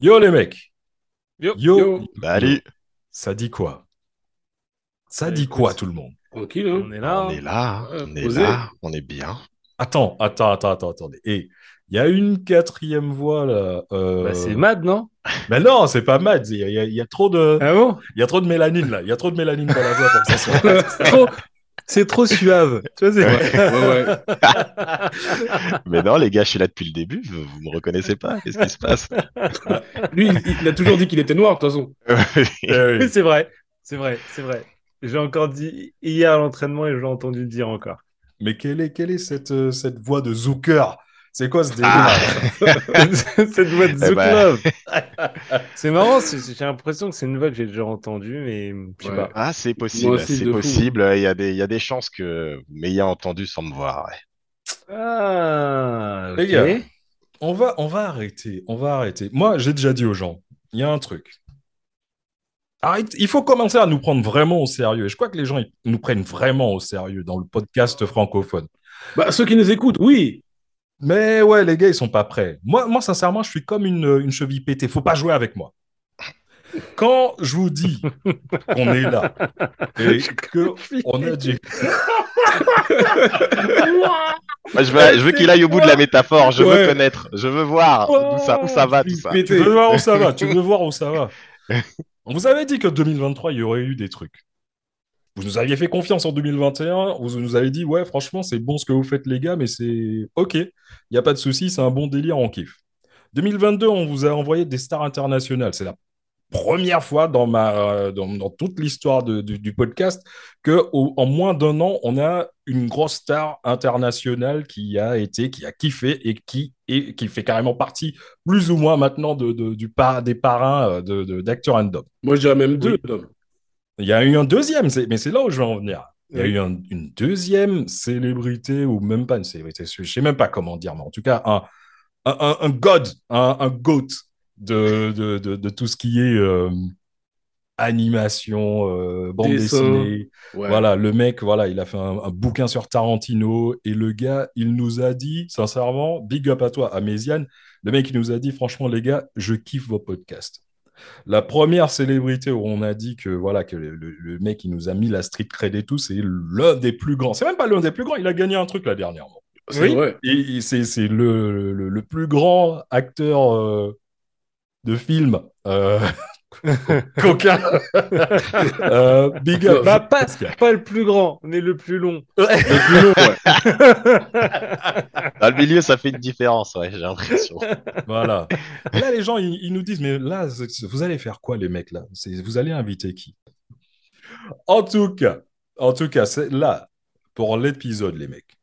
Yo les mecs. Yo. Yo. Salut. Ça dit quoi? Ça Ouais, dit quoi tout le monde? Tranquille, hein. On est là? On est là, Ouais, on est posé. là, on est bien. Attends, attends, attends, attends, attendez. Et il y a une quatrième voix là. euh, Bah, c'est Mad, non? Mais non, c'est pas Mad. Il y, a- y y trop de, Ah bon? il y a trop de mélanine là. Il y a trop de mélanine dans la voix pour que ça soit. C'est trop, c'est trop suave. Tu vois, c'est... Ouais, ouais. Mais non, les gars, je suis là depuis le début. Vous, vous me reconnaissez pas Qu'est-ce qui se passe? Lui, il, il a toujours dit qu'il était noir, de toute façon. Eh oui. c'est vrai, c'est vrai, c'est vrai. J'ai encore dit hier à l'entraînement et j'ai entendu le dire encore. Mais quelle est, quelle est cette, euh, cette voix de Zucker? C'est quoi ce délire Ah. Cette voix de Eh Zouk ben. Love. c'est marrant, j'ai l'impression que c'est une voix que j'ai déjà entendue, mais je sais Ouais. pas. Ah, c'est possible, c'est possible. Il y, a des, il y a des chances que vous m'ayez entendu sans me voir. ouais. Ah, Les gars. On va, on va arrêter. On va arrêter. Moi, j'ai déjà dit aux gens, il y a un truc. Arrête, il faut commencer à nous prendre vraiment au sérieux. Et je crois que les gens ils nous prennent vraiment au sérieux dans le podcast francophone. Bah, ceux qui nous écoutent, oui. Mais ouais, les gars, ils sont pas prêts. Moi, moi sincèrement, je suis comme une, une cheville pétée. Faut pas jouer avec moi. Quand je vous dis qu'on est là et que on a dit Moi, je veux, je veux qu'il aille au bout de la métaphore. Je Ouais. veux connaître. Je veux voir où ça, où ça va, tout ça. Tu veux voir où ça va Tu veux voir où ça va On vous avait dit que 2023, il y aurait eu des trucs. Vous nous aviez fait confiance en 2021. Vous nous avez dit, ouais, franchement, c'est bon ce que vous faites, les gars, mais c'est OK. Il n'y a pas de souci, c'est un bon délire, on kiffe. 2022, on vous a envoyé des stars internationales. C'est la première fois dans, ma, euh, dans, dans toute l'histoire du, du podcast que au- en moins d'un an, on a une grosse star internationale qui a été, qui a kiffé et qui, et qui fait carrément partie plus ou moins maintenant de, de- du par, des parrains euh, de, de. Moi, je dirais même deux. Il y a eu un deuxième, mais c'est là où je veux en venir. Il y a eu un- une deuxième célébrité, ou même pas une célébrité, je sais même pas comment dire, mais en tout cas, un, un, god, un, goat de, de, de, de tout ce qui est euh, animation, euh, bande Dessin. dessinée. Ouais. Voilà, le mec, voilà, il a fait un, un bouquin sur Tarantino, et le gars, il nous a dit, sincèrement, big up à toi, à Méziane, le mec, il nous a dit, franchement, les gars, je kiffe vos podcasts. La première célébrité où on a dit que voilà que le, le- le mec il nous a mis la street cred et tout, c'est l'un des plus grands. C'est même pas l'un des plus grands, il a gagné un truc là dernièrement. C'est Oui. vrai. Et, et c'est c'est le, le, le plus grand acteur euh, de film euh, coquin. Euh, big up. Bah, pas, pas le plus grand, mais le plus long. Le plus long, ouais. Dans le milieu, ça fait une différence, ouais, j'ai l'impression. Voilà. Là, les gens, ils, ils nous disent, mais là, vous allez faire quoi, les mecs, là? Vous allez inviter qui? En tout cas, en tout cas, c'est là, pour l'épisode, les mecs.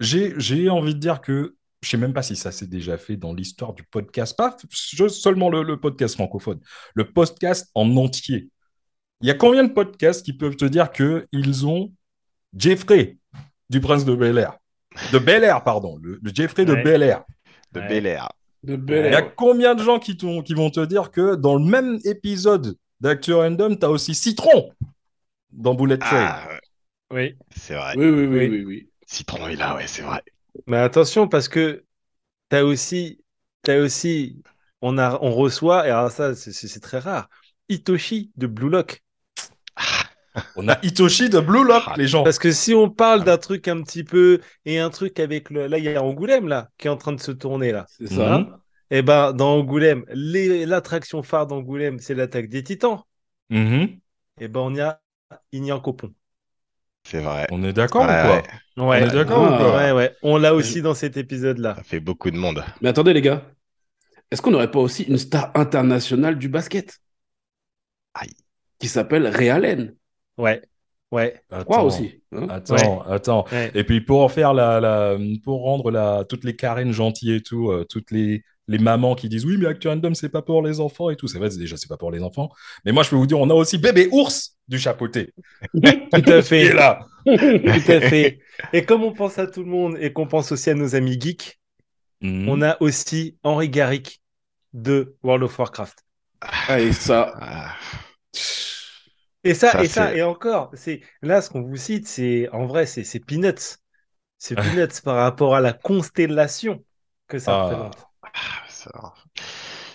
J'ai j'ai envie de dire que, je sais même pas si ça s'est déjà fait dans l'histoire du podcast, pas seulement le, le podcast francophone, le podcast en entier. Il y a combien de podcasts qui peuvent te dire qu'ils ont Jeffrey du Prince de Bel Air? De Bel Air, pardon, le, le Jeffrey de. Bel Air. De Ouais. Bel Air. De Il y a combien de gens qui, vont te dire que dans le même épisode d'Actu Random, tu as aussi Citron dans Bullet Train? Ah, Oui. c'est vrai. Oui, oui, oui, Oui. oui, oui. Citron est là, ouais, c'est vrai. Mais attention, parce que t'as aussi, t'as aussi, on a, on reçoit, et alors ça, c'est- très rare, Hitoshi de Blue Lock. On a Hitoshi de Blue Lock, Ah, les gens. Parce que si on parle d'un truc un petit peu, et un truc avec le, là, il y a Angoulême, là, qui est en train de se tourner, là. C'est ça. Et ben, dans Angoulême, l'attraction phare d'Angoulême, c'est l'attaque des titans. Mhm. Et ben, on y a Ignan Copon. C'est vrai. On est d'accord Ouais, ou quoi ouais. Ouais. On est d'accord Ah. ou quoi Ouais, ouais. On l'a aussi dans cet épisode-là. Ça fait beaucoup de monde. Mais attendez, les gars. Est-ce qu'on n'aurait pas aussi une star internationale du basket? Aïe. qui s'appelle Ray Allen Ouais. Ouais. Attends, aussi. hein. Attends, attends. Ouais. Et puis pour en faire la, la pour rendre la toutes les Karen gentilles et tout, euh, toutes les les mamans qui disent oui mais Actu Random c'est pas pour les enfants et tout, c'est vrai c'est déjà c'est pas pour les enfants. Mais moi je peux vous dire on a aussi bébé ours du chapeauté Tout à est fait. là. Tout à fait. Et comme on pense à tout le monde et qu'on pense aussi à nos amis geeks, Mhm. on a aussi Henri Garrick de World of Warcraft. Ah, et ça. Ah, Et ça, Ça, et ça, c'est- et encore, c'est là ce qu'on vous cite, c'est en vrai, c'est c'est peanuts. C'est peanuts par rapport à la constellation que ça Ah. représente.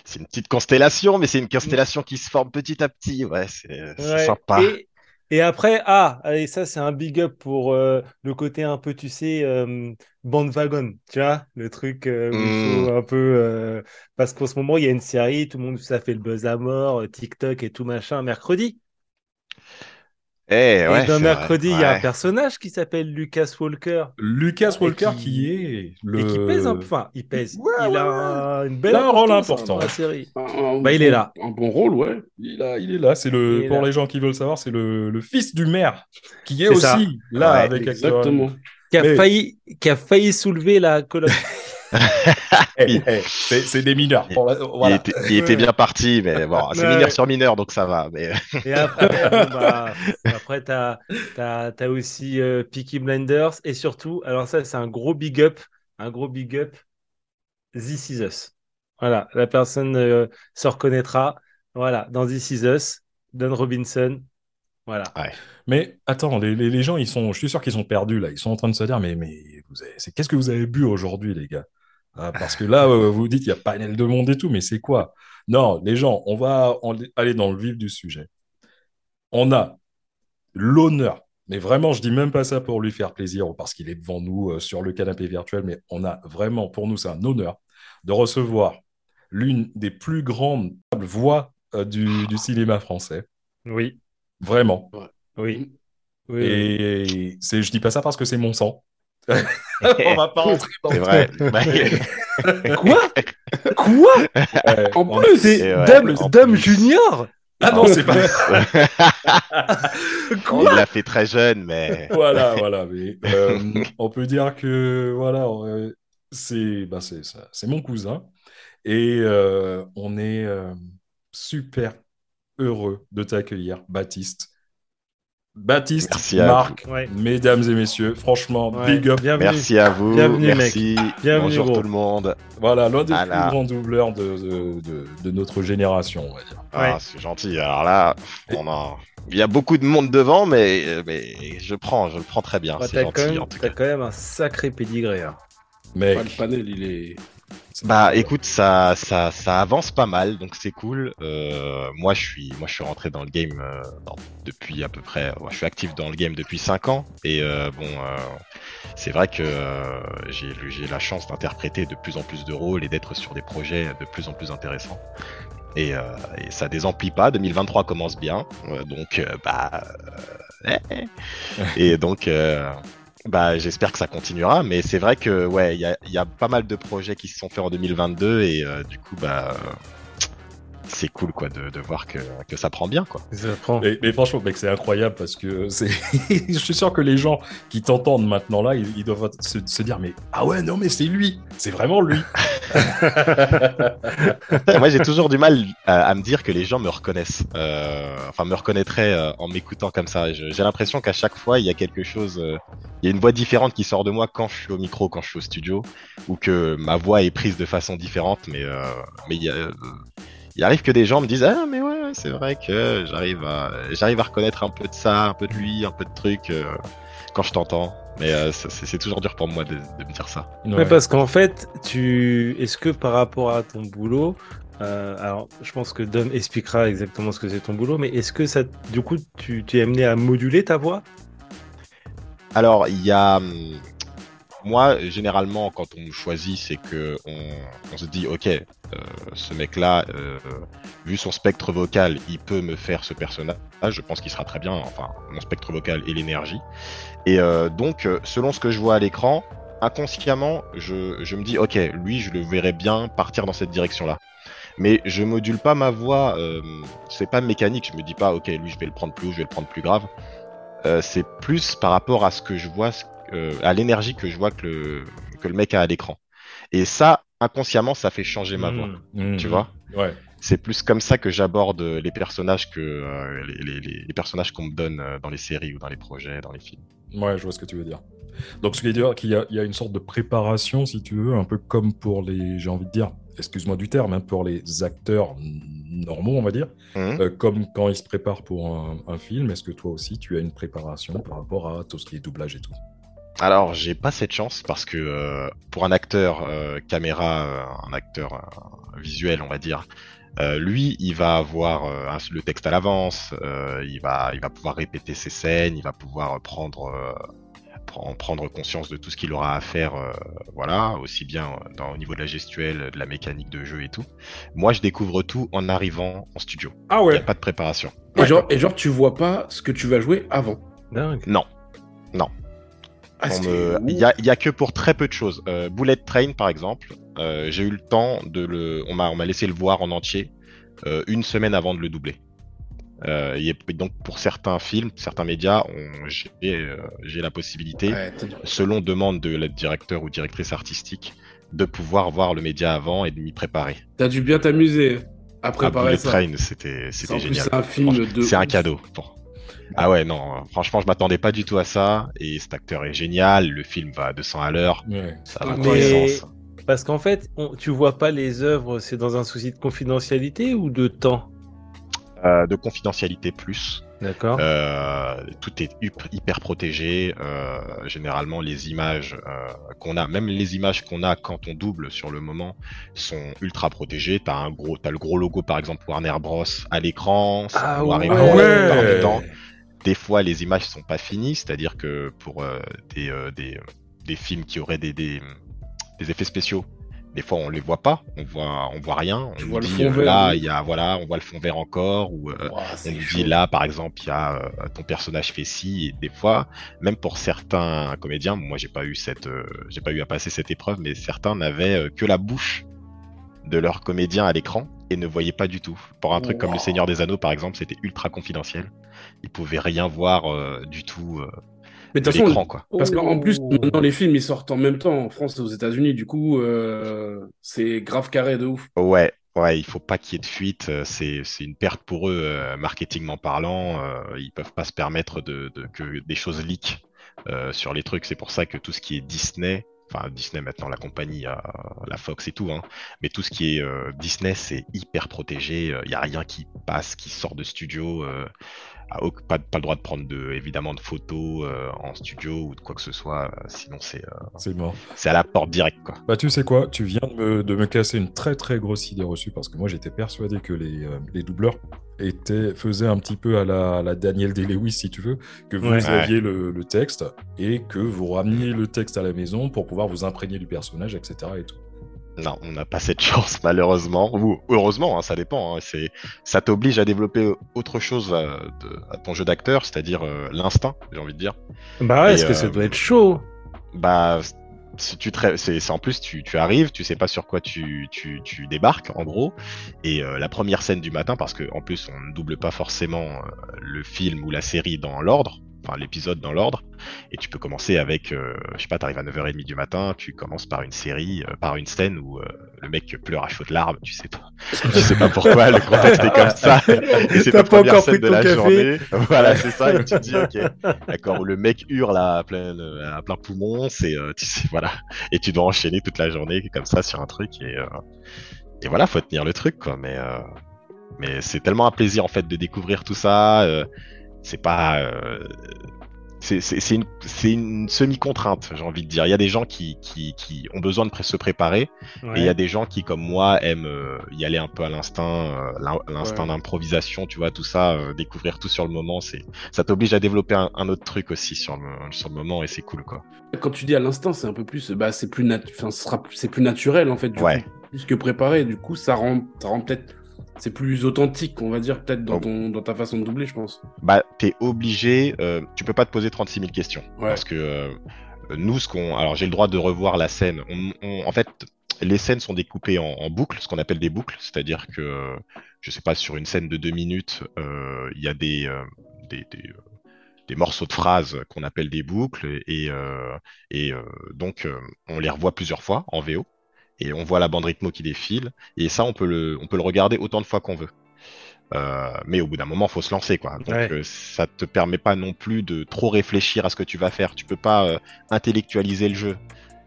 C'est une petite constellation, mais c'est une constellation qui se forme petit à petit. Ouais, c'est Ouais. sympa. Et, et après, ah, et ça, c'est un big up pour euh, le côté un peu, tu sais, euh, bandwagon, tu vois, le truc euh, où il faut un peu. euh, parce qu'en ce moment, il y a une série, tout le monde, ça fait le buzz à mort, euh, TikTok et tout machin, mercredi. Eh, Et ouais, c'est mercredi, il y a un personnage qui s'appelle Lucas Walker. Lucas Walker qui- qui, est le... Et qui pèse un peu. Enfin, il pèse. Ouais, il ouais, a un- une belle un rôle important. dans la série. Un- un Bah, il est là. Un bon rôle, ouais. Il, a- il est là, c'est le pour là. les gens qui veulent savoir, c'est le, le fils du maire qui est ça. aussi là Ouais, avec. Exactement. Qui a, Mais- failli, qui a failli soulever la colonne. Eh, eh, c'est des mineurs. Pour la- Il voilà. était, il était bien parti, mais bon, c'est Ouais. mineur sur mineur, donc ça va. Mais Et après, bon, bah, après t'as, t'as aussi euh, Peaky Blinders. Et surtout, alors ça, c'est un gros big up. Un gros big up. This Is Us. Voilà, la personne euh, se reconnaîtra. Voilà, dans This Is Us, Don Robinson. Voilà. Mais attends, les, les- les gens, ils sont, je suis sûr qu'ils sont perdus là. Ils sont en train de se dire, mais, mais vous avez- c'est qu'est-ce que vous avez bu aujourd'hui, les gars? Ah, Parce que là, euh, vous dites, il y a panel de monde et tout, mais c'est quoi? Non, les gens, on va aller dans le vif du sujet. On a l'honneur, mais vraiment, je dis même pas ça pour lui faire plaisir ou parce qu'il est devant nous euh, sur le canapé virtuel, mais on a vraiment, pour nous, c'est un honneur de recevoir l'une des plus grandes voix euh, du, du cinéma français. Oui. Vraiment. Oui. Oui. oui. Et c'est, je dis pas ça parce que c'est mon sang. On va pas rentrer dans c'est le vrai. Quoi? Quoi? Ouais, En on- plus, C'est plus. Junior Ah non, c'est pas. il Quoi? L'a fait très jeune, mais voilà, voilà. Mais, euh, on peut dire que voilà, euh, c'est, bah, c'est, ça- c'est mon cousin. Et euh, on est euh, super heureux de t'accueillir, Baptiste. Baptiste, Merci à Marc, Ouais. mesdames et messieurs, franchement, Ouais. big up. Bienvenue. merci à vous. Bienvenue, merci. Bienvenue, Bonjour gros. tout le monde. Voilà, l'un des Voilà. plus grands doubleurs de, de, de- de notre génération, on va dire. Ah, Ouais. c'est gentil. Alors là, on a... il y a beaucoup de monde devant, mais, mais je prends, je le prends très bien. Ouais, c'est t'as, quand gentil même, en tout t'as cas. quand même un sacré pédigré. hein. Mec, Pas le panel, il est. Bah écoute, ça, ça, ça avance pas mal, donc c'est cool. Euh, moi, je suis, moi, je suis rentré dans le game euh, dans- depuis à peu près. ouais, je suis actif dans le game depuis 5 ans, et euh, bon, euh, c'est vrai que euh, j'ai, j'ai la chance d'interpréter de plus en plus de rôles et d'être sur des projets de plus en plus intéressants. Et, euh, et ça désemplit pas. 2023 commence bien, donc bah, euh, eh, eh. et donc. Bah, j'espère que ça continuera, mais c'est vrai que ouais, il y a, pas mal de projets qui se sont faits en 2022 et euh, du coup, bah, c'est cool quoi de, de voir que, que ça prend bien quoi. Ça prend. Mais, mais franchement, mec, c'est incroyable parce que c'est. je suis sûr que les gens qui t'entendent maintenant là, ils, ils doivent se, se dire mais ah ouais non mais c'est lui, c'est vraiment lui. Moi, j'ai toujours du mal à, à me dire que les gens me reconnaissent, euh, enfin me reconnaîtraient euh, en m'écoutant comme ça. J'ai l'impression qu'à chaque fois, il y a quelque chose, euh, il y a une voix différente qui sort de moi quand je suis au micro, quand je suis au studio, ou que ma voix est prise de façon différente. Mais euh, mais il y a, euh, il arrive que des gens me disent ah mais ouais, c'est vrai que j'arrive à j'arrive à reconnaître un peu de ça, un peu de lui, un peu de trucs euh, quand je t'entends. Mais euh, c'est toujours dur pour moi de, de me dire ça. Ouais, parce qu'en fait, tu est-ce que par rapport à ton boulot, euh, alors je pense que Dom expliquera exactement ce que c'est ton boulot, mais est-ce que ça, du coup, tu, tu es amené à moduler ta voix? Alors, il y a. Moi, généralement, quand on choisit, c'est que on, on se dit, ok, euh, ce mec-là, euh, vu son spectre vocal, il peut me faire ce personnage. Je pense qu'il sera très bien. Enfin, mon spectre vocal et l'énergie. Et euh, donc, euh, selon ce que je vois à l'écran, inconsciemment, je, je me dis, ok, lui, je le verrais bien partir dans cette direction-là. Mais je module pas ma voix. Euh, c'est pas mécanique. Je me dis pas, ok, lui, je vais le prendre plus haut, je vais le prendre plus grave. Euh, c'est plus par rapport à ce que je vois, euh, à l'énergie que je vois que le, que le mec a à l'écran. Et ça, inconsciemment, ça fait changer ma voix. Hmm. Mmh. Tu vois Ouais. C'est plus comme ça que j'aborde les personnages que euh, les, les- les- les personnages qu'on me donne euh, dans les séries ou dans les projets, dans les films. Ouais, je vois ce que tu veux dire. Donc, ce qui veut dire qu'il y, a- il y a une sorte de préparation, si tu veux, un peu comme pour les, j'ai envie de dire, excuse-moi du terme, hein, pour les acteurs normaux, on va dire. Euh, comme quand ils se préparent pour un, un film. Est-ce que toi aussi, tu as une préparation par rapport à tout ce qui est doublage et tout? Alors, j'ai pas cette chance parce que euh, pour un acteur euh, caméra, euh, un acteur euh, visuel, on va dire, euh, lui, il va avoir euh, un- le texte à l'avance, euh, il va, il va pouvoir répéter ses scènes, il va pouvoir prendre, euh, pren- prendre conscience de tout ce qu'il aura à faire, euh, voilà, aussi bien dans, au niveau de la gestuelle, de la mécanique de jeu et tout. Moi, je découvre tout en arrivant en studio. Ah Il n'y ouais. a pas de préparation. Et, genre, et genre, tu vois pas ce que tu vas jouer avant. Dingue. Non. Ah, me-. Il y, a, il y a que pour très peu de choses. Euh, Bullet Train, par exemple, euh, j'ai eu le temps de le. On m'a on m'a laissé le voir en entier euh, une semaine avant de le doubler. Euh, y a- donc pour certains films, certains médias, on- j'ai euh, j'ai la possibilité, Ouais, selon demande de la directeur ou directrice artistique, de pouvoir voir le média avant et de m'y préparer. T'as dû bien t'amuser à Ah, préparer Bullet ça. Train, c'était génial. c'est un film de. C'est un ouf. cadeau. Pour... Ah ouais, non, euh, franchement, je m'attendais pas du tout à ça. Et cet acteur est génial, le film va à 200 à l'heure, Ouais. ça va dans les sens. Parce qu'en fait, on- tu vois pas les œuvres, c'est dans un souci de confidentialité ou de temps? Euh, de confidentialité plus. D'accord. Euh, tout est hyp- hyper protégé. Euh, généralement, les images euh, qu'on a, même les images qu'on a quand on double sur le moment, sont ultra protégées. T'as un gros, t'as le gros logo par exemple Warner Bros à l'écran, Ah et blanc Ouais. Des fois, les images sont pas finies, c'est-à-dire que pour euh, des, euh, des, des films qui auraient des, des, des effets spéciaux, des fois on les voit pas, on voit, on voit rien. On le dit fond euh, là, oui. il y a voilà, on voit le fond vert encore ou euh, on nous dit là, par exemple, il y a euh, ton personnage fait ci, et des fois, même pour certains comédiens, moi j'ai pas eu cette, euh, j'ai pas eu à passer cette épreuve, mais certains n'avaient euh, que la bouche de leur comédien à l'écran et ne voyaient pas du tout. Pour un truc comme Le. Seigneur des Anneaux, par exemple, c'était ultra confidentiel. Ils pouvaient rien voir euh, du tout euh, Mais de toute façon, quoi. Parce qu'en plus, Oh. maintenant, les films, ils sortent en même temps en France et aux États-Unis. Du coup, euh, c'est grave carré de ouf. Ouais, ouais, il faut pas qu'il y ait de fuite. C'est, c'est une perte pour eux, euh, marketingment parlant. euh, ils peuvent pas se permettre de, de- que des choses leak euh, sur les trucs. C'est pour ça que tout ce qui est Disney, enfin Disney maintenant, la compagnie, la Fox et tout, hein, mais tout ce qui est euh, Disney, c'est hyper protégé. Il y a rien qui passe, qui sort de studio. euh, pas, pas le droit de prendre de, évidemment de photos euh, en studio ou de quoi que ce soit. euh, sinon, c'est, euh, C'est mort. c'est à la porte directe, quoi. Bah, tu sais quoi, tu viens de me, de me casser une très très grosse idée reçue parce que moi j'étais persuadé que les, euh, les doubleurs étaient, faisaient un petit peu à la, à la Daniel Day-Lewis, si tu veux, que vous Ouais. aviez le, le texte et que vous rameniez le texte à la maison pour pouvoir vous imprégner du personnage, etc. Et tout. Non, on n'a pas cette chance malheureusement. Ou heureusement, hein, ça dépend. hein, c'est, ça t'oblige à développer autre chose à, de- à ton jeu d'acteur, c'est-à-dire euh, l'instinct, j'ai envie de dire. Bah est-ce que ça euh, doit être chaud Bah, si tu te c'est, c'est en plus tu, tu arrives, tu sais pas sur quoi tu, tu, tu débarques en gros. Et euh, la première scène du matin, parce que en plus on ne double pas forcément euh, le film ou la série dans l'ordre. Enfin, l'épisode dans l'ordre, et tu peux commencer avec, euh, je sais pas, t'arrives à 9h30 du matin, tu commences par une série, euh, par une scène où euh, le mec pleure à chaudes larmes, tu sais pas, tu sais pas pourquoi, le contexte est comme ça, et c'est ta pas première encore scène pris de la café. journée, voilà, c'est ça, et tu te dis, ok, d'accord, où le mec hurle à plein, à plein poumon, c'est, tu sais, voilà, et tu dois enchaîner toute la journée comme ça sur un truc, et, et voilà, faut tenir le truc, quoi, mais, mais c'est tellement un plaisir, en fait, de découvrir tout ça, c'est pas, euh, c'est une, une semi-contrainte, j'ai envie de dire. Il y a des gens qui, qui, qui ont besoin de se préparer, et il y a des gens qui, comme moi, aiment euh, y aller un peu à l'instinct, euh, l'in- l'instinct Ouais. d'improvisation, tu vois, tout ça, euh, découvrir tout sur le moment, c'est ça t'oblige à développer un, un autre truc aussi sur le, sur le moment, et c'est cool, quoi. Quand tu dis à l'instant, c'est un peu plus, bah, c'est plus, c'est plus naturel en fait. Du Ouais. coup, plus que préparé. Du coup, ça rend, ça rend peut-être, c'est plus authentique, on va dire, peut-être dans ton, dans ta façon de doubler, je pense. Bah, t'es obligé, euh, tu peux pas te poser 36 000 questions. Ouais. Parce que euh, nous, ce qu'on. Alors, j'ai le droit de revoir la scène. On- on- en fait, les scènes sont découpées en, en boucles, ce qu'on appelle des boucles. C'est-à-dire que, je sais pas, sur une scène de deux minutes, euh, il y a des, des, des, des morceaux de phrases qu'on appelle des boucles. Et, et donc, on les revoit plusieurs fois en VO. Et on voit la bande rythmo qui défile. Et ça, on peut le, on peut le regarder autant de fois qu'on veut. Euh, mais au bout d'un moment, faut se lancer, quoi. Donc, Ouais. euh, ça te permet pas non plus de trop réfléchir à ce que tu vas faire. Tu peux pas euh, intellectualiser le jeu.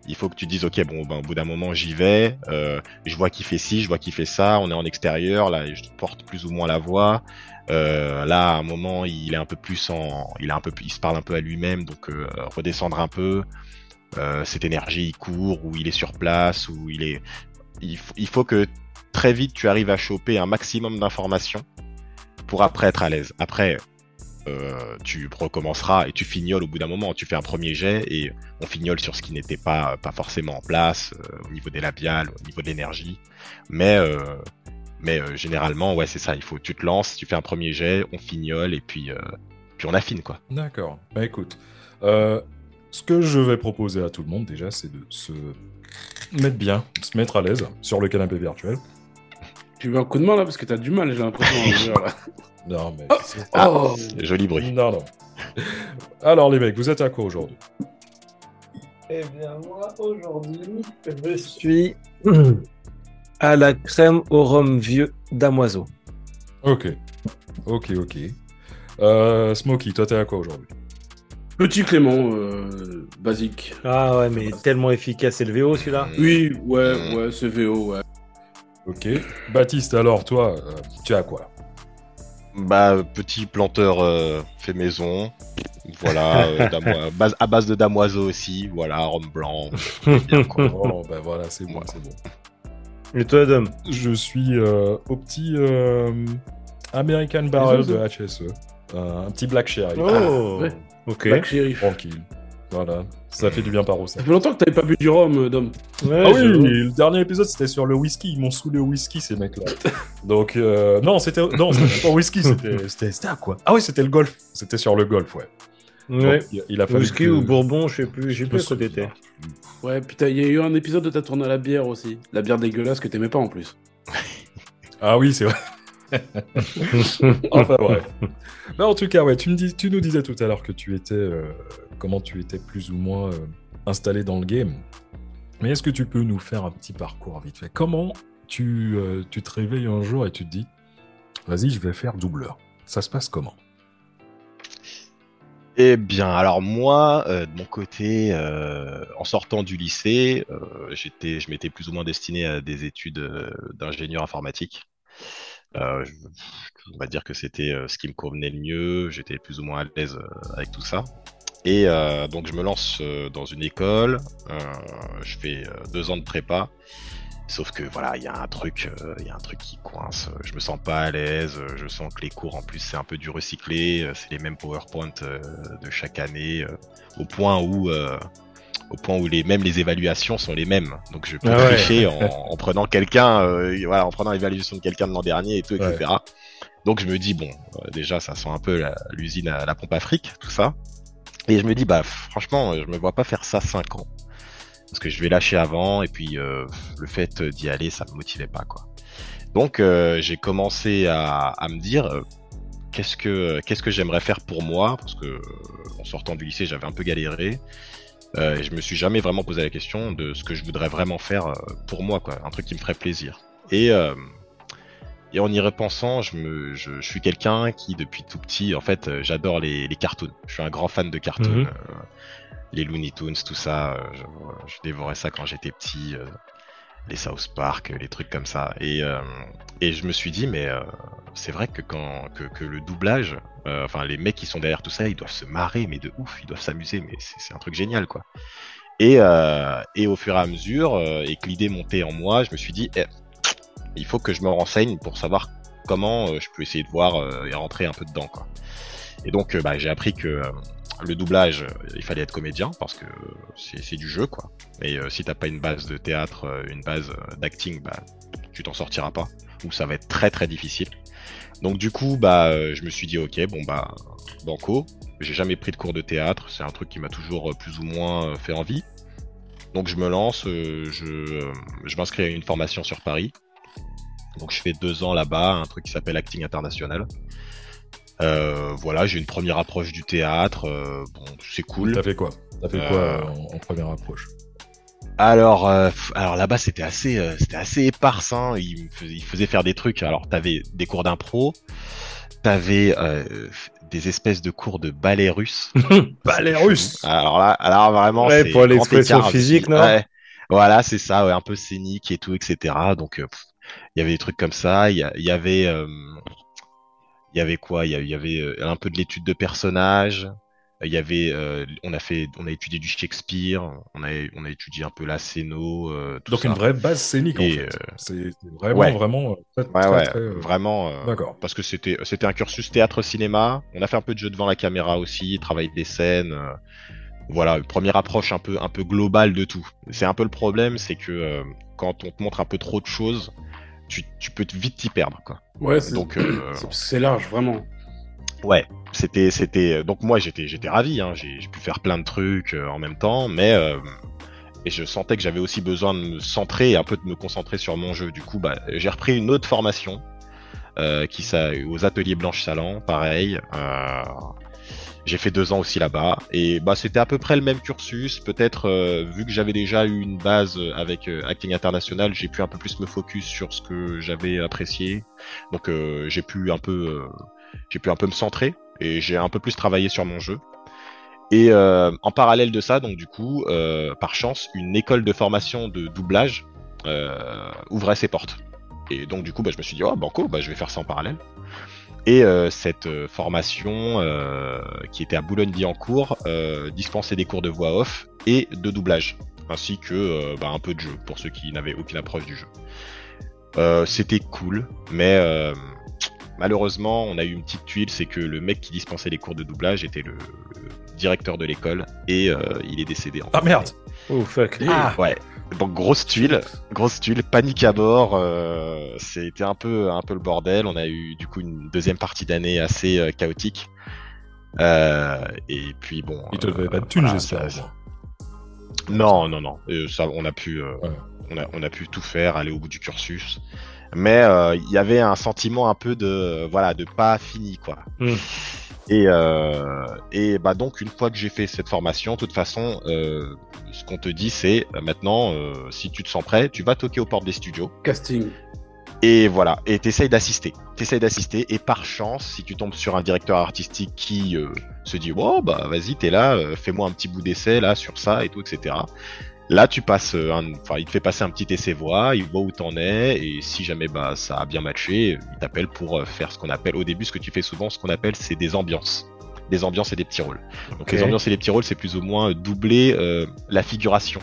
Il faut que tu dises, ok, bon, ben, au bout d'un moment, j'y vais. euh, je vois qu'il fait ci, je vois qu'il fait ça. On est en extérieur, là, je porte plus ou moins la voix. Euh, là, à un moment, il est un peu plus en, il est un peu, il se parle un peu à lui-même, donc euh, redescendre un peu. Euh, cette énergie, il court ou il est sur place ou il est. Il, faut que très vite tu arrives à choper un maximum d'informations pour après être à l'aise. Après, euh, tu recommenceras et tu fignoles au bout d'un moment. Tu fais un premier jet et on fignole sur ce qui n'était pas, pas forcément en place euh, au niveau des labiales, au niveau de l'énergie. Mais, mais généralement, ouais, c'est ça. Il faut, tu te lances, tu fais un premier jet, on fignole et puis, puis on affine quoi. D'accord. Bah écoute, ce que je vais proposer à tout le monde déjà, c'est de se mettre bien, de se mettre à l'aise sur le canapé virtuel. Tu veux un coup de main là parce que t'as du mal, j'ai l'impression. Non, mais. c'est- Ah. Oh Joli bruit. Non, non. Alors, les mecs, vous êtes à quoi aujourd'hui? Eh bien, moi, aujourd'hui, je suis à la crème au rhum vieux damoiseau. Ok. Ok, ok. Euh, Smokey, toi, t'es à quoi aujourd'hui? Petit Clément, euh, basique. Ah ouais, mais tellement efficace, c'est le VO celui-là. Oui, ouais, Mm. ouais, c'est VO, ouais. Ok. Baptiste, alors, toi, euh, tu à quoi Bah, petit planteur euh, fait maison. Voilà, euh, damois- base, à base de damoiseau aussi. Voilà, rhum blanc. Bien, quoi. Oh, bah voilà, c'est bon, Ouais. c'est bon. Et toi, Dom? Je suis euh, au petit euh, American Barrel de HSE. Euh, un petit Black Cherry. Oh ouais. Ok. Black Sheriff. Tranquille. Voilà. Ça fait du bien par au Ça sein. fait longtemps que t'avais pas bu du rhum, euh, Dom. Ouais, Ah oui, le dernier épisode c'était sur le whisky. Ils m'ont saoulé au whisky ces mecs-là. Donc euh, non, c'était non, c'était pas whisky, c'était c'était quoi? Ah oui, c'était le golf. C'était sur le golf, ouais. Ouais. Donc, il, il a fallu Whisky que- ou Bourbon, je sais plus, j'ai plus souviens. t'étais. Ouais, putain, il y a eu un épisode de ta tournée à la bière aussi. La bière dégueulasse que t'aimais pas en plus. Ah oui, c'est vrai. enfin bref. Mais en tout cas, ouais, tu, nous disais tout à l'heure que tu étais, euh, comment tu étais plus ou moins euh, installé dans le game. Mais est-ce que tu peux nous faire un petit parcours vite fait? Comment tu, euh, tu te réveilles un jour et tu te dis, vas-y, je vais faire doubleur. Ça se passe comment? Eh bien, alors moi, de mon côté, en sortant du lycée, j'étais, je m'étais plus ou moins destiné à des études d'ingénieur informatique. Euh, on va dire que c'était euh, ce qui me convenait le mieux. J'étais plus ou moins à l'aise euh, avec tout ça. Et donc, je me lance dans une école. je fais deux ans de prépa. Sauf que voilà, il y a un truc, il y a un truc qui coince. Je me sens pas à l'aise. Je sens que les cours, en plus, c'est un peu du recyclé. C'est les mêmes PowerPoint de chaque année, au point où, au point où les même les évaluations sont les mêmes. Donc je peux Ah ouais. tricher en, en prenant quelqu'un, euh, voilà, en prenant l'évaluation de quelqu'un de l'an dernier et tout, etc. Donc je me dis bon, euh, déjà ça sent un peu l'usine à la pompe à fric, tout ça. Et je me dis bah franchement, je me vois pas faire ça 5 ans parce que je vais lâcher avant et puis euh, le fait d'y aller ça me motivait pas quoi. Donc euh, j'ai commencé à, à me dire euh, qu'est-ce que qu'est-ce que j'aimerais faire pour moi? Parce que euh, en sortant du lycée j'avais un peu galéré euh, et je me suis jamais vraiment posé la question de ce que je voudrais vraiment faire euh, pour moi quoi, un truc qui me ferait plaisir. Et euh, et en y repensant, je, me, je, je suis quelqu'un qui, depuis tout petit, en fait, j'adore les, les cartoons. Je suis un grand fan de cartoons. Mhm. euh, les Looney Tunes, tout ça. je, je dévorais ça quand j'étais petit. les South Park, les trucs comme ça. Et, et je me suis dit, mais c'est vrai que quand que, que le doublage, euh, enfin les mecs qui sont derrière tout ça, ils doivent se marrer, mais de ouf, ils doivent s'amuser, mais c'est un truc génial, quoi. Et, euh, et au fur et à mesure, euh, et que l'idée montait en moi, je me suis dit, eh, il faut que je me renseigne pour savoir comment je peux essayer de voir et rentrer un peu dedans, quoi. Et donc, bah, j'ai appris que le doublage, il fallait être comédien parce que c'est du jeu, quoi. Et si t'as pas une base de théâtre, une base d'acting, bah, tu t'en sortiras pas, ou ça va être très très difficile. Donc du coup, bah, euh, je me suis dit, ok, bon bah, banco. J'ai jamais pris de cours de théâtre, c'est un truc qui m'a toujours euh, plus ou moins euh, fait envie. Donc je me lance, je, je m'inscris à une formation sur Paris. Donc je fais deux ans là-bas, un truc qui s'appelle Acting International. Euh, voilà, j'ai une première approche du théâtre, euh, bon, c'est cool. T'as fait quoi? T'as fait quoi euh, en, en première approche? Alors, euh, alors là-bas c'était assez, euh, c'était assez éparse. Hein. Ils, me faisaient, ils faisaient faire des trucs. Alors t'avais des cours d'impro, t'avais euh, des espèces de cours de ballet russe. ballet russe Alors là, alors vraiment, Ouais, c'est pour l'expression physique, non Ouais. Voilà, c'est ça, ouais, un peu scénique et tout, etc. Donc, euh, il y avait des trucs comme ça. Il y, il avait, euh, il y avait quoi? Il y il y avait euh, un peu de l'étude de personnages. Il y avait, euh, on a fait, on a étudié du Shakespeare. On a, on a étudié un peu la scéno, euh, tout Donc ça. une vraie base scénique en fait. euh, C'est vraiment, ouais. vraiment euh, très, Ouais, très, ouais, très, euh, vraiment. euh, D'accord. parce que c'était c'était un cursus théâtre-cinéma. On a fait un peu de jeu devant la caméra aussi, travail des scènes. euh, voilà, une première approche un peu un peu globale de tout. C'est un peu le problème, c'est que euh, quand on te montre un peu trop de choses, tu, tu peux te vite t'y perdre quoi. Ouais, c'est Donc euh, c'est large, vraiment. Ouais, c'était c'était donc moi j'étais j'étais ravi. Hein, j'ai pu faire plein de trucs euh, en même temps, mais euh, et je sentais que j'avais aussi besoin de me centrer un peu de me concentrer sur mon jeu. Du coup, bah, j'ai repris une autre formation euh, qui ça aux ateliers Blanche Salan, pareil. Euh, j'ai fait deux ans aussi là-bas et bah c'était à peu près le même cursus. Peut-être euh, vu que j'avais déjà eu une base euh, avec euh, acting international, j'ai pu un peu plus me focus sur ce que j'avais apprécié. Donc euh, j'ai pu un peu, euh, j'ai pu un peu me centrer et j'ai un peu plus travaillé sur mon jeu. Et euh, en parallèle de ça, donc du coup, euh, par chance, une école de formation de doublage euh, ouvrait ses portes. Et donc du coup, bah, je me suis dit, oh banco, bah, je vais faire ça en parallèle. Et euh, cette euh, formation, euh, qui était à Boulogne-Billancourt, dispensait des cours de voix off et de doublage, ainsi que bah, un peu de jeu pour ceux qui n'avaient aucune approche du jeu. C'était cool, mais malheureusement, on a eu une petite tuile, c'est que le mec qui dispensait les cours de doublage était le, le directeur de l'école et euh, il est décédé. En Ah fait. merde Oh fuck. Ah. Ouais. Donc grosse tuile, grosse tuile, panique à bord. euh, C'était un peu, un peu le bordel. On a eu du coup une deuxième partie d'année assez euh, chaotique. Euh, et puis bon. Il te euh, devait pas de thunes, voilà, j'espère. Non, non, non. Euh, ça, on a pu, euh, Ouais. on a, on a pu tout faire, aller au bout du cursus. Mais euh, il y avait un sentiment un peu de, voilà, de pas fini quoi. Mm. Et, euh, et bah donc une fois que j'ai fait cette formation, de toute façon, euh, ce qu'on te dit c'est euh, maintenant, euh, si tu te sens prêt, tu vas toquer aux portes des studios. Casting. Et voilà, et t'essayes d'assister. T'essayes d'assister, et par chance, si tu tombes sur un directeur artistique qui euh, se dit, wow, bah vas-y, t'es là, euh, fais-moi un petit bout d'essai là sur ça et tout, etc. Là, tu passes, euh, un- enfin, il te fait passer un petit essai voix, il voit où t'en es, et si jamais bah ça a bien matché, il t'appelle pour euh, faire ce qu'on appelle, au début, ce que tu fais souvent, ce qu'on appelle, c'est des ambiances, des ambiances et des petits rôles. Donc les ambiances et les petits rôles, c'est plus ou moins doubler euh, la figuration.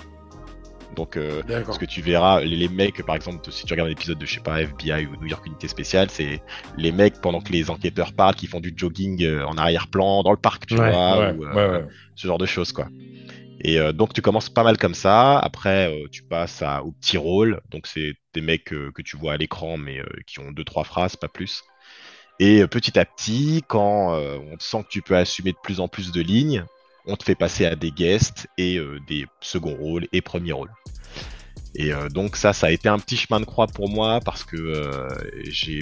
Donc euh, parce que tu verras, les, les mecs, par exemple, si tu regardes un épisode de, je sais pas, FBI ou New York Unité Spéciale, c'est les mecs, pendant que les enquêteurs parlent, qui font du jogging euh, en arrière-plan, dans le parc, tu Ouais, vois, ouais, ou, euh, ouais. ce genre de choses, quoi. Et euh, donc, tu commences pas mal comme ça. Après, euh, tu passes à, au petit rôle. Donc, c'est des mecs euh, que tu vois à l'écran, mais qui ont deux, trois phrases, pas plus. Et petit à petit, quand on sent que tu peux assumer de plus en plus de lignes, on te fait passer à des guests et des seconds rôles et premiers rôles. Et donc ça, ça a été un petit chemin de croix pour moi parce que j'ai,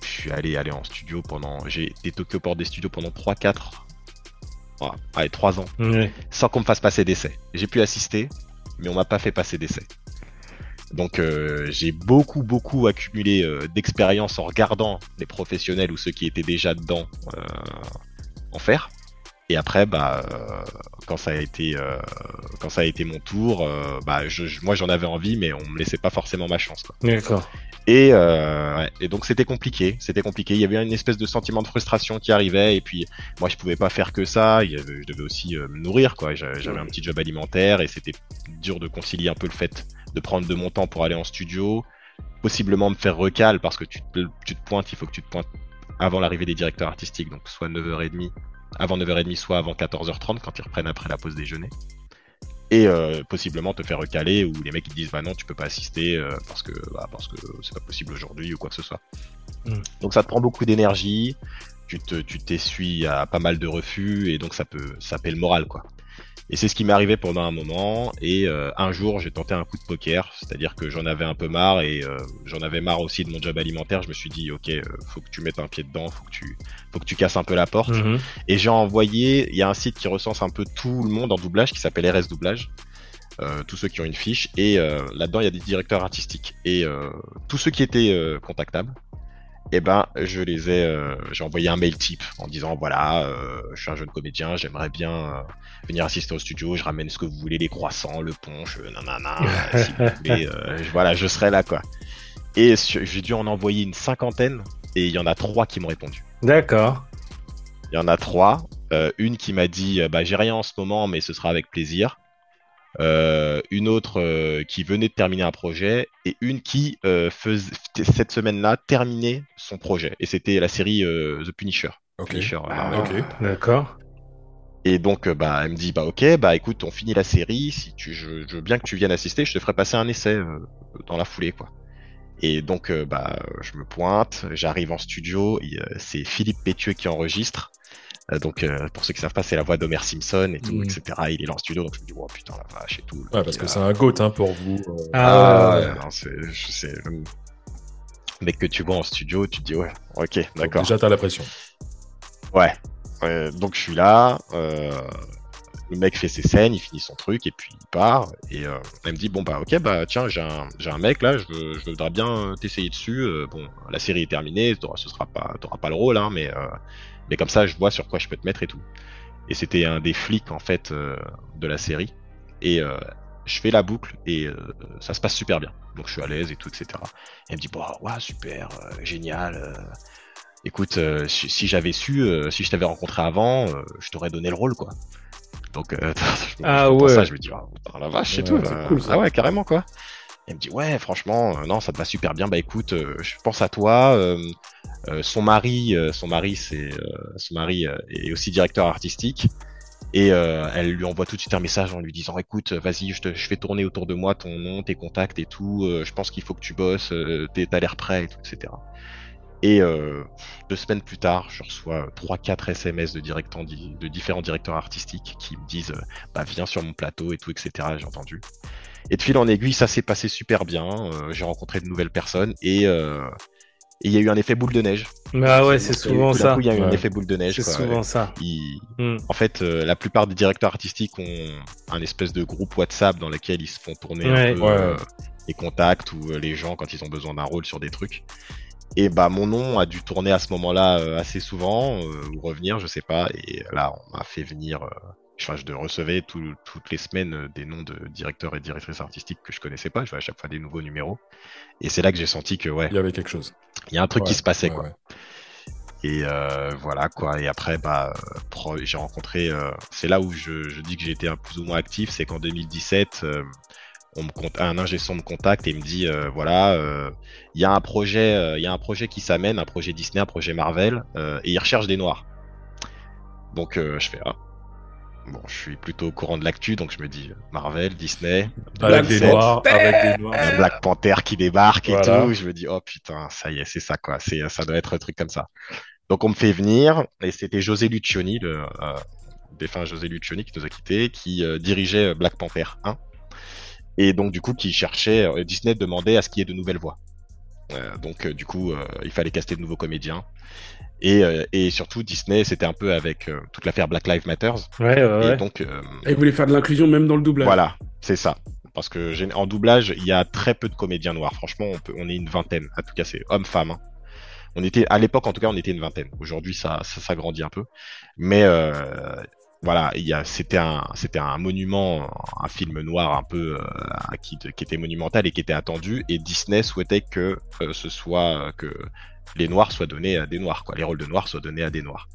je suis allé aller en studio pendant, j'ai été au port des studios pendant 3-4, ouais, allez 3 ans, sans qu'on me fasse passer d'essai. J'ai pu assister, mais on m'a pas fait passer d'essai. Donc euh, j'ai beaucoup beaucoup accumulé euh, d'expérience en regardant les professionnels ou ceux qui étaient déjà dedans euh, en faire. Et après, bah, euh, quand ça a été, euh, quand ça a été mon tour, euh, bah, je, moi j'en avais envie, mais on me laissait pas forcément ma chance. D'accord. Et, ouais, et donc c'était compliqué, c'était compliqué. Il y avait une espèce de sentiment de frustration qui arrivait, et puis moi je pouvais pas faire que ça. Je devais aussi me nourrir, quoi. J'a- J'avais un petit job alimentaire, et c'était dur de concilier un peu le fait de prendre de mon temps pour aller en studio, possiblement me faire recal parce que tu te, tu te pointes, il faut que tu te pointes avant l'arrivée des directeurs artistiques, donc soit 9h30, avant 9h30, soit avant 14h30 quand ils reprennent après la pause déjeuner. Et euh, possiblement te faire recaler ou les mecs ils te disent bah non tu peux pas assister euh, parce que bah, parce que c'est pas possible aujourd'hui ou quoi que ce soit. Mm. Donc ça te prend beaucoup d'énergie, tu te tu t'essuies à pas mal de refus et donc ça peut ça paie le moral quoi. Et c'est ce qui m'est arrivé pendant un moment. Et euh, un jour, j'ai tenté un coup de poker, c'est-à-dire que j'en avais un peu marre et euh, j'en avais marre aussi de mon job alimentaire. Je me suis dit, ok, euh, faut que tu mettes un pied dedans, faut que tu, faut que tu casses un peu la porte. Mhm. Et j'ai envoyé, il y a un site qui recense un peu tout le monde en doublage qui s'appelle RS Doublage. Euh, tous ceux qui ont une fiche et euh, là-dedans il y a des directeurs artistiques et euh, tous ceux qui étaient euh, contactables eh ben, je les ai, euh, j'ai envoyé un mail type en disant voilà, euh, je suis un jeune comédien, j'aimerais bien euh, venir assister au studio, je ramène ce que vous voulez, les croissants, le punch, nanana, si vous voulez, euh, je- voilà, je serai là quoi. Et j'ai dû en envoyer une cinquantaine et il y en a trois qui m'ont répondu. D'accord. Il y en a trois, Euh, une qui m'a dit bah j'ai rien en ce moment mais ce sera avec plaisir. Euh, une autre euh, qui venait de terminer un projet et une qui euh, faisait cette semaine-là terminait son projet et c'était la série euh, The Punisher. Ok. Punisher, euh, Ah. D'accord. Et donc, bah, elle me dit, bah, ok, bah, écoute, on finit la série. Si tu, je, je veux bien que tu viennes assister, je te ferai passer un essai euh, dans la foulée, quoi. Et donc, euh, bah, je me pointe, j'arrive en studio, euh, c'est Philippe Pétieux qui enregistre. Euh, donc, euh, pour ceux qui savent pas, c'est la voix d'Homer Simpson et tout, Mhm. etc. Il est là en studio, donc je me dis, oh putain, la vache et tout. Ouais, parce que euh, c'est un goat hein, pour vous. euh. Ah, ouais, non, c'est, le mec que tu vois en studio, tu te dis, ouais, ok, Donc d'accord. Déjà, t'as la pression. Ouais. Euh, donc je suis là. euh, le mec fait ses scènes, il finit son truc et puis il part. Et euh, elle me dit bon bah ok bah tiens j'ai un j'ai un mec là, je, veux- je voudrais bien t'essayer dessus. Euh, bon la série est terminée, t'auras- ce sera pas t'auras pas le rôle hein, mais euh, mais comme ça je vois sur quoi je peux te mettre et tout. Et c'était un des flics en fait euh, de la série. Et euh, je fais la boucle et euh, ça se passe super bien. Donc je suis à l'aise et tout etc. Et elle me dit bon ouais super euh, génial. euh, écoute, euh, si, si j'avais su, euh, si je t'avais rencontré avant, euh, je t'aurais donné le rôle, quoi. Donc, euh, je Ah je ouais. ça, je me dis, oh, la vache, et Ouais, tout. c'est bah, cool, ça. Ah ouais, carrément, quoi. Elle me dit, ouais, franchement, euh, non, ça te va super bien. Bah écoute, euh, je pense à toi. euh, euh, son mari, son mari, c'est son mari est aussi directeur artistique. Et elle lui envoie tout de suite un message en lui disant écoute vas-y je te je fais tourner autour de moi ton nom tes contacts et tout je pense qu'il faut que tu bosses t'as l'air prêt et tout etc et deux semaines plus tard je reçois trois quatre SMS de directeurs di- de différents directeurs artistiques qui me disent bah viens sur mon plateau et tout etc j'ai entendu et de fil en aiguille ça s'est passé super bien euh, j'ai rencontré de nouvelles personnes et euh, il y a eu un effet boule de neige Ah ouais, c'est souvent ça. coup, il y a eu un effet boule de neige C'est souvent ça. Il- Hmm. en fait, euh, la plupart des directeurs artistiques ont un espèce de groupe WhatsApp dans lequel ils se font tourner Ouais. un peu Ouais. euh, les contacts ou euh, les gens quand ils ont besoin d'un rôle sur des trucs. Et bah mon nom a dû tourner à ce moment-là euh, assez souvent euh, ou revenir, je sais pas. Et là, on m'a fait venir. Enfin, je recevais tout- toutes les semaines euh, des noms de directeurs et directrices artistiques que je connaissais pas. Je vois à chaque fois des nouveaux numéros. Et c'est là que j'ai senti que ouais, Il y avait quelque chose. il y a un truc qui se passait ouais, quoi. ouais. Et euh, voilà quoi. Et après, bah, j'ai rencontré. euh, c'est là où je, je dis que j'ai été un plus ou moins actif. C'est qu'en 2017, euh, on me compte, un ingé son me contacte et me dit voilà, il y a un projet, il y a un projet qui s'amène, un projet Disney, un projet Marvel, et ils recherchent des noirs. Donc je fais ah. Bon, je suis plutôt au courant de l'actu, donc je me dis Marvel, Disney, Avec des Panther. noirs, avec des noirs. un Black Panther qui débarque et tout. Je me dis, oh putain, ça y est, c'est ça quoi. C'est, ça doit être un truc comme ça. Donc on me fait venir et c'était José Lucioni, le euh, défunt José Lucioni qui nous a quittés, qui euh, dirigeait euh, Black Panther 1. Et donc du coup, qui cherchait, euh, Disney demandait à ce qu'il y ait de nouvelles voix. Euh, donc euh, du coup, euh, il fallait caster de nouveaux comédiens. Et, euh, et surtout, Disney, c'était un peu avec euh, toute l'affaire Black Lives Matter. Ouais, ouais, Et ouais. donc, euh, Et ils voulaient faire de l'inclusion même dans le doublage. voilà, c'est ça. Parce que j'ai- en doublage, il y a très peu de comédiens noirs. Franchement, on, peut, on est une vingtaine. En tout cas, c'est homme-femme. hein. On était à l'époque, en tout cas, on était une vingtaine. Aujourd'hui, ça, ça s'agrandit un peu. Mais euh, voilà, il y a, c'était un, c'était un monument, un film noir un peu euh, qui, qui était monumental et qui était attendu. Et Disney souhaitait que euh, ce soit que les noirs soient donnés à des noirs, quoi. Les rôles de noirs soient donnés à des noirs.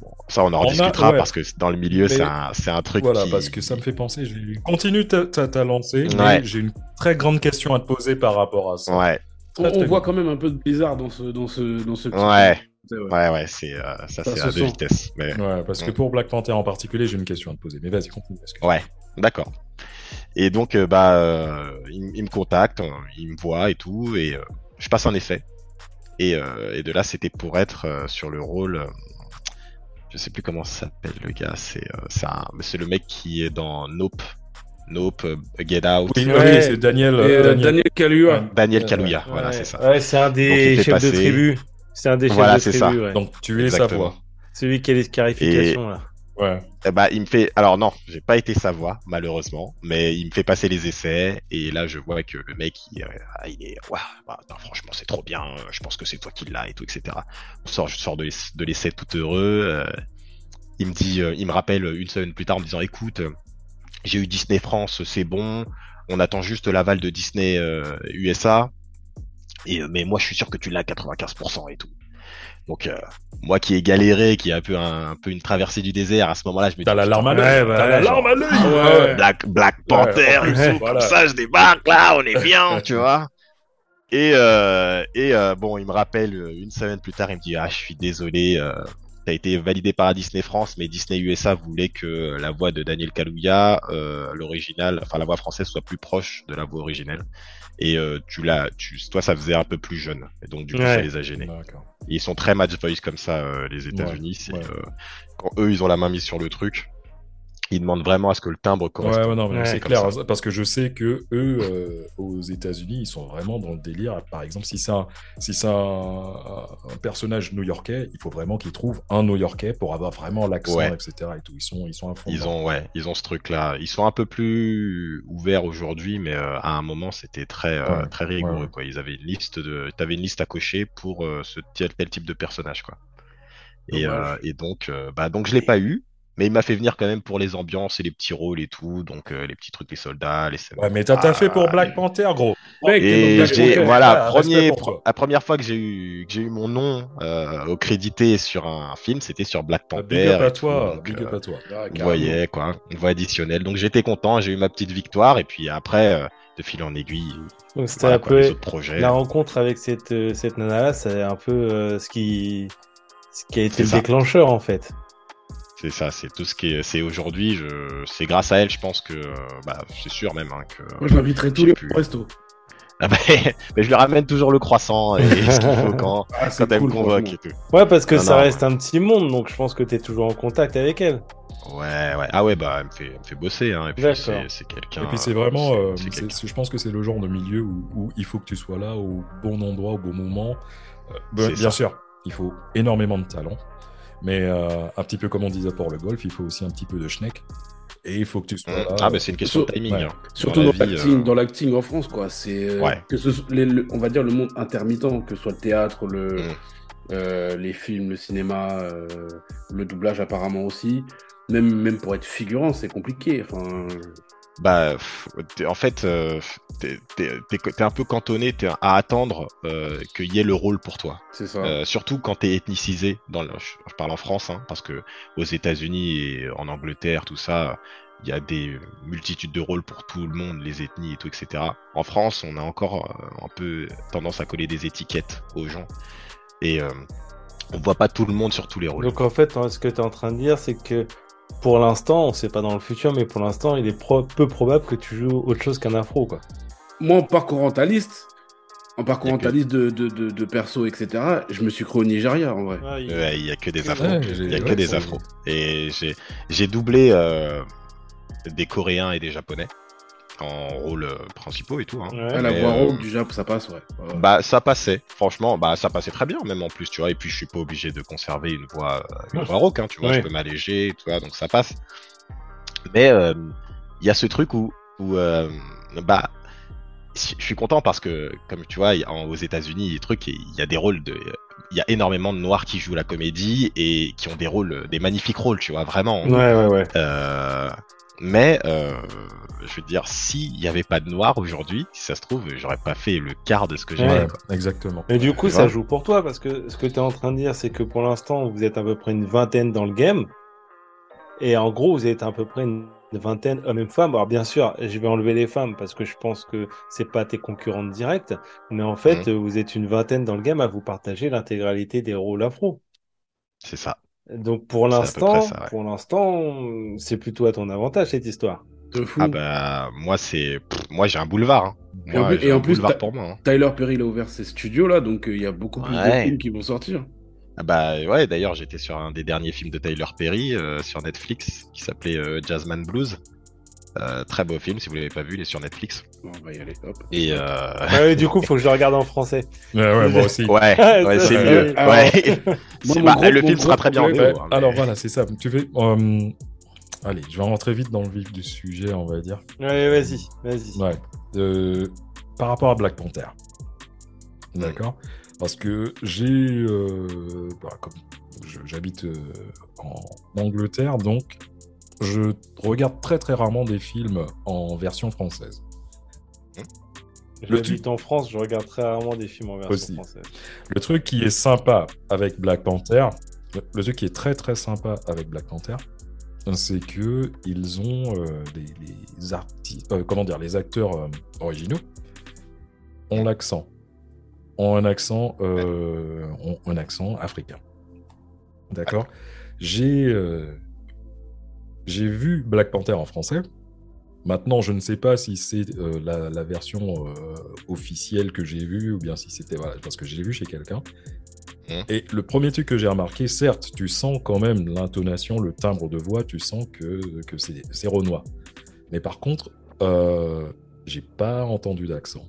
Bon, ça, on en On a- discutera ouais. parce que dans le milieu, c'est un, c'est un truc. Voilà, qui- parce que ça me fait penser. j'ai- Continue ta, ta, ta lancée. Ouais. J'ai une très grande question à te poser par rapport à ça. Ouais, On, Très, très on voit quand même un peu de bizarre dans ce, dans ce, dans ce petit Ouais. Ouais, ouais. C'est euh, ça, Ça c'est se à deux vitesses. Mais... Ouais, parce que Ouais. pour Black Panther en particulier, j'ai une question à te poser. Mais vas-y, continue. que- Ouais, d'accord. Et donc, euh, bah, euh, il, il me contacte, il me voit et tout, et euh, je passe un essai. Et, euh, et de là, c'était pour être euh, sur le rôle. euh, je sais plus comment ça s'appelle le gars. C'est euh, le mec qui est dans Nope, Nope, euh, Get Out. Oui, Ouais. oui, c'est Daniel. Et, euh, Daniel. Daniel Kalua. Ouais. Daniel Kaluuya, ouais. voilà, c'est ça. Ouais, c'est un des chefs de tribu. C'est un des chefs Voilà, de c'est tribu, ça. ouais. Donc tu es sa voix. Celui qui a les scarifications, là. Ouais. Eh bah, il me fait. Alors non, j'ai pas été sa voix, malheureusement, mais il me fait passer les essais et là je vois que le mec, il, euh, est. Waouh, bah, franchement, c'est trop bien. euh, Je pense que c'est toi qui l'as et tout, etc. On sort, je sors de l'ess- de l'essai tout heureux. euh, il me dit, il me rappelle une semaine plus tard en me disant, écoute, j'ai eu Disney France, c'est bon. On attend juste l'aval de Disney USA. Et, mais moi, je suis sûr que tu l'as à 95% et tout. Donc, euh, moi qui ai galéré, qui ai un peu, un, un peu une traversée du désert, à ce moment-là, je me dis, T'as la larme à l'œil. Ouais, T'as la larme à l'œil. Ah. Black, Black Panther, Ouais, ils ouais, sont voilà. comme ça, je débarque là, on est bien, tu vois. Et, euh, et euh, bon, il me rappelle euh, une semaine plus tard, il me dit Ah, je suis désolé, euh, t'as été validé par Disney France, mais Disney USA voulait que la voix de Daniel Kaluuya, euh, l'original, enfin la voix française, soit plus proche de la voix originelle. Et euh, tu l'as, tu, toi, ça faisait un peu plus jeune, et donc du coup, Ouais. ça les a gênés. Ils sont très match voice comme ça, euh, les États-Unis. ouais. euh, quand eux, ils ont la main mise sur le truc, ils demandent vraiment à ce que le timbre Ouais, corresponde. ouais, non, mais Ouais, c'est comme clair, ça. parce que je sais que eux, euh, aux États-Unis, ils sont vraiment dans le délire. Par exemple, si c'est un, si c'est un, un personnage new-yorkais, il faut vraiment qu'ils trouvent un new-yorkais pour avoir vraiment l'accent, Ouais. etc. Et tout. Ils sont, ils sont à fond. Ils ont, ouais, ils ont ce truc-là. Ils sont un peu plus ouverts aujourd'hui, mais euh, à un moment, c'était très, euh, Ouais, très rigoureux, quoi. Ils avaient une liste de, t'avais une liste à cocher pour euh, ce tel, tel type de personnage, quoi. Euh, et donc, euh, bah, donc je l'ai pas eu, mais il m'a fait venir quand même pour les ambiances et les petits rôles et tout, donc euh, les petits trucs, les soldats, les scènes. Ouais, mais t'as t'as fait pour Ah, Black et- Panther, gros. Mec, Et Black j'ai, Panther. voilà, Ah, premier, la première fois que j'ai eu, que j'ai eu mon nom euh, au crédité sur un film, c'était sur Black Ah, Panther. Big up à toi, donc, big up à toi. Ah, Vous voyez, quoi, une voix additionnelle. Donc j'étais content, j'ai eu ma petite victoire, et puis après, euh, de fil en aiguille, Donc c'était voilà, un quoi, peu les autres projets. la rencontre avec cette, euh, cette nana-là, c'est un peu euh, ce qui ce qui a été C'est le ça. déclencheur en fait. C'est ça, c'est tout ce qui est, c'est aujourd'hui, je, c'est grâce à elle, je pense que, euh, bah, c'est sûr même, hein, que. Moi, je l'inviterai tous les pu- au resto. Ah bah, mais je lui ramène toujours le croissant et ce qu'il faut quand, Ah, quand elle cool, me convoque et tout. Ouais, parce que Non, ça non, reste un petit monde, donc je pense que tu es toujours en contact avec elle. Ouais, ouais. Ah ouais, bah, elle me fait, elle me fait bosser, hein, et puis c'est, c'est quelqu'un. Et puis c'est vraiment, euh, c'est c'est- quelqu'un. c'est- je pense que c'est le genre de milieu où, où il faut que tu sois là au bon endroit, au bon moment. Euh, bien ça. sûr, il faut énormément de talent, mais euh, un petit peu comme on disait pour le golf, il faut aussi un petit peu de schneck. Et il faut que tu sois là. Ah, bah, c'est une question de timing. ouais. hein. Surtout Dans l'acting, euh, dans l'acting en France, quoi. C'est euh, Ouais. que ce soit les- le- on va dire le monde intermittent, que ce soit le théâtre, le, Mm. euh, les films, le cinéma, euh, le doublage apparemment aussi. Même, même pour être figurant, c'est compliqué. Enfin, Bah, en fait, euh, t'es, t'es un peu cantonné t'es à attendre euh, qu'il y ait le rôle pour toi. c'est ça. Euh, surtout quand t'es ethnicisé. Dans le- je, parle en France, hein, parce que aux États-Unis et en Angleterre, tout ça, il y a des multitudes de rôles pour tout le monde, les ethnies et tout, etc. En France, on a encore un peu tendance à coller des étiquettes aux gens. Et on voit pas tout le monde sur tous les rôles. Donc en fait, hein, ce que tu es en train de dire, c'est que pour l'instant, on sait pas dans le futur, mais pour l'instant, il est pro- peu probable que tu joues autre chose qu'un afro, quoi. Moi, en parcours mentaliste, en que- mentaliste de, de, de, de perso, etc., je me suis cru au Nigeria, en vrai. Ouais, il y a que des afros. j'ai- Il y a que ouais, des afros. Et j'ai j'ai doublé euh, des Coréens et des Japonais en rôles euh, principaux et tout. Hein. Ouais. Ah, la voix euh, du Japon, ça passe, ouais. Bah ça passait, franchement, bah ça passait très bien même en plus, tu vois. Et puis je suis pas obligé de conserver une voix, euh, une voix rauque, hein, tu vois. Ouais. Je peux m'alléger, tu vois, donc ça passe. Mais euh, il y a ce truc où, où euh, bah je suis content parce que comme tu vois, en- aux États-Unis, il y a des rôles de, il y a énormément de noirs qui jouent la comédie et qui ont des rôles, des magnifiques rôles, tu vois, vraiment. Ouais, ouais, ouais. Mais euh, je veux dire, s'il n'y avait pas de noir aujourd'hui, si ça se trouve, j'aurais pas fait le quart de ce que j'ai Ouais. exactement. Et du coup, ça joue pour toi, parce que ce que tu es en train de dire, c'est que pour l'instant, vous êtes à peu près une vingtaine dans le game. Et en gros, vous êtes à peu près une vingtaine hommes et femmes. Alors bien sûr, je vais enlever les femmes parce que je pense que c'est pas tes concurrentes directes. Mais en fait, vous êtes une vingtaine dans le game à vous partager l'intégralité des rôles afro. C'est ça. Donc pour l'instant, près ça, ouais. pour l'instant, c'est plutôt à ton avantage cette histoire. De fou. Ah bah moi c'est, moi j'ai un boulevard. Hein. Et en Moi, plus- j'ai et un en plus, boulevard t'as- pour moi. hein. Tyler Perry il a ouvert ses studios là, donc euh, il y a beaucoup plus Ouais. de films qui vont sortir. Ah bah ouais, d'ailleurs j'étais sur un des derniers films de Tyler Perry euh, sur Netflix qui s'appelait euh, Jazzman Blues. Euh, très beau film, si vous l'avez pas vu, il est sur Netflix. On va y aller, hop. Et euh... Ah ouais, du coup, faut que je le regarde en français. Ouais, ouais, moi aussi. ouais, c'est mieux. bah, gros- le film gros sera très bien en hein, mais- Alors voilà, c'est ça. Tu fais. euh, Allez, je vais rentrer vite dans le vif du sujet, on va dire. Ouais, vas-y, vas-y. Ouais. Euh, par rapport à Black Panther. D'accord Parce que j'ai. euh, bah, comme j'habite euh, en Angleterre, donc je regarde très très rarement des films en version française. Le J'habite en France, je regarde très rarement des films en version Aussi. française. Le truc qui est sympa avec Black Panther, le, truc qui est très très sympa avec Black Panther, c'est que ils ont euh, les, les artistes, euh, comment dire, les acteurs euh, originaux ont l'accent, ont un accent, euh, ont un accent africain. D'accord? J'ai euh, j'ai vu Black Panther en français. Maintenant, je ne sais pas si c'est euh, la, la version euh, officielle que j'ai vue ou bien si c'était voilà, parce que j'ai vu chez quelqu'un. Mhm. Et le premier truc que j'ai remarqué, certes, tu sens quand même l'intonation, le timbre de voix, tu sens que, que c'est c'est Renoir. Mais par contre, euh, j'ai pas entendu d'accent.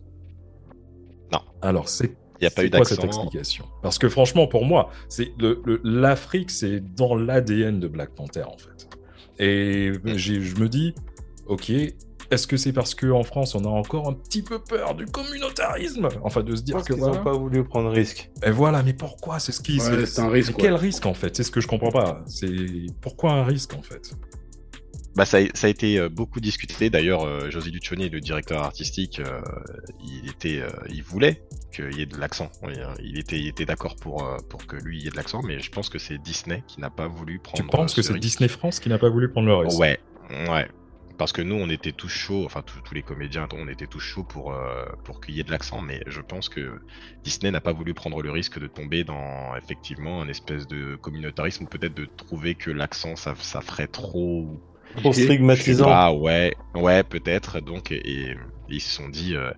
Non. Alors, c'est Il n'y a pas eu quoi cette explication? Parce que franchement, pour moi, c'est le- le- l'Afrique, c'est dans l'ADN de Black Panther en fait. Et j'ai- je me dis, ok, est-ce que c'est parce qu'en France, on a encore un petit peu peur du communautarisme? Enfin, de se dire Parce que voilà. n'ont pas voulu prendre risque. Et voilà, mais pourquoi C'est ce qui. Ouais, c'est un risque, Quel risque en fait? C'est ce que je comprends pas. C'est pourquoi un risque en fait? Bah, ça, a, ça a été euh, beaucoup discuté. D'ailleurs, euh, José Lucioni, le directeur artistique, euh, il était, euh, il voulait qu'il y ait de l'accent. Euh, Il était, il était d'accord pour, pour que lui il y ait de l'accent, mais je pense que c'est Disney qui n'a pas voulu prendre. Tu penses que ce c'est. Disney France qui n'a pas voulu prendre le risque? Ouais, ouais. Parce que nous, on était tous chauds, enfin tous les comédiens, on était tous chauds pour, euh, pour qu'il y ait de l'accent, mais je pense que Disney n'a pas voulu prendre le risque de tomber dans effectivement un espèce de communautarisme ou peut-être de trouver que l'accent ça, ça ferait trop Trop stigmatisant. pas, ouais, ouais, peut-être. Donc, et, et ils se sont dit, euh,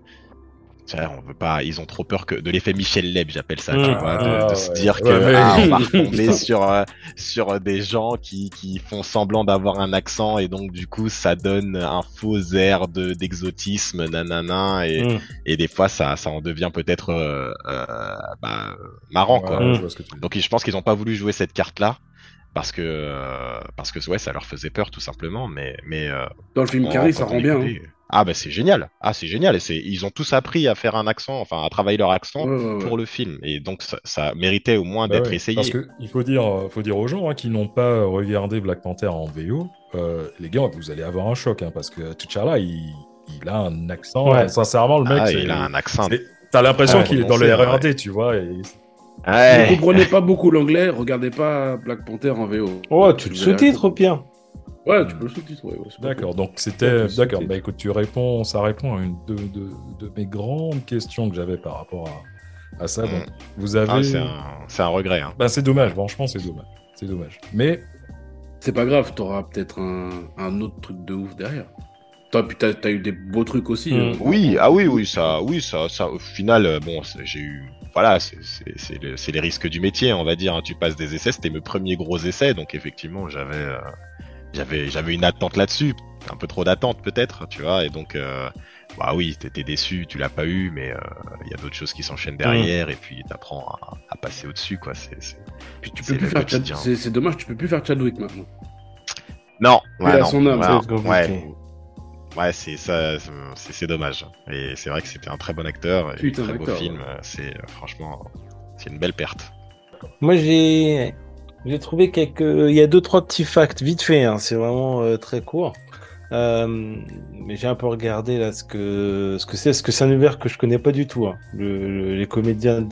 tiens, on veut pas, ils ont trop peur que de l'effet Michel Leb, j'appelle ça, tu Mm. vois, de, Ah, de se ouais. dire que Ouais, mais- ah, on va retomber sur euh, sur des gens qui qui font semblant d'avoir un accent et donc du coup ça donne un faux air de d'exotisme, nanana, et, Mm. et des fois ça ça en devient peut-être euh, euh, bah, marrant quoi. Donc je pense qu'ils n'ont pas voulu jouer cette carte là. Parce que euh, parce que ouais ça leur faisait peur tout simplement mais mais euh, Dans le film Carré, ça rend bien. écoutait- Ah bah c'est génial. Ah c'est génial. Et c'est ils ont tous appris à faire un accent, enfin à travailler leur accent hein. Ouais, ouais, ouais. pour le film. Et donc ça, ça méritait au moins Bah d'être ouais, essayé. Parce que il faut dire, euh, faut dire aux gens hein, qui n'ont pas regardé Black Panther en VO, euh, les gars, vous allez avoir un choc, hein, parce que T'Challa, il, il a un accent. Ouais. Sincèrement, le mec, Ah, il a un accent. T'as l'impression Ouais, qu'il est dans le ouais. RRD, tu vois. et- Si vous Ouais. comprenez pas beaucoup l'anglais, regardez pas Black Panther en VO. Oh, tu le sous-titres pire. Ouais, tu peux le sous-titrer. ouais, D'accord, donc Ouais, c'était. D'accord, bah écoute, tu réponds, ça répond à une de, de, de mes grandes questions que j'avais par rapport à, à ça. Mm. Donc, vous avez. Ah, c'est un, c'est un regret. hein. Bah, c'est dommage, franchement, c'est dommage. C'est dommage. Mais C'est pas grave, t'auras peut-être un, un autre truc de ouf derrière. Toi, puis t'as t'as eu des beaux trucs aussi. Mm. hein. Oui, ah oui, oui, ça, oui, ça, ça. Au final, euh, bon, j'ai eu, voilà, c'est- le- les risques du métier, on va dire. hein. Tu passes des essais, c'était mes premiers gros essais, donc effectivement, j'avais, euh, j'avais, j'avais une attente là-dessus, un peu trop d'attente peut-être, tu vois, et donc, euh, bah oui, t'étais déçu, tu l'as pas eu, mais euh, il y a d'autres choses qui s'enchaînent derrière, et puis t'apprends à, à passer au-dessus, quoi. C'est, c'est- Puis tu C'est peux plus le faire Chad... quotidien. C'est c'est dommage, tu peux plus faire Chadwick maintenant. Non, Il ouais, a non, son âme, voilà, ouais. Ouais, c'est ça, c'est c'est dommage. Et c'est vrai que c'était un très bon acteur, et Putain un très beau film. ouais. C'est euh, franchement, c'est une belle perte. Moi, j'ai j'ai trouvé quelques. Il y a deux trois petits facts vite fait. hein, C'est vraiment euh, très court. Euh, mais j'ai un peu regardé là ce que ce que c'est, ce que c'est un univers que je connais pas du tout. hein. Le- le- les comédiens,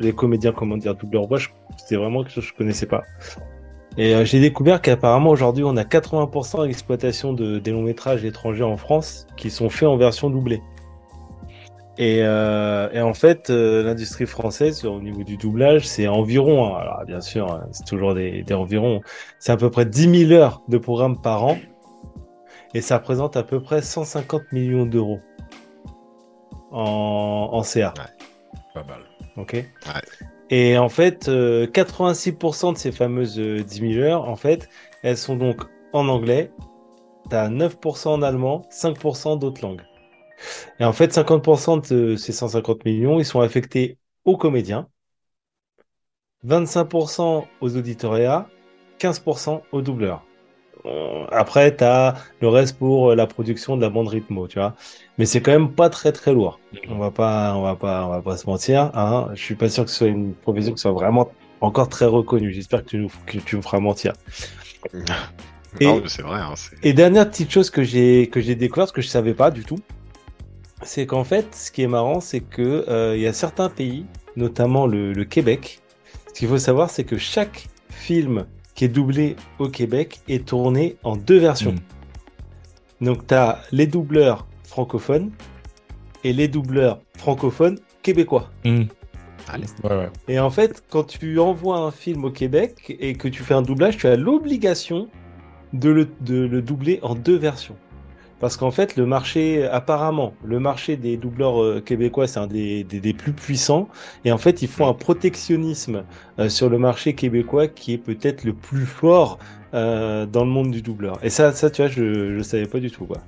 les comédiens, comment dire, doubleur voix, c'était vraiment quelque chose que je connaissais pas. Et euh, j'ai découvert qu'apparemment aujourd'hui, on a 80% d'exploitation de, des longs métrages étrangers en France qui sont faits en version doublée. Et, euh, et en fait, euh, l'industrie française, au niveau du doublage, c'est environ, hein, alors bien sûr, hein, c'est toujours des, des environs, c'est à peu près 10 000 heures de programme par an. Et ça représente à peu près 150 millions d'euros en, en CA. pas mal. Ok. Et en fait, euh, 86% de ces fameuses euh, 10 000 heures, en fait, elles sont donc en anglais t'as 9% en allemand, 5% d'autres langues. Et en fait, 50% de ces 150 millions, ils sont affectés aux comédiens, 25% aux auditoria, 15% aux doubleurs. Euh, Après, tu as le reste pour la production de la bande rythmo, tu vois. Mais c'est quand même pas très très lourd. On va pas, on va pas, on va pas se mentir. Hein. Je suis pas sûr que ce soit une profession qui soit vraiment encore très reconnue. J'espère que tu nous, que tu nous feras mentir. Et- Non, c'est vrai. hein, Et dernière petite chose que j'ai que j'ai découverte que je savais pas du tout, c'est qu'en fait, ce qui est marrant, c'est que euh, il y a certains pays, notamment le, le Québec. Ce qu'il faut savoir, c'est que chaque film qui est doublé au Québec est tourné en deux versions. Mm. Donc, tu as les doubleurs francophones et les doubleurs francophones québécois. Mm. Allez. Ouais, ouais. Et en fait, quand tu envoies un film au Québec et que tu fais un doublage, tu as l'obligation de le, de le doubler en deux versions. Parce qu'en fait, le marché, apparemment, le marché des doubleurs euh, québécois, c'est un des, des, des plus puissants. Et en fait, ils font un protectionnisme euh, sur le marché québécois qui est peut-être le plus fort euh, dans le monde du doubleur. Et ça, ça tu vois, je ne savais pas du tout. Quoi.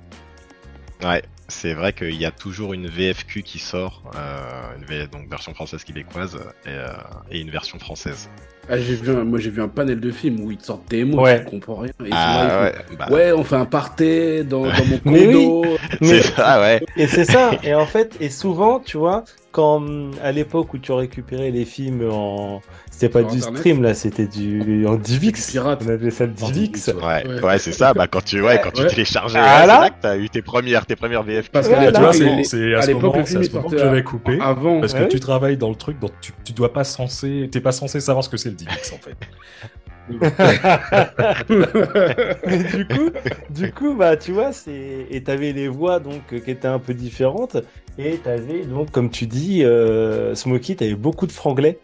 Ouais, c'est vrai qu'il y a toujours une VFQ qui sort, euh, une V- donc version française québécoise et, euh, et une version française. Ah, j'ai vu un- moi, j'ai vu un panel de films où ils te sortent des mots, Ouais. tu comprends rien. Et Ah là, ils ouais, font, bah, ouais, on fait un party dans, dans mon Mais oui. condo. Mais- c'est ça, ouais. Et c'est ça. Et en fait, et souvent, tu vois, quand à l'époque où tu récupérais les films en, c'était pas Sur du Internet. stream là, c'était du en DivX. Pirate. On appelait ça le DivX. Ouais, Ouais. ouais, c'est ça. Bah quand tu, ouais, quand tu téléchargeais, Ah, là là que t'as eu tes premières, tes premières VFQ. Parce Ouais, qu'à là, Tu vois, c'est à, à ce l'époque, moment, le c'est film à ce moment que j'avais coupé. avant. Parce Ah que oui tu travailles dans le truc, donc tu, tu dois pas censé, t'es pas censé savoir ce que c'est le DivX en fait. Mais du coup, du coup, bah, tu vois, c'est et t'avais les voix donc euh, qui étaient un peu différentes et t'avais donc, comme tu dis, euh, Smokey, t'avais beaucoup de franglais,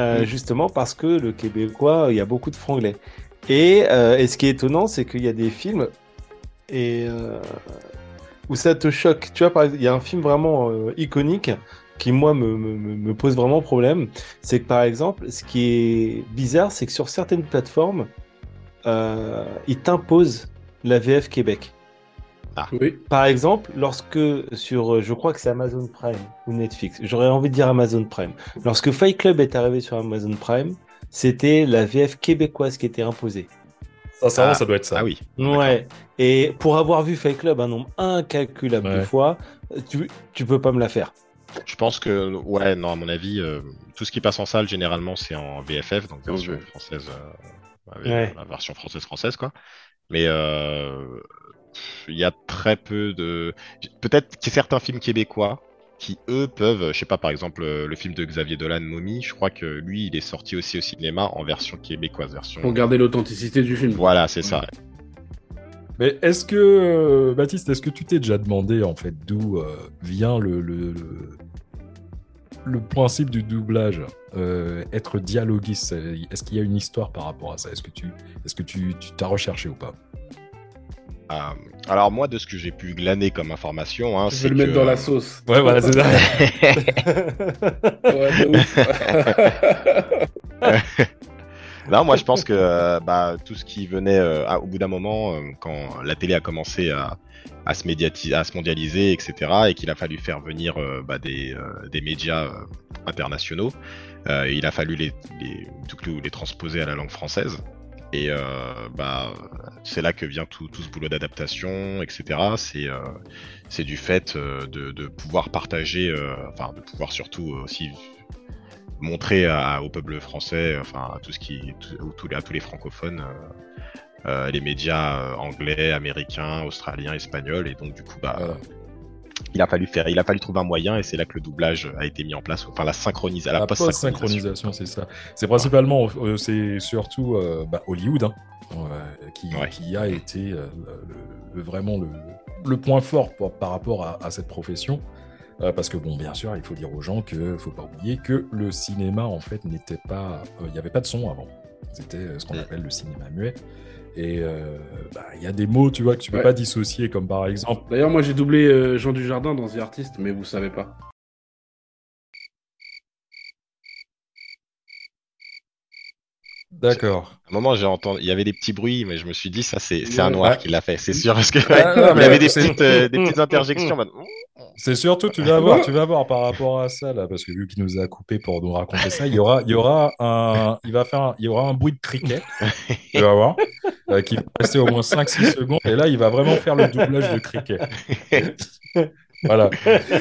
euh, Mm. justement parce que le québécois, il y a beaucoup de franglais. Et, euh, et ce qui est étonnant, c'est qu'il y a des films et euh, où ça te choque. Tu vois, il y a un film vraiment iconique qui moi me, me, pose vraiment problème. C'est que par exemple, ce qui est bizarre, c'est que sur certaines plateformes, ils t'imposent la VF Québec. Oui. Par exemple, lorsque sur, euh, je crois que c'est Amazon Prime ou Netflix, j'aurais envie de dire Amazon Prime. Lorsque Fight Club est arrivé sur Amazon Prime, c'était la VF québécoise qui était imposée. Sincèrement, Ah. ça doit être ça. Ah oui. Ouais. Et pour avoir vu Fight Club un nombre incalculable de fois, tu, tu peux pas me la faire. Je pense que, ouais, non, à mon avis, euh, tout ce qui passe en salle, généralement, c'est en VFF, donc version française, euh, avec Ouais. la version française française, quoi. Mais euh, il y a très peu de. Peut-être qu'il y a certains films québécois qui, eux, peuvent. Je sais pas, par exemple, euh, le film de Xavier Dolan, Mommy, je crois que lui, il est sorti aussi au cinéma en version québécoise, version. Pour garder l'authenticité du film. Voilà, c'est ça. Mais est-ce que, euh, Baptiste, est-ce que tu t'es déjà demandé en fait d'où euh, vient le, le, le, le principe du doublage euh, Être dialoguiste, est-ce qu'il y a une histoire par rapport à ça? Est-ce que tu est-ce que tu tu t'as recherché ou pas? Euh, alors, moi, de ce que j'ai pu glaner comme information, hein, Je c'est vais le mettre que- dans la sauce. Ouais, voilà, c'est ça. Ouais, de ouf. Non, moi je pense que euh, bah, tout ce qui venait euh, à- au bout d'un moment, euh, quand la télé a commencé à, à se médiati- à se mondialiser, etc., et qu'il a fallu faire venir euh, bah, des, euh, des médias euh, internationaux, euh, il a fallu les transposer à la langue française. Et euh, bah, c'est là que vient tout, ce boulot d'adaptation, etc. C'est euh, c'est du fait euh, de, pouvoir partager, enfin de pouvoir surtout aussi montrer au peuple français, enfin à tout ce qui, à tous les francophones, les médias anglais, américains, australiens, espagnols, et donc du coup, bah. Il a fallu faire, il a fallu trouver un moyen, et c'est là que le doublage a été mis en place, enfin la synchronisation, la, La post-synchronisation. post-synchronisation, c'est ça. C'est principalement, euh, c'est surtout euh, bah, Hollywood hein, euh, qui, Ouais. qui a été euh, le- vraiment le, le point fort pour- par rapport à, à cette profession. Euh, parce que bon, bien sûr, il faut dire aux gens que faut pas oublier que le cinéma en fait n'était pas, euh, il n'y avait pas de son avant. C'était euh, ce qu'on Mm. appelle le cinéma muet. Et euh, bah, il y a des mots, tu vois, que tu peux Ouais. pas dissocier, comme par exemple D'ailleurs, moi j'ai doublé euh, Jean Dujardin dans The Artist, mais vous savez pas. D'accord. À un moment, j'ai entendu, il y avait des petits bruits, mais je me suis dit, ça, c'est un Ouais. noir qui l'a fait, c'est sûr, parce que Ah, non, il mais avait des petites, euh, des petites interjections. C'est surtout, tu vas voir, tu vas voir par rapport à ça là, parce que vu qu'il nous a coupé pour nous raconter ça, il y aura, il y aura un, il va faire, un- il y aura un bruit de criquet, tu vas voir, euh, qui va rester au moins 5-6 secondes, et là, il va vraiment faire le doublage de criquet. Voilà,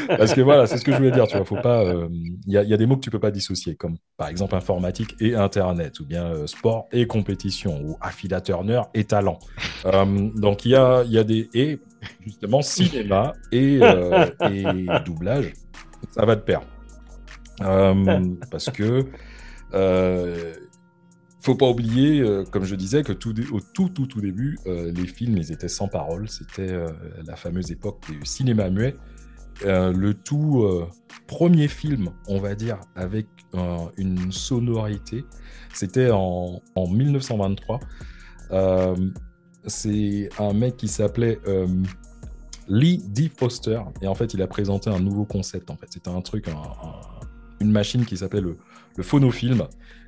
parce que voilà, c'est ce que je voulais dire, tu vois, faut pas, euh, il y, a, il y a des mots que tu peux pas dissocier, comme par exemple informatique et internet, ou bien euh, sport et compétition, ou Affida Turner et talent. Euh, donc il y a, y a des et justement cinéma et, euh, et doublage, ça va de pair. Euh, parce que euh, faut pas oublier, euh, comme je disais, que tout, au tout tout tout début, euh, les films ils étaient sans parole. C'était euh, la fameuse époque du cinéma muet. Euh, le tout euh, premier film, on va dire, avec euh, une sonorité, c'était en, en 1923. Euh, c'est un mec qui s'appelait Lee D. Foster. Et en fait, il a présenté un nouveau concept. En fait, c'était un truc, un- un- une machine qui s'appelait le, phonofilm.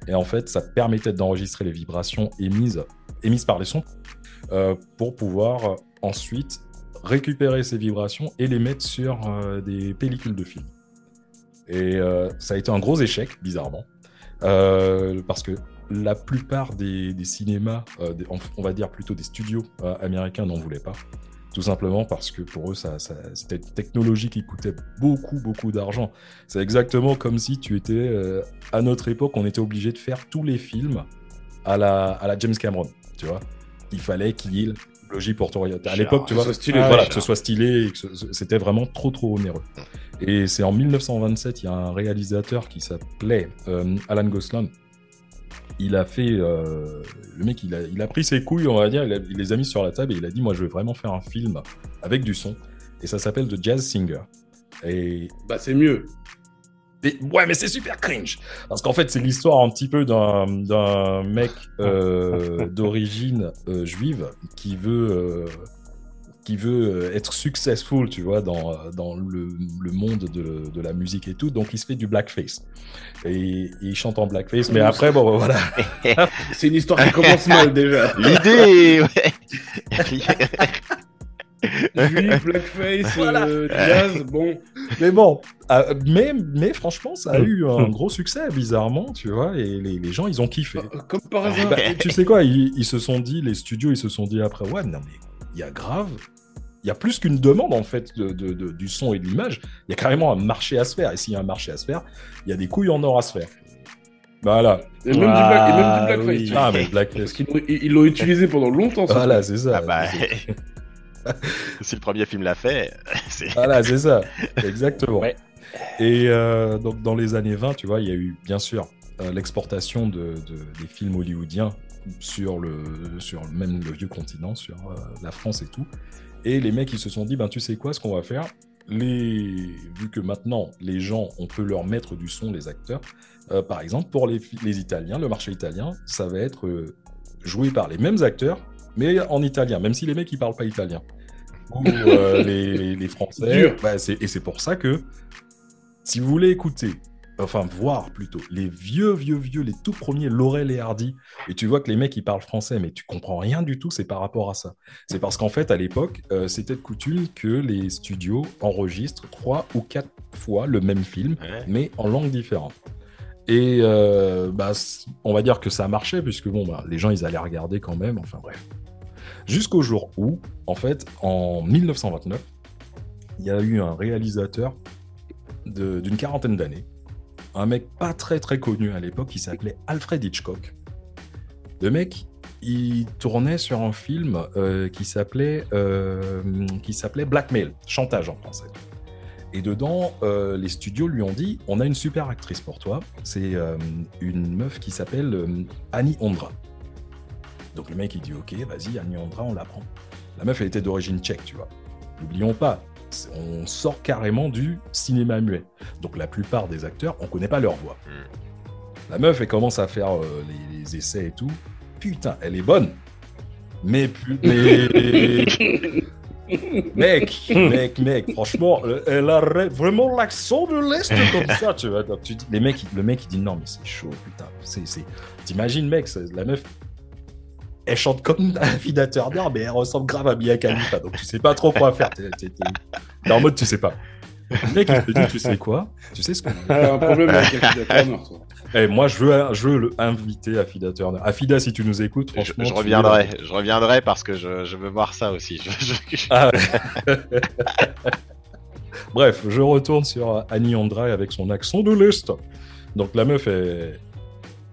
Et en fait, ça permettait d'enregistrer les vibrations émises, émises par les sons pour pouvoir ensuite récupérer ces vibrations et les mettre sur euh, des pellicules de film. Et euh, ça a été un gros échec, bizarrement, euh, parce que la plupart des, cinémas, on, va dire plutôt des studios américains n'en voulaient pas. Tout simplement parce que pour eux, ça, c'était une technologie qui coûtait beaucoup, beaucoup d'argent. C'est exactement comme si tu étais, à notre époque, on était obligé de faire tous les films à la, à la James Cameron, tu vois. Il fallait qu'il pour ton À l'époque, tu que vois, ce soit stylé, voilà, que ce soit stylé, et que c'était vraiment trop, trop onéreux. Et c'est en 1927, il y a un réalisateur qui s'appelait euh, Alan Gosling. Il a fait. euh, le mec, il a, il a pris ses couilles, on va dire, il, a- il les a mis sur la table et il a dit Moi, je vais vraiment faire un film avec du son. Et ça s'appelle The Jazz Singer. Et. Bah, c'est mieux. Ouais, mais c'est super cringe Parce qu'en fait, c'est l'histoire un petit peu d'un d'un mec euh, d'origine euh, juive qui veut. euh, qui veut être successful, tu vois, dans, dans le, le monde de, de la musique et tout. Donc, il se fait du blackface. Et, et il chante en blackface. Mais après, bon, voilà. C'est une histoire qui commence mal déjà. L'idée, ouais. Juif, blackface, Voilà. euh, jazz, bon. Mais bon, euh, mais, mais franchement, ça a eu un gros succès, bizarrement, tu vois. Et les, les gens, ils ont kiffé. Euh, Comme par hasard. Bah, tu sais quoi, ils, ils se sont dit, les studios, ils se sont dit après, ouais, non, mais il y a grave, il y a plus qu'une demande en fait de, de- de- du son et de l'image. Il y a carrément un marché à se faire. Et s'il y a un marché à se faire, il y a des couilles en or à se faire. Voilà. Et même, du, black, et même Ah, du blackface. oui. Ah, mais Parce Blackface. qu'ils l'ont- ils ils l'ont utilisé pendant longtemps. ça. Voilà, c'est ça. Ah bah, si le premier film l'a fait, c'est. Voilà, c'est ça. Exactement. Ouais. Et euh, donc, dans les années 20, tu vois, il y a eu, bien sûr, euh, l'exportation de, de- des films hollywoodiens sur, le, sur même le vieux continent, sur euh, la France et tout. Et les mecs, ils se sont dit, ben, tu sais quoi, ce qu'on va faire les... Vu que maintenant, les gens, on peut leur mettre du son, les acteurs, euh, par exemple, pour les, Italiens, le marché italien, ça va être euh, joué par les mêmes acteurs, mais en italien, même si les mecs, ils parlent pas italien. Ou euh, les, Français. Bah, et c'est pour ça que, si vous voulez écouter, enfin voir plutôt, les vieux, vieux, vieux, les tout premiers Laurel et Hardy, et tu vois que les mecs, ils parlent français, mais tu comprends rien du tout, c'est par rapport à ça. C'est parce qu'en fait, à l'époque, euh, c'était de coutume que les studios enregistrent trois ou quatre fois le même film, Ouais. mais en langue différente. Et euh, bah, on va dire que ça marchait, puisque bah, les gens, ils allaient regarder quand même, enfin bref. Jusqu'au jour où, en fait, en 1929, il y a eu un réalisateur d'une quarantaine d'années, un mec pas très très connu à l'époque, qui s'appelait Alfred Hitchcock. Le mec, il tournait sur un film euh, euh, qui s'appelait Blackmail, chantage en français. Et dedans, euh, les studios lui ont dit on a une super actrice pour toi. C'est euh, une meuf qui s'appelle euh, Annie Ondra. Donc le mec il dit ok, vas-y Annie Ondra, on la prend. La meuf elle était d'origine tchèque, tu vois. N'oublions pas, on sort carrément du cinéma muet. Donc la plupart des acteurs, on connaît pas leur voix. La meuf elle commence à faire euh, les, les essais et tout. Putain, elle est bonne. Mais, pu- mais mec, mec, mec, franchement, elle a vraiment l'accent de l'Est comme ça, tu vois. Tu dis, les mecs, le mec, il dit non, mais c'est chaud, putain. T'imagines, mec, la meuf, elle chante comme fille d'un Turner, mais elle ressemble grave à Mia Khalifa. Donc, tu sais pas trop quoi faire. T'es en mode, tu sais pas. Le mec, il te dit, tu sais quoi? Tu sais ce qu'on a un problème avec Afida Turner, toi. Eh, moi, je veux, je veux le inviter Afida Turner. Afida, si tu nous écoutes, Je, franchement. je tu reviendrai, je reviendrai parce que je, je veux voir ça aussi. Je- je- Ah. Bref, je retourne sur Annie André avec son accent de l'Est. Donc la meuf, elle,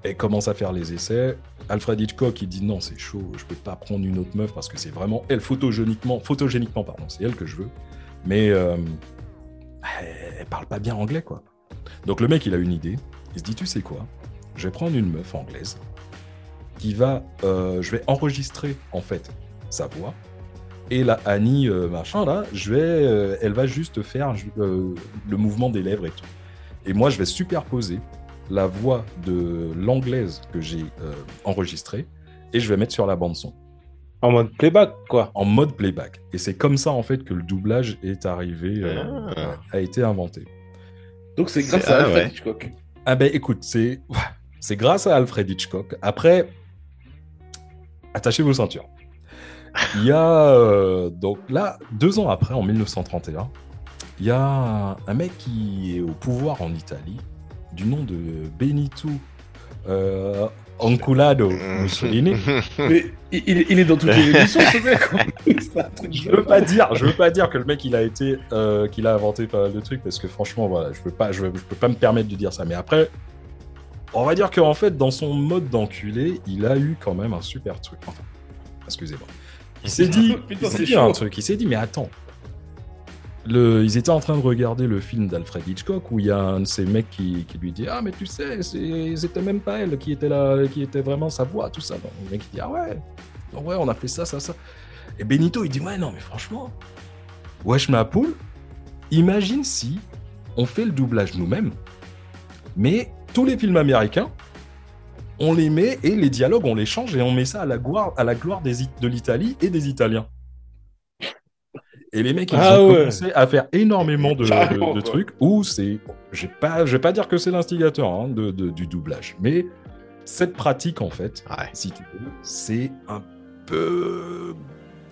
elle commence à faire les essais. Alfred Hitchcock, il dit non, c'est chaud, je peux pas prendre une autre meuf parce que c'est vraiment elle photogéniquement, photogéniquement pardon, c'est elle que je veux. Mais euh, elle, parle pas bien anglais quoi. Donc le mec, il a une idée. Il se dit tu sais quoi, je vais prendre une meuf anglaise qui va, euh, je vais enregistrer en fait sa voix et la Annie, euh, machin, là, je vais, euh, elle va juste faire le mouvement des lèvres et tout. Et moi, je vais superposer la voix de l'anglaise que j'ai enregistrée et je vais mettre sur la bande-son, En mode playback, quoi. en mode playback. Et c'est comme ça, en fait, que le doublage est arrivé, euh, Ah. a été inventé. Donc c'est grâce à Alfred ouais. Hitchcock. Ah ben écoute, c'est c'est grâce à Alfred Hitchcock. Après, attachez vos ceintures. Il y a euh, donc là deux ans après, en 1931, il y a un, un mec qui est au pouvoir en Italie, du nom de Benito euh, Anculado Mussolini. Mais il, est dans toutes les émissions, ce mec. un truc Je veux pas dire, je veux pas dire que le mec il a été, euh, qu'il a inventé pas mal de trucs parce que franchement voilà, je peux pas, je, je peux pas me permettre de dire ça. Mais après, on va dire qu'en fait dans son mode d'enculé, il a eu quand même un super truc. Enfin, excusez-moi. Il s'est dit, Putain, il s'est c'est dit un truc. Il s'est dit mais attends. Ils étaient en train de regarder le film d'Alfred Hitchcock où il y a un de ces mecs qui, lui dit ah mais tu sais c'était même pas elle qui était là qui était vraiment sa voix tout ça. Le mec il dit ah ouais ouais on a fait ça ça ça et Benito, il dit Ouais, non, mais franchement, wesh ma poule, imagine si on fait le doublage nous-mêmes, mais tous les films américains, on les met et les dialogues, on les change et on met ça à la gloire, à la gloire de l'Italie et des Italiens. Et les mecs, ils Ah ont ouais. commencé à faire énormément de, Carrément, de- de quoi. trucs où c'est. Je je vais pas dire que c'est l'instigateur hein, de- de- du doublage, mais cette pratique, en fait, Ouais. si tu veux, c'est un peu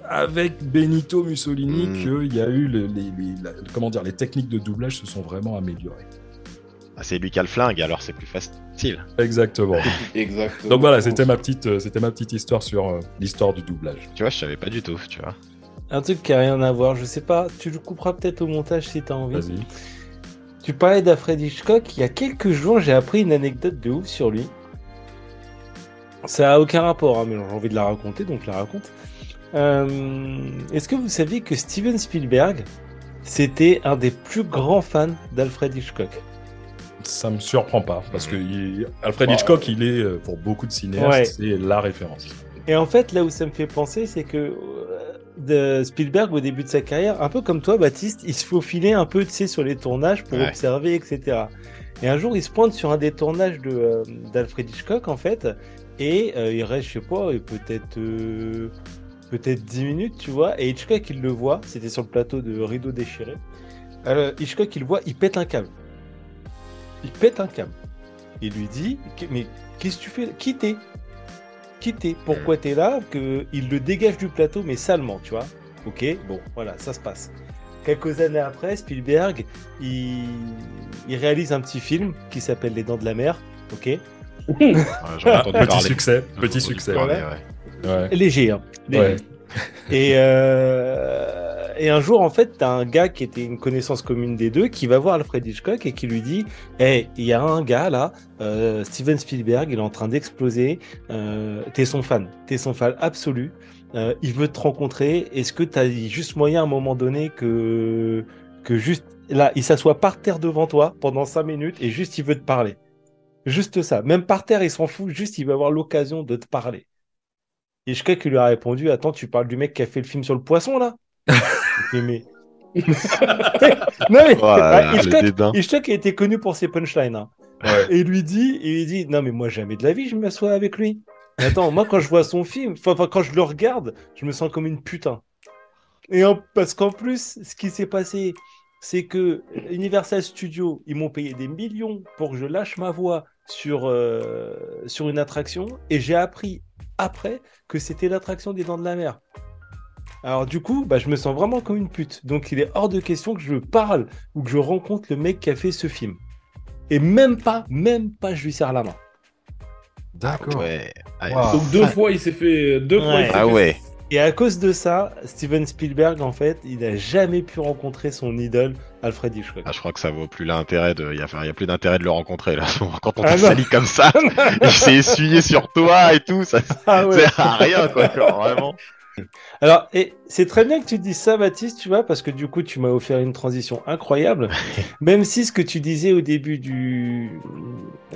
avec Benito Mussolini Mm. qu'il y a eu le- les, les- la- comment dire, les techniques de doublage se sont vraiment améliorées. Ah, c'est lui qui a le flingue, alors c'est plus facile. Exactement. Exactement. Donc voilà, c'était ma petite, euh, c'était ma petite histoire sur euh, l'histoire du doublage. Tu vois, je savais pas du tout, tu vois. Un truc qui a rien à voir, je sais pas, tu le couperas peut-être au montage si t'as envie. Vas-y. Tu parlais d'Alfred Hitchcock, il y a quelques jours, j'ai appris une anecdote de ouf sur lui. Ça a aucun rapport, hein, mais j'ai envie de la raconter, donc je la raconte. Euh, Est-ce que vous saviez que Steven Spielberg, c'était un des plus grands fans d'Alfred Hitchcock? Ça me surprend pas parce que il- Alfred Bah, Hitchcock, il est euh, pour beaucoup de cinéastes, Ouais. c'est la référence. Et en fait, là où ça me fait penser, c'est que euh, de Spielberg, au début de sa carrière, un peu comme toi, Baptiste, il se faufilait un peu, tu sais, sur les tournages pour Ouais. observer, etc. Et un jour, il se pointe sur un des tournages de, euh, d'Alfred Hitchcock, en fait, et euh, il reste, je sais pas, peut-être euh, peut-être 10 minutes, tu vois, et Hitchcock, il le voit, c'était sur le plateau de Rideau déchiré. Alors, Hitchcock, il le voit, il pète un câble. Il pète un câble. Il lui dit, mais qu'est-ce que tu fais? Qui t'es? Pourquoi t'es là que Il le dégage du plateau, mais salement, tu vois. Ok, bon, voilà, ça se passe. Quelques années après, Spielberg, il, il réalise un petit film qui s'appelle Les Dents de la Mer. Ok, Ouais, J'en ai entendu Petit parler. succès, petit succès. parler, Ouais. ouais. Ouais. léger, hein. léger. Et, euh, et un jour, en fait, t'as un gars qui était une connaissance commune des deux qui va voir Alfred Hitchcock et qui lui dit Hey, il y a un gars là, euh, Steven Spielberg, il est en train d'exploser. Euh, t'es son fan, t'es son fan absolu. Euh, il veut te rencontrer. Est-ce que t'as juste moyen à un moment donné que, que juste là, il s'assoit par terre devant toi pendant cinq minutes et juste il veut te parler? Juste ça. Même par terre, il s'en fout. Juste, il va avoir l'occasion de te parler. Et Hitchcock lui a répondu Attends, tu parles du mec qui a fait le film sur le poisson là Il fait, mais. non, mais Voilà, le Hitchcock, a été connu pour ses punchlines. hein. Ouais. Et il lui dit, il lui dit Non, mais moi, jamais de la vie, je m'assois avec lui. Mais Attends, moi, quand je vois son film, enfin, enfin, quand je le regarde, je me sens comme une putain. Et en- parce qu'en plus, ce qui s'est passé, c'est que Universal Studios, ils m'ont payé des millions pour que je lâche ma voix sur, euh, sur une attraction. Et j'ai appris après que c'était l'attraction des Dents de la Mer. Alors du coup, bah, je me sens vraiment comme une pute. Donc il est hors de question que je parle ou que je rencontre le mec qui a fait ce film. Et même pas, même pas, je lui serre la main. D'accord. Ouais. Ah, Wow. Donc deux fois, il s'est fait. Deux fois, Ouais. il s'est Ah fait- ouais. Et à cause de ça, Steven Spielberg, en fait, il n'a jamais pu rencontrer son idole, Alfred Hitchcock. Ah, je crois que ça vaut plus l'intérêt de. Il y a, plus d'intérêt de le rencontrer là. Quand on Ah t'a non. sali comme ça, il s'est essuyé sur toi et tout, ça Ah ouais. sert à rien quoi. genre, vraiment. Alors, et c'est très bien que tu dises ça, Baptiste, tu vois, parce que du coup, tu m'as offert une transition incroyable. Même si ce que tu disais au début du...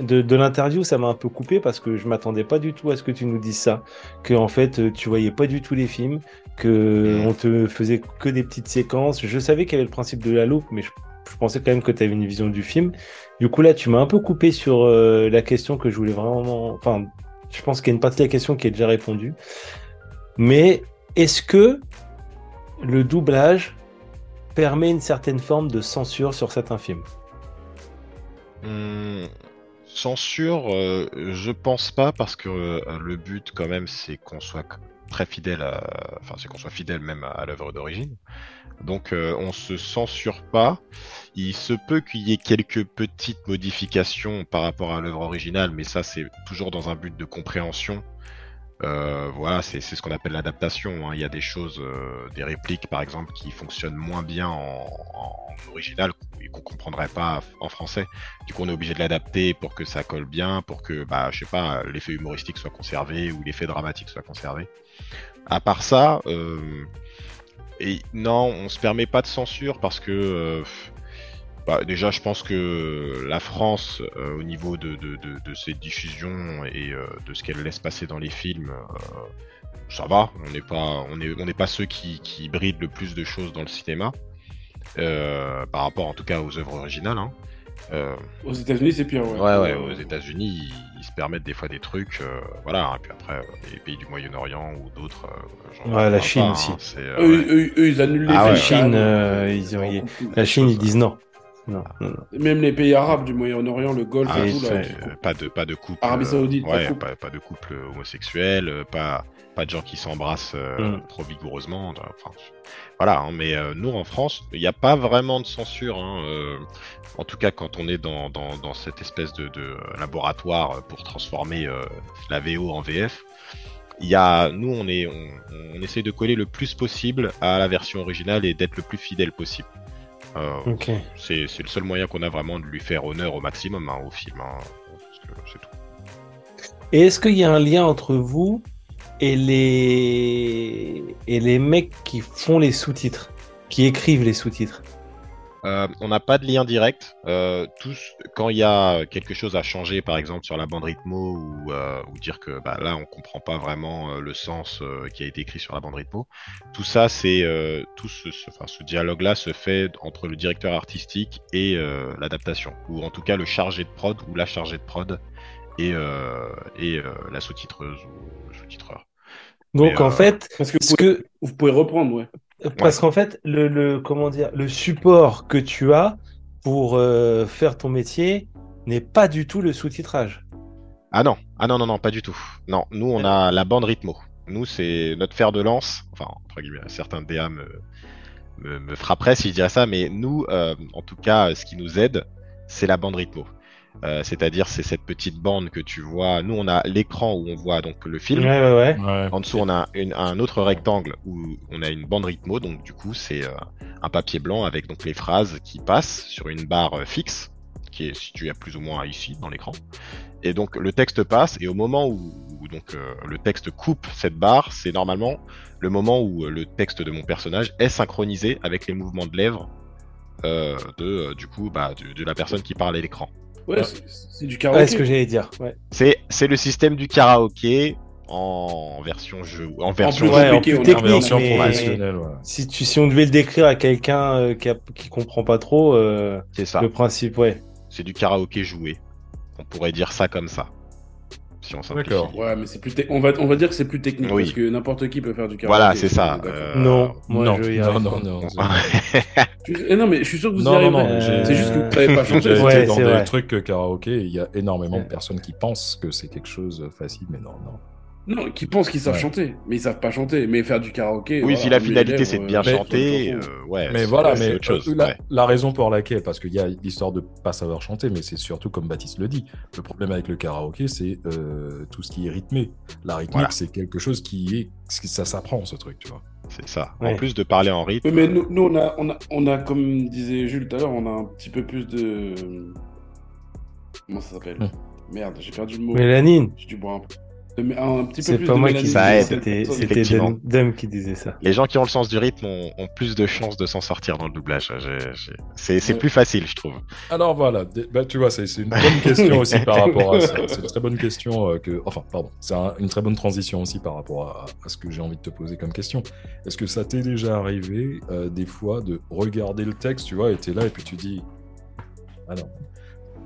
de, de l'interview, ça m'a un peu coupé parce que je m'attendais pas du tout à ce que tu nous dises ça. Que, en fait, euh, tu voyais pas du tout les films, que Mm. on te faisait que des petites séquences. Je savais qu'il y avait le principe de la loupe, mais je, je pensais quand même que tu avais une vision du film. Du coup, là, tu m'as un peu coupé sur euh, la question que je voulais vraiment. Enfin, je pense qu'il y a une partie de la question qui est déjà répondue. Mais est-ce que le doublage permet une certaine forme de censure sur certains films Hum, censure, euh, je pense pas parce que euh, le but quand même c'est qu'on soit très fidèle à, enfin c'est qu'on soit fidèle même à, à l'œuvre d'origine. Donc euh, on se censure pas. Il se peut qu'il y ait quelques petites modifications par rapport à l'œuvre originale, mais ça c'est toujours dans un but de compréhension. Euh, voilà, c'est ce qu'on appelle l'adaptation. hein. Il y a des choses, euh, des répliques par exemple, qui fonctionnent moins bien en, en- en original et qu'on comprendrait pas en français. Du coup, on est obligé de l'adapter pour que ça colle bien, pour que, bah, je sais pas, l'effet humoristique soit conservé ou l'effet dramatique soit conservé. À part ça, euh, et non, on se permet pas de censure parce que, euh, bah, déjà, je pense que la France, euh, au niveau de, de, de, de ses diffusions et euh, de ce qu'elle laisse passer dans les films, euh, ça va. On n'est pas, on est, on n'est pas ceux qui, qui brident le plus de choses dans le cinéma, euh, par rapport en tout cas aux œuvres originales. Hein. Euh, Aux États-Unis, c'est pire. Ouais, Ouais, ouais, aux États-Unis, ils, ils se permettent des fois des trucs, euh, voilà. Et puis après, les pays du Moyen-Orient ou d'autres. euh, Ouais, la Chine hein, aussi. euh, Eux, ouais. eux, eux, ils annulent les Ah films. ouais. La Chine, ils ont-. La Chine, ils disent non. Non, non, non. Même les pays arabes du Moyen-Orient, le Golfe Ah, et tout, là. euh, pas de pas de couple. Arabie euh, Saoudite, pas de ouais, couple. pas, pas de couple homosexuel, euh, pas pas de gens qui s'embrassent euh, Mm. trop vigoureusement. Enfin, voilà. hein, mais euh, nous en France, il n'y a pas vraiment de censure. hein, euh, en tout cas, quand on est dans, dans, dans cette espèce de, de laboratoire pour transformer euh, la VO en VF, il y a, nous, on est, on, on essaie de coller le plus possible à la version originale et d'être le plus fidèle possible. Euh, c'est c'est le seul moyen qu'on a vraiment de lui faire honneur au maximum hein, au film. hein, c'est tout. Et est-ce qu'il y a un lien entre vous et les et les mecs qui font les sous-titres, qui écrivent les sous-titres? Euh, on n'a pas de lien direct. Euh, tous, quand il y a quelque chose à changer, par exemple sur la bande rythmo, ou, euh, ou dire que bah, là on comprend pas vraiment euh, le sens euh, qui a été écrit sur la bande rythmo, tout ça, c'est euh, tout ce, ce- enfin, ce dialogue-là se fait entre le directeur artistique et euh, l'adaptation, ou en tout cas le chargé de prod ou la chargée de prod et, euh, et euh, la sous-titreuse ou le sous-titreur. Donc Mais, en euh, fait, Parce que vous pouvez, que vous pouvez reprendre, ouais. Parce qu'en fait le, le comment dire le support que tu as pour euh, faire ton métier n'est pas du tout le sous-titrage. Ah non, ah non, non, non, pas du tout. Non, nous on a la bande rythmo. Nous c'est notre fer de lance. Enfin, entre guillemets, certains DA me, me, me frapperaient si je dirais ça, mais nous, euh, en tout cas, ce qui nous aide, c'est la bande rythmo. Euh, C'est-à-dire, c'est cette petite bande que tu vois. Nous, on a l'écran où on voit donc le film. ouais ouais. Ouais. En dessous, on a une- un autre rectangle où on a une bande rythmo. Donc, du coup, c'est euh, un papier blanc avec donc les phrases qui passent sur une barre euh, fixe qui est située à plus ou moins ici dans l'écran. Et donc, le texte passe et au moment où, où donc euh, le texte coupe cette barre, c'est normalement le moment où le texte de mon personnage est synchronisé avec les mouvements de lèvres euh, de euh, du coup bah, de, de la personne qui parle à l'écran. Ouais, c'est- du Ouais, karaoké. ce que j'allais dire. Ouais. C'est c'est le système du karaoké en version jeu en version plus Ouais, en compliqué, plus on a- En technique, version mais- professionnelle, ouais. Si, tu, si on devait le décrire à quelqu'un euh, qui, a- qui comprend pas trop, euh, c'est ça. le principe, ouais. C'est du karaoké joué. On pourrait dire ça comme ça. Si on simplifie. D'accord. Ouais, mais c'est plus te- on va on va dire que c'est plus technique Oui. parce que n'importe qui peut faire du karaoké. Voilà, c'est ça. Euh, Non, moi non, je y non, non, non, Je- eh non, mais je suis sûr que vous y Non, non, non, C'est juste que vous savez pas chanter. Ouais, dans c'est des vrai. trucs euh, karaoké, il y a énormément de personnes qui pensent que c'est quelque chose de facile, mais non, non. Non, qui pensent qu'ils savent Ouais. chanter, mais ils savent pas chanter. Mais faire du karaoké. Oui, voilà, si la finalité c'est de lèvres, bien euh, chanter, euh, ouais. Mais c'est- voilà, ouais, mais autre chose. euh, la, ouais. la raison pour laquelle, parce qu'il y a l'histoire de pas savoir chanter, mais c'est surtout comme Baptiste le dit, le problème avec le karaoké, c'est euh, tout ce qui est rythmé. La rythmique, Voilà. c'est quelque chose qui est, ça s'apprend ce truc, tu vois. C'est ça. Ouais. En plus de parler en rythme. Mais nous, nous, on, a, on, a, on a, comme disait Jules tout à l'heure, on a un petit peu plus de. Comment ça s'appelle? Hmm. Merde, j'ai perdu le mot. Mélanine. J'ai dû boire un peu. Peu C'est pas moi qui. Ça c'était Dom qui disait ça. Les gens qui ont le sens du rythme ont, ont plus de chances de s'en sortir dans le doublage. C'est Ouais. plus facile, je trouve. Alors voilà, bah, tu vois, c'est c'est une bonne question aussi par rapport à ça. C'est une très bonne question euh, que, enfin, pardon, c'est un- une très bonne transition aussi par rapport à, à ce que j'ai envie de te poser comme question. Est-ce que ça t'est déjà arrivé euh, des fois de regarder le texte, tu vois, et t'es là et puis tu dis, ah non.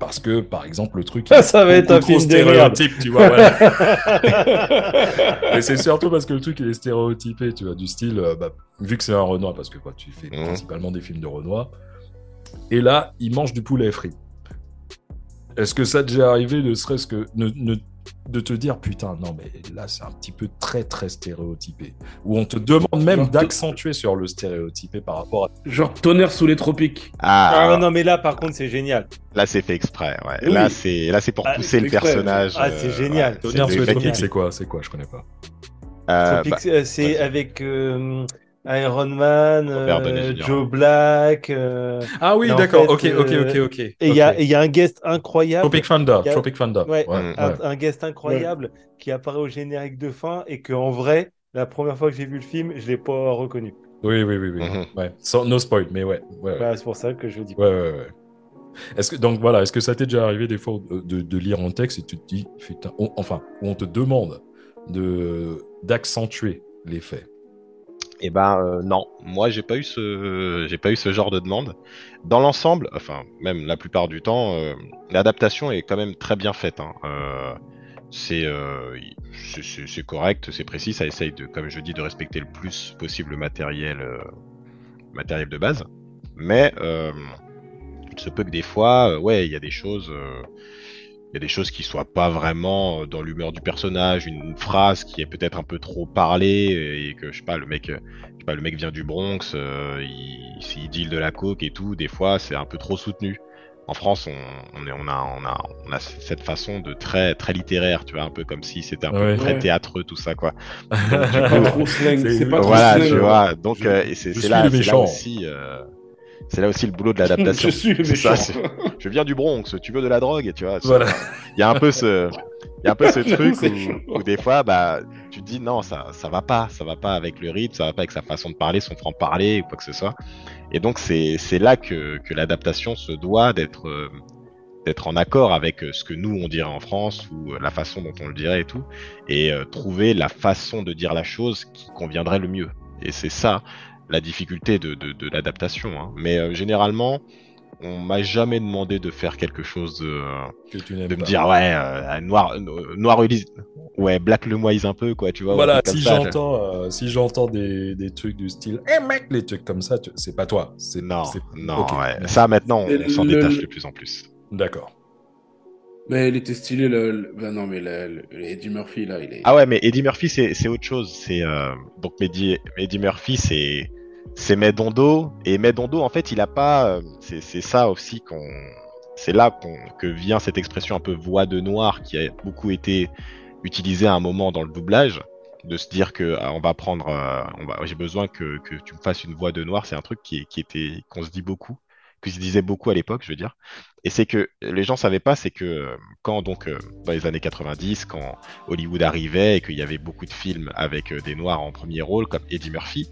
Parce que, par exemple, le truc. Ça, ça va être un trop film stéréotype, tu vois. voilà. Mais c'est surtout parce que le truc il est stéréotypé, tu vois, du style, euh, bah, vu que c'est un Renoir, parce que quoi, tu fais Mhm. principalement des films de Renoir, et là, il mange du poulet frit. Est-ce que ça t'est déjà arrivé, ne serait-ce que ne- ne- de te dire, putain, non, mais là, c'est un petit peu très, très stéréotypé, où on te demande même d'accentuer sur le stéréotypé par rapport à. Genre tonnerre sous les tropiques. Ah, Ah non, mais là, par contre, c'est génial. là c'est fait exprès. Ouais. Oui. Là c'est là c'est pour Ah, pousser le exprès. personnage. Ah, c'est génial. ouais, Tonnerre c'est sous les tropiques, c'est quoi? C'est quoi? Je connais pas. Euh, bah, euh, c'est avec euh, Iron Man, euh. Joe Black. euh, Ah oui, d'accord, fait, ok, ok, euh, ok, ok. Et il y a- y, un guest incroyable. Tropic Thunder, a- Tropic Thunder. Ouais, ouais, un, ouais. un guest incroyable qui apparaît au générique de fin et que en vrai, la première fois que j'ai vu le film, je l'ai pas reconnu. Oui, oui, oui, oui. Mhm. ouais. Sans, no spoil, mais ouais. ouais, ouais. Bah, c'est pour ça que je dis. Ouais, ouais, ouais. Est-ce que donc voilà, est-ce que ça t'est déjà arrivé des fois de, de- de lire un texte et tu te dis, putain, on- enfin, où on te demande de d'accentuer les faits? Eh ben euh, non, moi j'ai pas eu ce j'ai pas eu ce genre de demande. Dans l'ensemble, enfin même la plupart du temps, euh, l'adaptation est quand même très bien faite. hein. Euh, c'est c'est- correct, c'est précis, ça essaye de, comme je dis, de respecter le plus possible le matériel matériel de base. Mais il se peut que des fois, ouais, il y a des choses. Euh, il y a des choses qui soient pas vraiment euh, dans l'humeur du personnage, une phrase qui est peut-être un peu trop parlée et que je sais pas le mec, euh, je sais pas le mec vient du Bronx, euh, il, il deal de la coke et tout, des fois c'est un peu trop soutenu. En France, on, on, est, on, a, on, a, on a cette façon de très, très littéraire, tu vois, un peu comme si c'était un peu très Ouais. théâtreux tout ça quoi. C'est pas trop slang. C'est- C'est pas trop voilà, slang. tu vois. Donc Je- euh, et c'est je c'est suis là, le c'est là méchant. aussi, euh, c'est là aussi le boulot de l'adaptation. Je suis ça, je viens du Bronx, tu veux de la drogue, tu vois. Voilà. Il y a un peu ce, il y a un peu ce truc où, des fois, bah, tu te dis non, ça, ça va pas, ça va pas avec le rythme, ça va pas avec sa façon de parler, son franc parler ou quoi que ce soit. Et donc c'est, c'est là que, que l'adaptation se doit d'être, euh, d'être en accord avec euh, ce que nous on dirait en France ou euh, la façon dont on le dirait et tout, et euh, trouver la façon de dire la chose qui conviendrait le mieux. Et c'est ça la difficulté de, de, de l'adaptation. hein. Mais euh, généralement, on m'a jamais demandé de faire quelque chose de, Que tu n'aimes de me dire ouais euh, noir euh, noir ouais black le moise un peu quoi tu vois Voilà, si j'entends, euh, si j'entends des, des trucs du style, eh mec, les trucs comme ça, tu- c'est pas toi. C'est non non ouais. ça maintenant on s'en le- détache de plus en plus D'accord. Mais il était stylé, le. le- Ben non, mais le, le- Eddie Murphy, là, il est. ah ouais mais Eddie Murphy c'est c'est autre chose c'est euh, donc Eddie, Eddie Murphy c'est c'est Medondo. Et Medondo en fait il a pas euh, c'est ça aussi qu'on c'est là que vient cette expression un peu voix de noir qui a beaucoup été utilisée à un moment dans le doublage de se dire que ah, on va prendre euh, j'ai besoin que, que tu me fasses une voix de noir. C'est un truc qui, qui était qu'on se dit beaucoup que se disait beaucoup à l'époque je veux dire. Et c'est que les gens savaient pas c'est que euh, quand donc euh, dans les années 90 quand Hollywood arrivait et qu'il y avait beaucoup de films avec euh, des noirs en premier rôle comme Eddie Murphy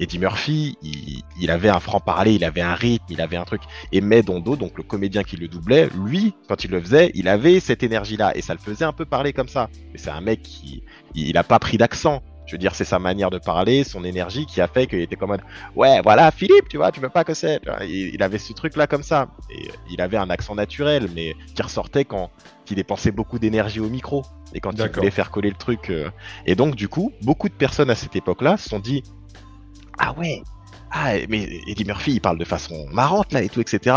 Eddie Murphy il, il avait un franc parler il avait un rythme il avait un truc et Medondo donc le comédien qui le doublait lui quand il le faisait il avait cette énergie là et ça le faisait un peu parler comme ça mais c'est un mec qui il, il a pas pris d'accent Je veux dire, c'est sa manière de parler, son énergie qui a fait qu'il était comme un ouais, voilà, Philippe, tu vois, tu veux pas que c'est. Il, il avait ce truc-là comme ça. Et il avait un accent naturel, mais qui ressortait quand il dépensait beaucoup d'énergie au micro et quand il voulait faire coller le truc. euh. Et donc, du coup, beaucoup de personnes à cette époque-là se sont dit ah ouais, ah mais Eddie Murphy, il parle de façon marrante là et tout, etc.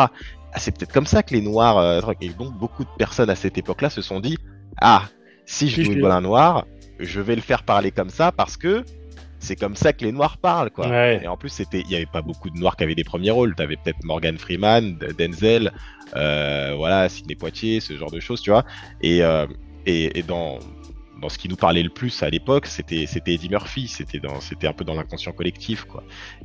Ah, c'est peut-être comme ça que les noirs. euh, et donc, beaucoup de personnes à cette époque-là se sont dit ah, si je joue un noir, je vais le faire parler comme ça parce que c'est comme ça que les noirs parlent, quoi. Ouais. Et en plus, c'était, il y avait pas beaucoup de noirs qui avaient des premiers rôles. T'avais peut-être Morgan Freeman, Denzel, euh, voilà, Sidney Poitier, ce genre de choses, tu vois. Et, euh, et, et dans dans ce qui nous parlait le plus à l'époque, c'était Eddie Murphy. C'était un peu dans l'inconscient collectif.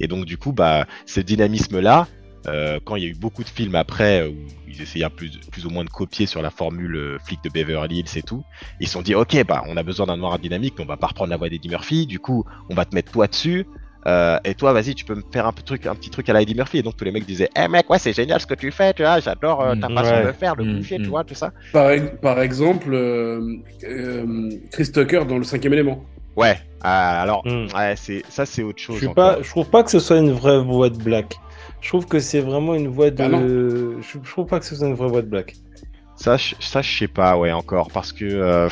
Et donc du coup, bah, ce dynamisme-là, euh, quand il y a eu beaucoup de films après euh, où ils essayaient plus, ou moins de copier sur la formule euh, flic de Beverly Hills et tout, ils se sont dit ok bah on a besoin d'un noir dynamique, on va pas reprendre la voix d'Eddie Murphy, du coup on va te mettre toi dessus. Euh, et toi, vas-y, tu peux me faire un, peu truc, un petit truc à la Eddie Murphy. Et donc tous les mecs disaient, eh mec, ouais, c'est génial ce que tu fais, tu vois, j'adore euh, ta Mm, façon ouais. de faire, le Mm, boucher, mm. tu vois, tout ça. Par, ex- par exemple, euh, euh, Chris Tucker dans le cinquième élément. Ouais, alors, Mm. ouais, c'est ça, c'est autre chose. pas, je trouve pas que ce soit une vraie voix de Black. Je trouve que c'est vraiment une voix de. Ah je, je trouve pas que ce soit une vraie voix de Black. Ça, je- ça, je sais pas, ouais, encore, parce que euh,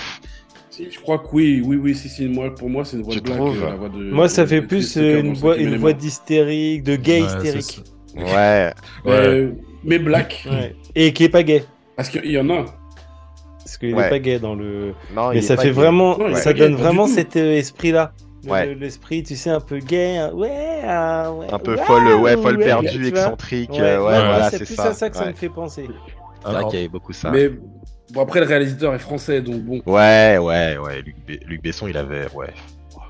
Si, je crois que oui, oui, oui, si, si, moi, pour moi, c'est une voix Tu de blague. euh, la voix de- Moi, ça de- fait de plus euh, une voix, une voix d'hystérique, de gay Ouais, c'est hystérique. ça. ouais, Mais, Ouais. mais black, Ouais. Et qui est pas gay. parce qu'il y en a. Parce qu'il Ouais. est pas gay dans le. non, Mais ça fait gay. vraiment, Non, ça donne vraiment cet euh, esprit-là. Ouais. L'esprit, tu sais, un peu gay. hein. Ouais, ah, ouais. un peu folle, ouais, folle ouais, perdue, excentrique, Ouais, euh, voilà, c'est c'est plus ça. à ça que ça me fait penser. C'est vrai qu'il y avait beaucoup ça. Mais bon, après, le réalisateur est français, donc bon, Ouais, ouais, ouais, Luc, Be- Luc Besson, il avait, ouais,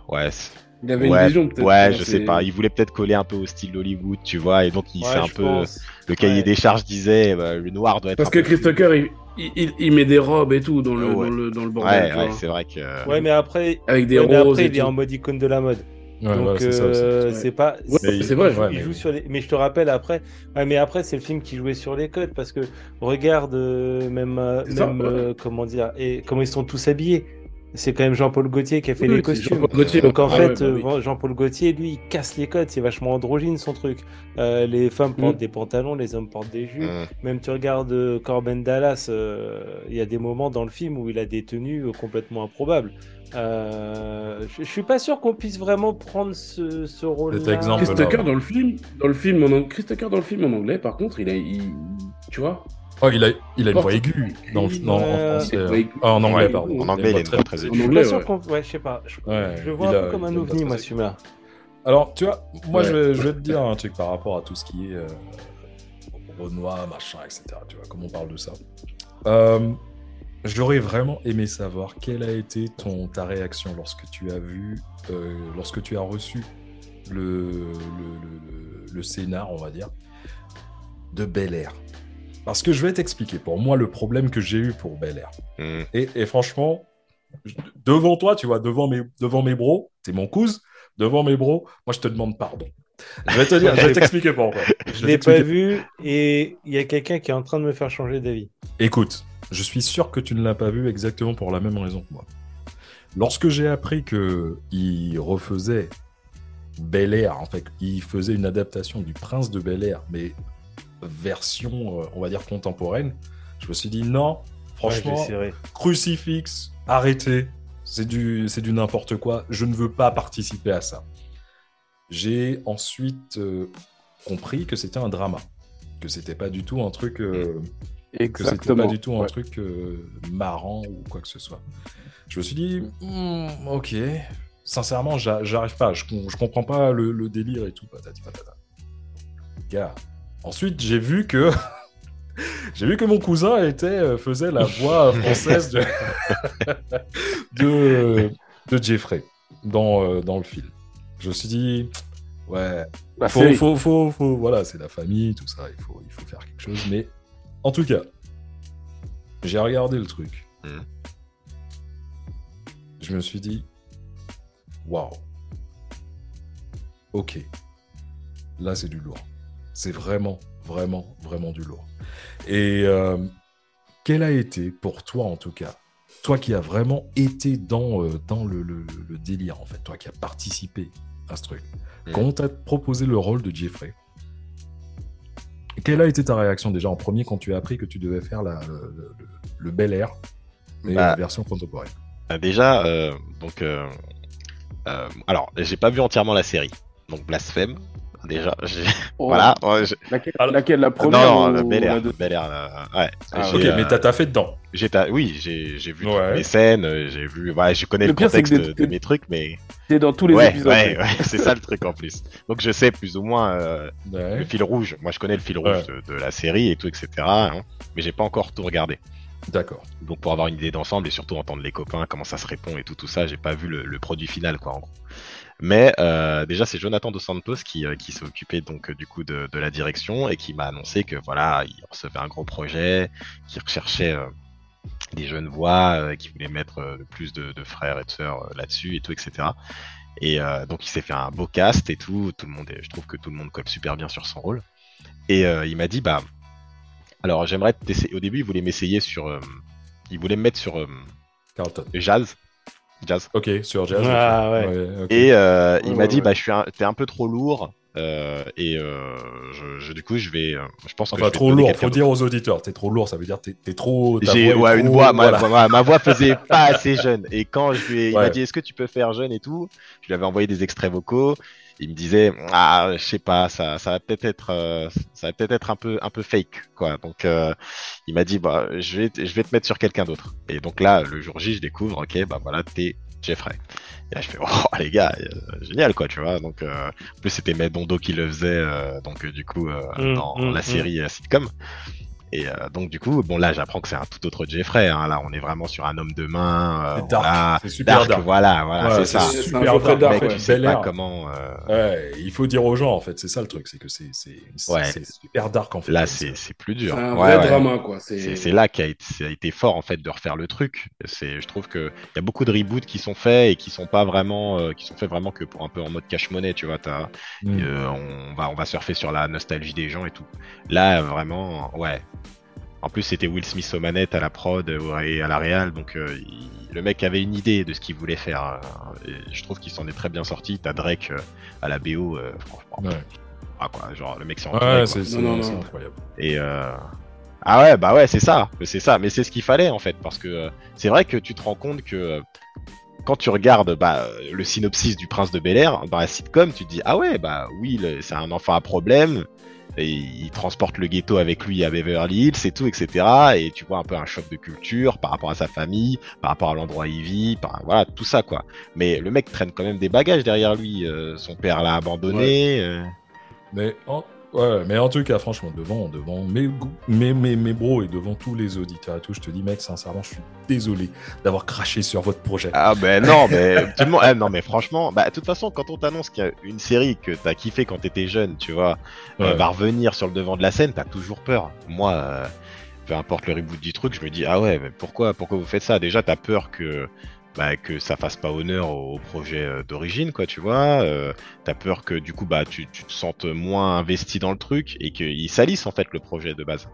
ouais, c'est- il avait ouais, une vision peut-être. ouais, hein, je c'est- sais pas, il voulait peut-être coller un peu au style d'Hollywood, tu vois, et donc il Ouais, s'est un peu, pense. le cahier Ouais. des charges disait, bah, le noir doit être Parce un que peu Chris fluide. Tucker, il, il, il met des robes et tout dans le, Ouais. dans le, dans le bordel. Ouais, c'est vrai que. Ouais, mais après, Avec des roses après et il est en mode icône de la mode. Ouais, Donc euh, c'est pas. Ouais, Mais- c'est vrai. ouais, il mais- joue sur les... Mais je te rappelle après, ouais, mais après c'est le film qui jouait sur les codes parce que regarde euh, même, euh, ça, euh, comment dire et comment ils sont tous habillés. C'est quand même Jean-Paul Gaultier qui a fait Oui, les costumes. Gaultier. Donc en Ah fait, ouais, bah oui. Jean-Paul Gaultier, lui, il casse les codes. C'est vachement androgyne son truc. Euh, les femmes portent Mm. des pantalons, les hommes portent des jupes. Mm. Même tu regardes Corben Dallas, euh, il y a des moments dans le film où il a des tenues complètement improbables. Euh, je, je suis pas sûr qu'on puisse vraiment prendre ce, ce rôle-là. Cet exemple. Chris Tucker dans le film, dans le film en ang- Chris Tucker dans le film en anglais, par contre, il a, il- tu vois, Oh, il a, il a une voix aiguë en français. Ouais. hein. Ah, en anglais, Ouais. pardon. En anglais, il a une très voix très aiguë. En Je suis anglais, pas sûr ouais. qu'on. Ouais, je sais pas. Je, Ouais, je le vois un a- peu comme un ovni, moi, celui-là. Alors, tu vois, moi, Ouais. je, vais, je vais te dire un truc par rapport à tout ce qui est euh, Renoir, machin, etc. Tu vois, comme on parle de ça. Euh, J'aurais vraiment aimé savoir quelle a été ton, ta réaction lorsque tu as vu, euh, lorsque tu as reçu le, le, le, le scénar, on va dire, de Bel Air. Parce que je vais t'expliquer, pour moi, le problème que j'ai eu pour Bel Air. Mm. Et, et franchement, devant toi, tu vois, devant mes, devant mes bros, t'es mon cousin, devant mes bros, moi je te demande pardon. Je vais te dire, je vais t'expliquer pourquoi. Je l'ai pas vu et il y a quelqu'un qui est en train de me faire changer d'avis. Écoute, je suis sûr que tu ne l'as pas vu exactement pour la même raison que moi. Lorsque j'ai appris que il refaisait Bel Air, en fait, il faisait une adaptation du Prince de Bel Air, mais version, euh, on va dire contemporaine, je me suis dit non, franchement, Ouais, crucifix, arrêtez, c'est du, c'est du n'importe quoi, je ne veux pas participer à ça. J'ai ensuite euh, compris que c'était un drama, que c'était pas du tout un truc, euh, que c'était pas du tout un Ouais. truc euh, marrant ou quoi que ce soit. Je me suis dit, Hmm, ok, sincèrement, j'a- j'arrive pas, je, je comprends pas le, le délire et tout, patati patata. Gars, ensuite j'ai vu que j'ai vu que mon cousin était faisait la voix française de de, de Jeffrey dans, dans le film. Je me suis dit, ouais, Bah, faut, faut, faut, faut- voilà, c'est la famille, tout ça, il faut, il faut faire quelque chose. Mais en tout cas, j'ai regardé le truc. Mm. Je me suis dit, waouh, ok, là c'est du lourd. C'est vraiment, vraiment, vraiment du lourd. Et euh, quel a été pour toi en tout cas toi qui as vraiment été dans, euh, dans le, le- le délire, en fait, toi qui as participé à ce truc, quand on t'a proposé le rôle de Jeffrey, quelle a été ta réaction déjà en premier quand tu as appris que tu devais faire la, le, le- le Bel Air, mais Bah. la version contemporaine? Euh, déjà, euh, donc, euh, euh, alors, j'ai pas vu entièrement la série, donc blasphème. Déjà, Oh. voilà. ouais, Laquelle, Alors- laquelle La non, première non, ou le Bel la Air, deux- Bel Air, euh, ouais. Ah, Ok, euh, mais t'as t'as fait dedans. j'ai ta- oui, j'ai, j'ai vu Ouais. toutes les scènes, euh, j'ai vu, ouais, je connais Le le, pire, c'est contexte de, des- de mes trucs, mais T'es dans tous les ouais, épisodes. ouais, ouais, c'est ça le truc en plus. Donc je sais plus ou moins euh, Ouais. le fil rouge. Moi, je connais le fil rouge de, de la série et tout, etc. hein, mais j'ai pas encore tout regardé. D'accord. Donc pour avoir une idée d'ensemble et surtout entendre les copains, comment ça se répond et tout, tout ça, j'ai pas vu le, le produit final, quoi, en gros. Mais euh, déjà, c'est Jonathan Dos Santos qui, euh, qui s'est occupé donc euh, du coup de, de la direction et qui m'a annoncé que voilà, il recevait un gros projet, qu'il recherchait des jeunes voix, qui voulait mettre le plus de, de frères et de sœurs là-dessus et tout, etc. Et donc il s'est fait un beau cast et tout, tout le monde, est- je trouve que tout le monde colle super bien sur son rôle. Et il m'a dit bah alors j'aimerais t'essayer. Au début, il voulait m'essayer sur, il voulait me mettre sur Carlton. jazz, jazz. Ok, sur Jazz. Ah, ok. ouais. Et euh, Ouais, il ouais, m'a dit bah je suis, un- t'es un peu trop lourd. Euh, et euh, je, je- du coup, je vais, euh, je pense que je Enfin, te trop lourd, faut dire aux auditeurs, t'es trop lourd, ça veut dire t'es t'es trop. j'ai ouais, une voix, ma, voilà. ma- ma voix faisait pas assez jeune. Et quand je lui ai, il Ouais. m'a dit est-ce que tu peux faire jeune et tout, je lui avais envoyé des extraits vocaux. Il me disait ah je sais pas ça ça va peut-être être euh, ça va peut-être être un peu un peu fake quoi. Donc euh, il m'a dit bah je vais te- je vais te mettre sur quelqu'un d'autre. Et donc là le jour J je découvre ok bah voilà t'es Jeffrey. Et là je fais oh les gars euh, génial quoi tu vois donc euh, en plus c'était Medondo qui le faisait euh, donc euh, du coup euh, Mm, dans mm, la mm. série sitcom. Et euh, donc du coup, bon là j'apprends que c'est un tout autre Jeffrey. Hein. Là on est vraiment sur un homme de main. euh, C'est dark, voilà. c'est super dark, dark. voilà, voilà, Ouais, c'est ça. c'est- super un dark, Dark, Mec, ouais. tu sais pas comment. euh, Ouais, il faut dire aux gens, en fait, c'est ça le truc, c'est que c'est c'est- c'est- Ouais. c'est super dark, en fait. Là c'est c'est plus C'est dur. un Ouais, vrai ouais. drama, quoi. C'est C'est c'est là qu'a été, été fort en fait de refaire le truc. C'est, je trouve que il y a beaucoup de reboots qui sont faits et qui sont pas vraiment, euh, qui sont faits vraiment que pour un peu en mode cash money, tu vois. T'as, Mm. euh, on va, on va surfer sur la nostalgie des gens et tout. Là vraiment, ouais. En plus c'était Will Smith aux manettes, à la prod euh, et à la réal, donc euh, il- le mec avait une idée de ce qu'il voulait faire. euh, et je trouve qu'il s'en est très bien sorti. T'as Drake euh, à la BO, euh, franchement, Ouais, ah, quoi, genre le mec s'est entouré, ouais c'est incroyable. Et euh... ah ouais, bah ouais, c'est ça, c'est ça. Mais c'est ce qu'il fallait en fait, parce que euh, c'est vrai que tu te rends compte que quand tu regardes bah, le synopsis du Prince de Bel Air dans la sitcom, tu te dis ah ouais, bah oui, c'est un enfant à problème. Et il transporte le ghetto avec lui à Beverly Hills et tout, etc. Et tu vois un peu un choc de culture par rapport à sa famille, par rapport à l'endroit où il vit, par... voilà, tout ça quoi. Mais le mec traîne quand même des bagages derrière lui. euh, son père l'a abandonné. euh, Mais en, ouais, mais en tout cas, franchement, devant, devant mes, mes, mes, mes bros et devant tous les auditeurs et tout, je te dis, mec, sincèrement, je suis désolé d'avoir craché sur votre projet. Ah ben non, mais tout le monde. ah, non mais franchement, bah de toute façon, quand on t'annonce qu'il y a une série que t'as kiffé quand t'étais jeune, tu vois, euh, va revenir sur le devant de la scène, t'as toujours peur. Moi, euh, peu importe le reboot du truc, je me dis ah ouais, mais pourquoi, pourquoi vous faites ça? Déjà, t'as peur que bah, que ça fasse pas honneur au, au projet euh, d'origine, quoi, tu vois. Euh, t'as peur que du coup, bah, tu, tu te sentes moins investi dans le truc et qu'il salisse en fait le projet de base.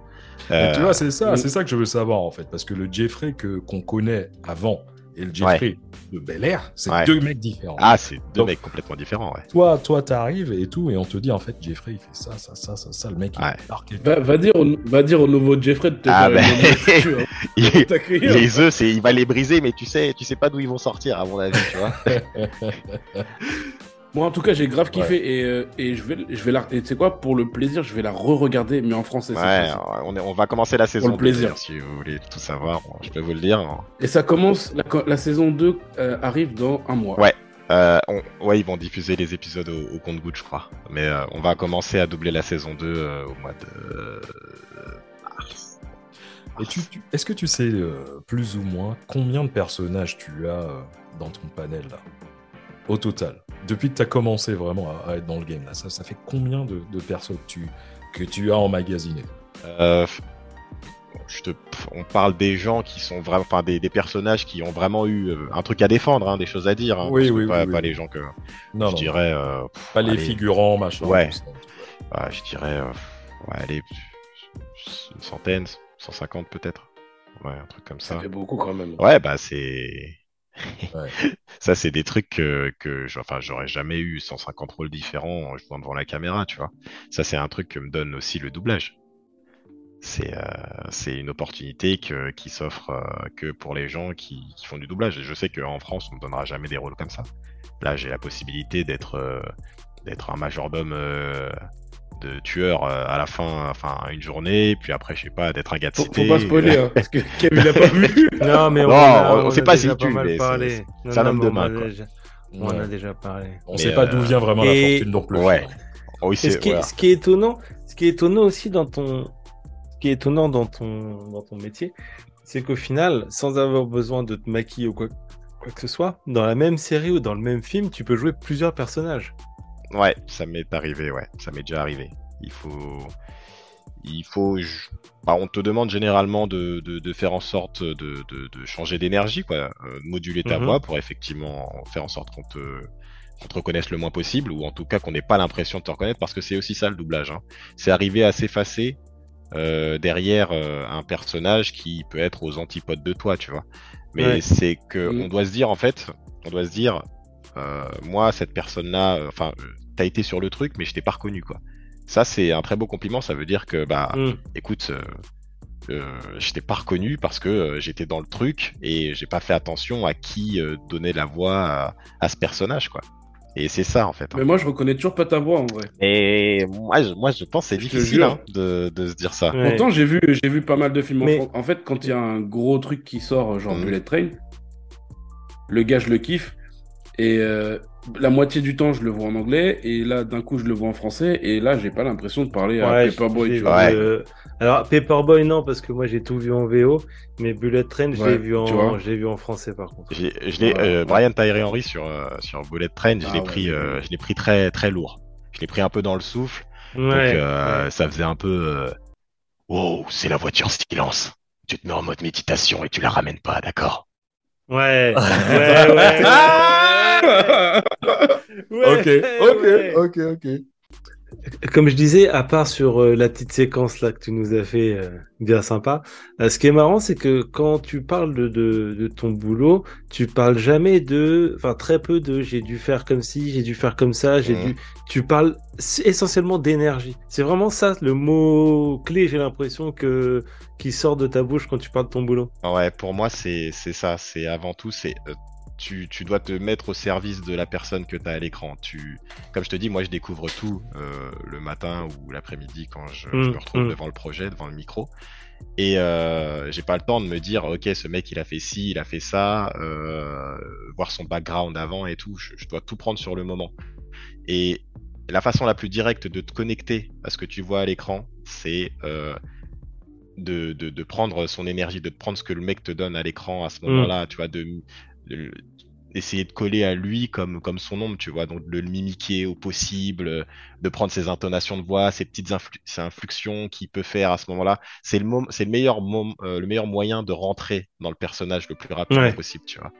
Tu Euh, vois, c'est ça, c'est ça que je veux savoir en fait, parce que le Jeffrey que qu'on connaît avant et le Jeffrey de Bel Air, c'est Ouais. deux mecs différents. ah, c'est deux Donc- mecs complètement différents, ouais. Toi, toi, t'arrives et tout, et on te dit en fait, Jeffrey, il fait ça, ça, ça, ça, ça. Le mec, il tout. Va, va dire au, va dire au nouveau Jeffrey de te Ah, ben. lecture, hein. Il-. Les œufs, c'est, il va les briser, mais tu sais, tu sais pas d'où ils vont sortir, à mon avis, tu vois. Moi, en tout cas, j'ai grave kiffé et, euh, et je vais, je vais la. Et tu sais quoi, pour le plaisir, je vais la re-regarder, mais en français. Ouais, on, est- on va commencer la saison le plaisir. 2, si vous voulez tout savoir, bon, je peux vous le dire. Et ça commence, la, la saison 2 euh, arrive dans un mois. Ouais. Euh, on- ouais, ils vont diffuser les épisodes au, au compte-goutte, je crois. Mais euh, on va commencer à doubler la saison 2 euh, au mois de mars. Et tu, tu- est-ce que tu sais euh, plus ou moins combien de personnages tu as euh, dans ton panel là? Au total. Depuis que tu as commencé vraiment à, à être dans le game, là, ça, ça fait combien de, de personnes que tu, que tu as emmagasinées Euh, je te, pff, on parle des gens qui sont vraiment, enfin des, des personnages qui ont vraiment eu euh, un truc à défendre, hein, des choses à dire. hein, Oui, oui, pas, oui, pas oui. les gens que Non, je non, dirais. euh, pff, pas les figurants, machin. Ouais. ouais, je dirais, euh, ouais, allez, une centaine, 150 peut-être. Ouais, un truc comme Ça ça. fait beaucoup quand même. Ouais, bah c'est. Ça, c'est des trucs que, j'aurais jamais eu 150 rôles différents en devant la caméra, tu vois. Ça, c'est un truc que me donne aussi le doublage. C'est euh, une opportunité qui s'offre euh, que pour les gens qui, font du doublage. Et je sais qu'en France, on ne donnera jamais des rôles comme ça. Là, j'ai la possibilité d'être euh, d'être un majordome de tueur euh, à la fin, enfin, une journée, puis après, je sais pas, d'être un gars de Faut, faut cité. pas spoiler, hein, parce que Kevin l'a pas vu. Non, mais on, Non, a- on sait a pas déjà si tu, mais c'est- un homme de on main, déjà- On en Ouais. a déjà parlé. On Mais, sait pas euh, d'où vient vraiment la fortune non plus. Ouais. Oui, Et ce c'est qui, est, voilà. ce qui est étonnant, ce qui est étonnant aussi dans ton, ce qui est étonnant dans ton, dans ton métier, c'est qu'au final, sans avoir besoin de te maquiller ou quoi, quoi que ce soit, dans la même série ou dans le même film, tu peux jouer plusieurs personnages. Ouais, ça m'est arrivé, ouais, ça m'est déjà arrivé. Il faut, il faut, je- bah, on te demande généralement de, de, de faire en sorte de, de, de changer d'énergie, quoi, euh, moduler ta Mhm. voix pour effectivement faire en sorte qu'on te, qu'on te reconnaisse le moins possible, ou en tout cas qu'on n'ait pas l'impression de te reconnaître, parce que c'est aussi ça le doublage. Hein. C'est arriver à s'effacer euh, derrière euh, un personnage qui peut être aux antipodes de toi, tu vois. Mais Ouais. c'est que on doit se dire en fait, on doit se dire, euh, moi cette personne-là, euh, enfin, euh, t'as été sur le truc, mais je t'ai pas reconnu quoi. Ça c'est un très beau compliment, ça veut dire que bah, Mm. écoute, euh, euh, je t'ai pas reconnu parce que euh, j'étais dans le truc et j'ai pas fait attention à qui euh, donnait la voix à, à ce personnage quoi. Et c'est ça en fait. hein. Mais moi, je reconnais toujours pas ta voix en vrai. Et moi je, moi je pense que c'est difficile hein, de, de se dire ça. Ouais. Pourtant, j'ai vu, j'ai vu pas mal de films en Mais-. En fait, quand il y a un gros truc qui sort, genre Mhm. Bullet Train, le gars, je le kiffe. Et euh, la moitié du temps, je le vois en anglais. Et là, d'un coup, je le vois en français. Et là, j'ai pas l'impression de parler à Ouais, Paperboy. vois. vu, Ouais. euh, Alors, Paperboy, non, parce que moi j'ai tout vu en VO, mais Bullet Train, je Ouais, l'ai vu, en... je l'ai vu en français par contre. Je l'ai, Ouais, euh. Brian Tyree Henry sur euh, sur Bullet Train, je Ah l'ai ouais, pris, euh, je l'ai pris très très lourd. Je l'ai pris un peu dans le souffle, Ouais, donc euh, ouais. ça faisait un peu. euh, Wow, c'est la voiture silence. Tu te mets en mode méditation et tu la ramènes pas, d'accord? Ouais, ouais, ouais. Ouais, Ok, ok, ouais. ok, ok. Comme je disais, à part sur euh, la petite séquence là que tu nous as fait euh, bien sympa, euh, ce qui est marrant, c'est que quand tu parles de, de, de ton boulot, tu parles jamais de, enfin très peu de j'ai dû faire comme ci, j'ai dû faire comme ça, j'ai Mhm. dû. Tu parles essentiellement d'énergie. C'est vraiment ça le mot clé, j'ai l'impression que qui sort de ta bouche quand tu parles de ton boulot. Ouais, pour moi c'est c'est ça. C'est avant tout, c'est euh, tu, tu dois te mettre au service de la personne que tu as à l'écran. Tu, comme je te dis, moi je découvre tout euh, le matin ou l'après-midi quand je, je Mm, me retrouve mm. devant le projet, devant le micro. Et euh, j'ai pas le temps de me dire, ok, ce mec il a fait ci, il a fait ça, euh, voir son background avant et tout. Je, je dois tout prendre sur le moment. Et la façon la plus directe de te connecter à ce que tu vois à l'écran, c'est euh, de, de, de prendre son énergie, de prendre ce que le mec te donne à l'écran à ce moment-là, tu vois, de, essayer de coller à lui comme, comme son ombre, tu vois, donc de le mimiquer au possible, de prendre ses intonations de voix, ses petites influ- ses inflexions qu'il peut faire à ce moment-là. C'est le, mom- c'est le, meilleur mom- euh, le meilleur moyen de rentrer dans le personnage le plus rapidement Ouais. possible, tu vois.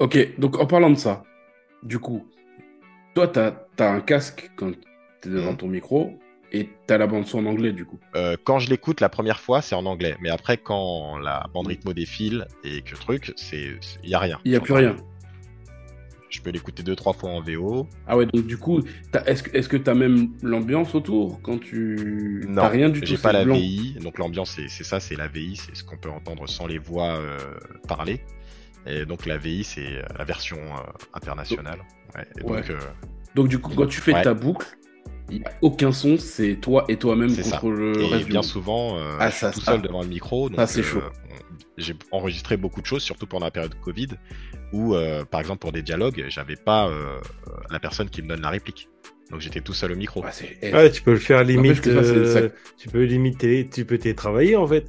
Ok, donc en parlant de ça, du coup, toi, t'as as un casque quand t'es devant Mhm. ton micro et t'as la bande son en anglais, du coup. Euh, quand je l'écoute la première fois, c'est en anglais, mais après, quand la bande rythmo défile et que truc, c'est il y a rien. Il y a plus rien. Je peux l'écouter deux trois fois en VO. Ah ouais, donc du coup, est-ce que est-ce que t'as même l'ambiance autour quand tu. Non, T'as rien du tout. J'ai pas la blanc. VI, donc l'ambiance c'est ça, c'est la VI, c'est ce qu'on peut entendre sans les voix euh, parler. Et donc la VI c'est la version euh, internationale. Ouais, et Ouais. donc Donc du coup, quand tu fais Ouais. ta boucle, il n'y a aucun son, c'est toi et toi-même C'est ça. contre le et reste du bien monde. souvent, euh, Ah, je ça, suis tout seul devant le micro. Donc, Ça, c'est euh, chaud. J'ai enregistré beaucoup de choses, surtout pendant la période Covid, où euh, par exemple pour des dialogues, j'avais pas euh, la personne qui me donne la réplique. Donc j'étais tout seul au micro. Ouais, eh, Ouais, tu peux le faire limite. euh, ça- Tu peux limiter, tu peux télétravailler en fait.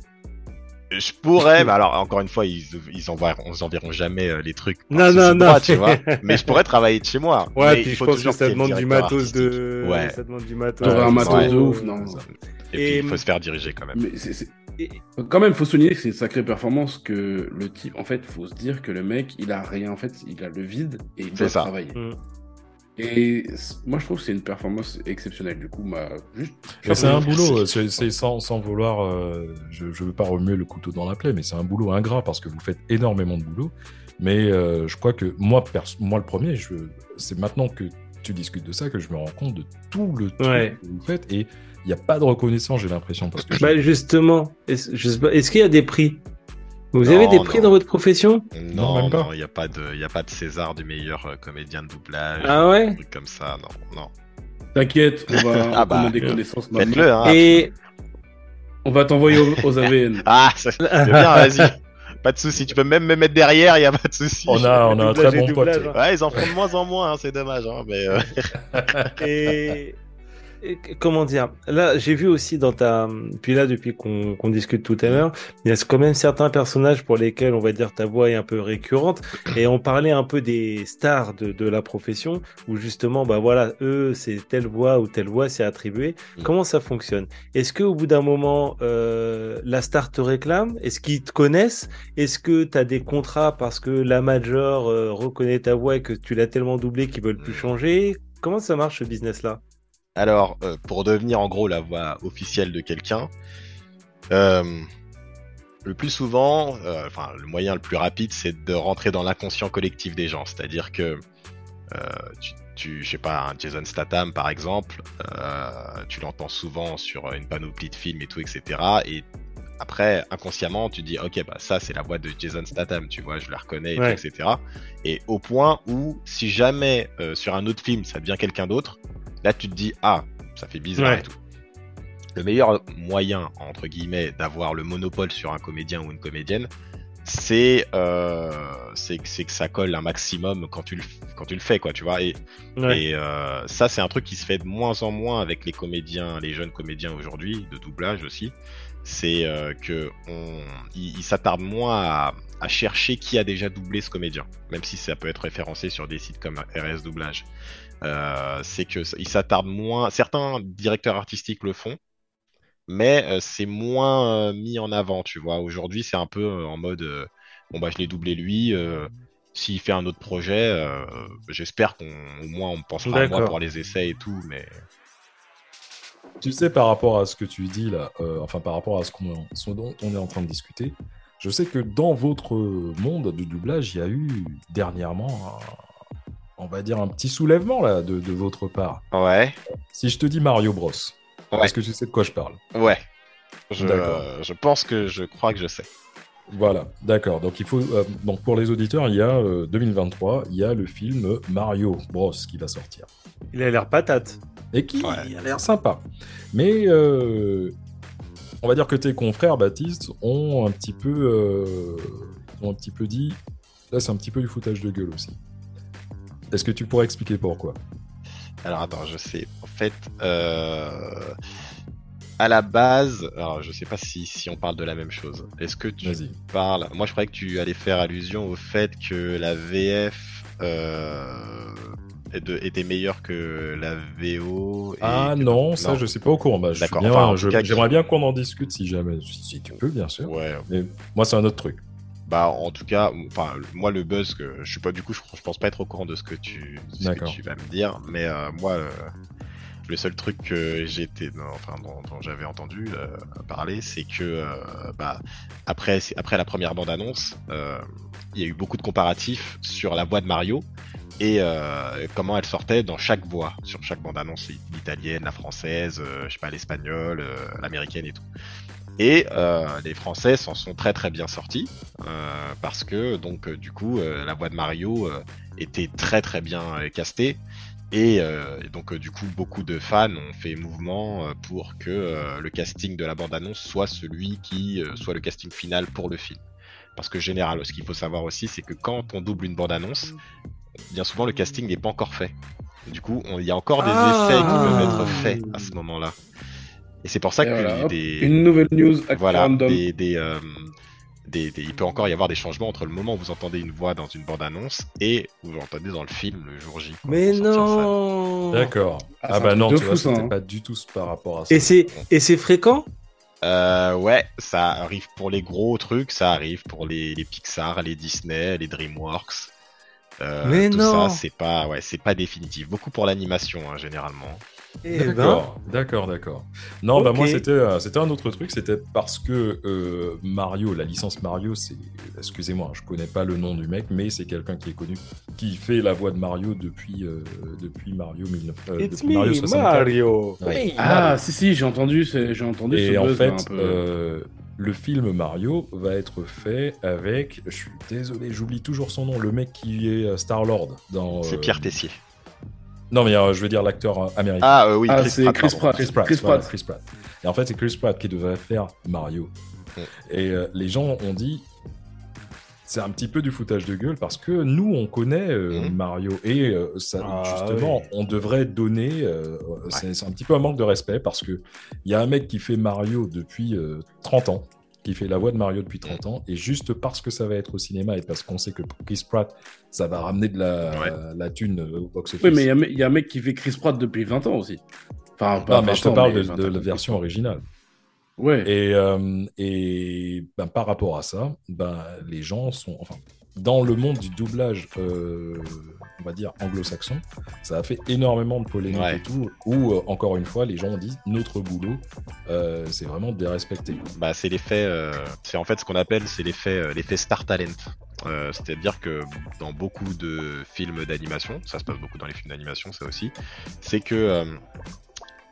Je pourrais, mais alors encore une fois, ils, ils enverront, ils enverront jamais euh, les trucs. Non, non, droit, non. tu vois. Mais je pourrais travailler de chez moi. Ouais, Mais puis il je faut pense que toujours ça demande du matos artistique. de. Ouais. Ça demande du matos. T'aurais un Ouais, matos ouais. de ouf, non. Et, Et- puis il faut se faire diriger quand même. Mais Quand même, faut souligner que c'est une sacrée performance que le type, en fait, faut se dire que le mec, il a rien, en fait, il a le vide et il C'est doit ça. travailler. Mm. Et moi, je trouve que c'est une performance exceptionnelle. Du coup, ma juste. C'est un boulot, c'est sans, sans, vouloir. Euh, je ne veux pas remuer le couteau dans la plaie, mais c'est un boulot ingrat parce que vous faites énormément de boulot. Mais euh, je crois que moi, moi le premier, c'est maintenant que tu discutes de ça que je me rends compte de tout le truc que vous faites. Et il n'y a pas de reconnaissance, j'ai l'impression. bah, Justement, est-ce qu'il y a des prix? Vous avez des prix dans votre profession? Non, non, il n'y a, pas de, a pas de César du meilleur euh, comédien de doublage. Ah ouais? comme ça, non, non. T'inquiète, on va ah bah, des connaissances. Faites-le, hein. Et... On va t'envoyer aux, AVN. ah, c'est bien, vas-y. Pas de souci, tu peux même me mettre derrière, il n'y a pas de souci. On a, on a un très bon pote. Hein. Ouais, ils en font de moins en moins, hein, c'est dommage. Hein, mais, euh. Et comment dire Là, j'ai vu aussi dans ta. Puis là, depuis qu'on discute tout à l'heure, il y a quand même certains personnages pour lesquels on va dire ta voix est un peu récurrente. Et on parlait un peu des stars de, de la profession, où justement, bah voilà, eux, c'est telle voix ou telle voix, c'est attribué. Mm. Comment ça fonctionne? Est-ce que au bout d'un moment, euh, la star te réclame? Est-ce qu'ils te connaissent? Est-ce que tu as des contrats parce que la major euh, reconnaît ta voix et que tu l'as tellement doublé qu'ils veulent plus mm. changer? Comment ça marche ce business-là? Alors, euh, pour devenir en gros la voix officielle de quelqu'un, euh, le plus souvent, euh, enfin le moyen le plus rapide, c'est de rentrer dans l'inconscient collectif des gens. C'est-à-dire que tu, tu, je sais pas, un Jason Statham par exemple, tu l'entends souvent sur une panoplie de films et tout, etc. Et après, inconsciemment, tu dis, ok, bah ça c'est la voix de Jason Statham, tu vois, je la reconnais, etc. Et au point où, si jamais sur un autre film ça devient quelqu'un d'autre, Là, tu te dis, ah, ça fait bizarre et tout. Le meilleur moyen, entre guillemets, d'avoir le monopole sur un comédien ou une comédienne, c'est euh, que ça colle un maximum quand tu le, quand tu le fais, quoi, tu vois. Et, et euh, ça, c'est un truc qui se fait de moins en moins avec les comédiens, les jeunes comédiens aujourd'hui, de doublage aussi. C'est euh, que on, ils s'attardent moins à, à, chercher qui a déjà doublé ce comédien, même si ça peut être référencé sur des sites comme RS Doublage. Euh, c'est que il s'attarde moins. Certains directeurs artistiques le font, mais euh, c'est moins euh, mis en avant, tu vois. Aujourd'hui, c'est un peu en mode bon bah je l'ai doublé lui. S'il fait un autre projet, j'espère qu'au moins on pensera à moi pour les essais et tout, mais. Tu sais, par rapport à ce que tu dis là, enfin par rapport à ce, qu'on, dont on est en train de discuter, je sais que dans votre monde du doublage, il y a eu dernièrement on va dire, un petit soulèvement là de, votre part. Ouais. Si je te dis Mario Bros, est-ce que tu sais de quoi je parle? Ouais. Je, je, pense que je crois que je sais. Voilà, d'accord. Donc il faut euh, donc pour les auditeurs, il y a 2023, euh, il y a le film Mario Bros qui va sortir. Il a l'air patate. Et qui a l'air sympa. Mais euh, on va dire que tes confrères Baptiste ont un petit peu ont un petit peu dit là c'est un petit peu du foutage de gueule aussi. Est-ce que tu pourrais expliquer pourquoi? Alors attends, je sais. En fait, euh, à la base, alors je sais pas si, si on parle de la même chose. Est-ce que tu parles? Moi, je croyais que tu allais faire allusion au fait que la VF euh, était meilleure que la VO. ah non, ça je sais pas au courant. Bah, D'accord. J'aimerais bien qu'on en discute si jamais, si tu peux, bien sûr. Ouais. Mais moi, c'est un autre truc. Bah, en tout cas, enfin, moi, le buzz, que je suis pas, du coup, je, pense pas être au courant de ce que tu, tu vas me dire, mais euh, moi, euh, le seul truc que j'étais, enfin, dont, j'avais entendu euh, parler, c'est que, bah, après, après la première bande-annonce, il y a eu beaucoup de comparatifs sur la voix de Mario et comment elle sortait dans chaque voix, sur chaque bande-annonce, l'italienne, la française, je sais pas, l'espagnole, l'américaine et tout. Et euh, les Français s'en sont très très bien sortis euh, parce que donc euh, du coup la voix de Mario était très très bien castée et donc du coup beaucoup de fans ont fait mouvement pour que le casting de la bande annonce soit celui qui soit le casting final pour le film. Parce que général, ce qu'il faut savoir aussi, c'est que quand on double une bande annonce, bien souvent le casting n'est pas encore fait. Du coup, il y a encore des ah. essais qui peuvent être faits à ce moment-là. Et c'est pour ça que des... Une nouvelle news voilà, des, euh, des, des, il peut encore y avoir des changements entre le moment où vous entendez une voix dans une bande-annonce et où vous l'entendez dans le film le jour J. Mais non D'accord. Ah, ah bah non, tu vois, c'était hein. pas du tout par rapport à ça. Et c'est, et c'est fréquent? Euh, ouais, ça arrive pour les gros trucs, ça arrive pour les, les Pixar, les Disney, les DreamWorks. Euh, Mais tout non. ça, c'est pas, ouais, c'est pas définitif. Beaucoup pour l'animation, hein, généralement. Ben, D'accord, d'accord, d'accord. Non, bah Ok. moi c'était euh, c'était un autre truc, c'était parce que euh, Mario, la licence Mario, c'est excusez-moi, je connais pas le nom du mec, mais c'est quelqu'un qui est connu, qui fait la voix de Mario depuis euh, depuis Mario 19 euh, It's depuis Mario me, 64. Mario. Oui. Ah, si, si, j'ai entendu, j'ai entendu Et ce en buzz, fait, un peu. euh, le film Mario va être fait avec, je suis désolé, j'oublie toujours son nom, le mec qui est Star Lord dans. C'est Pierre Tessier. Non, mais euh, je veux dire l'acteur euh, américain. Ah euh, oui, Ah, Chris c'est Pratt, Chris. Pratt. Chris Pratt, Chris voilà, Pratt. Chris Pratt. Et en fait, c'est Chris Pratt qui devait faire Mario. Mm. Et euh, les gens ont dit, c'est un petit peu du foutage de gueule parce que nous, on connaît euh, Mm. Mario et euh, ça, Ah, justement, oui. on devrait donner. euh, c'est c'est un petit peu un manque de respect parce que il y a un mec qui fait Mario depuis euh, 30 ans qui fait la voix de Mario depuis 30 ans, et juste parce que ça va être au cinéma et parce qu'on sait que pour Chris Pratt, ça va ramener de la, Ouais. la thune euh, au box-office. Oui, mais il y a- il y, a un mec qui fait Chris Pratt depuis 20 ans aussi. Enfin, pas Non, mais je te 20 ans, parle de, 20 de ans. la version originale. Ouais. Et, euh, et ben, par rapport à ça, ben, les gens sont. Enfin, dans le monde du doublage, euh, on va dire anglo-saxon, ça a fait énormément de polémiques Ouais. et tout, où, euh, encore une fois, les gens ont dit notre boulot, euh, c'est vraiment de dérespecter. Bah, c'est l'effet, euh, c'est en fait ce qu'on appelle c'est l'effet, l'effet star talent. C'est-à-dire que dans beaucoup de films d'animation, ça se passe beaucoup dans les films d'animation, ça aussi, c'est que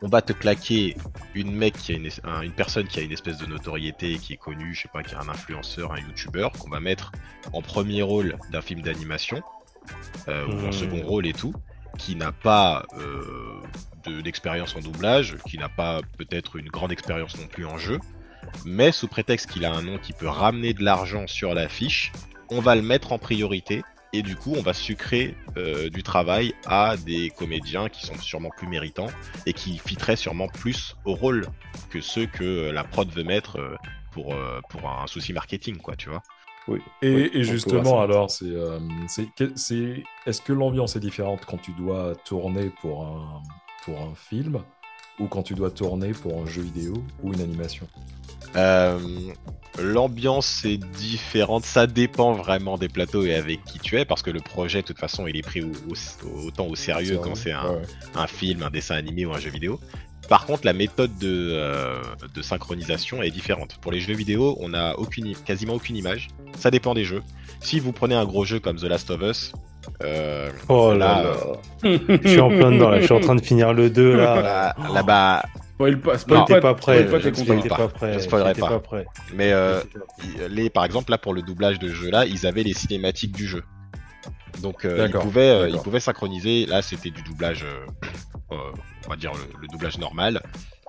on va te claquer une mec qui a une, es- un- une personne qui a une espèce de notoriété, qui est connue, je sais pas, qui est un influenceur, un youtubeur, qu'on va mettre en premier rôle d'un film d'animation euh, ou en Hmm. second rôle et tout, qui n'a pas euh, de- d'expérience en doublage, qui n'a pas peut-être une grande expérience non plus en jeu, mais sous prétexte qu'il a un nom qui peut ramener de l'argent sur l'affiche, on va le mettre en priorité et du coup on va sucrer euh, du travail à des comédiens qui sont sûrement plus méritants et qui fitteraient sûrement plus au rôle que ceux que la prod veut mettre pour, pour un souci marketing quoi tu vois. Oui. Et, Oui, justement, alors, c'est, euh, c'est, est-ce que l'ambiance est différente quand tu dois tourner pour un, pour un film ou quand tu dois tourner pour un jeu vidéo ou une animation? Euh, L'ambiance est différente, ça dépend vraiment des plateaux et avec qui tu es, parce que le projet, de toute façon, il est pris au- au- autant au sérieux quand c'est un, Ouais, ouais. un film, un dessin animé ou un jeu vidéo. Par contre, la méthode de, euh, de synchronisation est différente. Pour les jeux vidéo, on a aucune, i- quasiment aucune image. Ça dépend des jeux. Si vous prenez un gros jeu comme The Last of Us, euh, Oh Là, là là. Je suis en plein dedans là. Je suis en train de finir le 2 là. là- là-bas, Spoil pas, Non, spoil J'étais pas prêt. spoil pas je pas. pas prêt. Je spoilerai pas. pas prêt. mais euh, les, par exemple, là pour le doublage de jeu là, ils avaient les cinématiques du jeu. Donc euh, ils, pouvaient, euh, ils pouvaient synchroniser. Là, c'était du doublage, euh, euh, on va dire le, le doublage normal,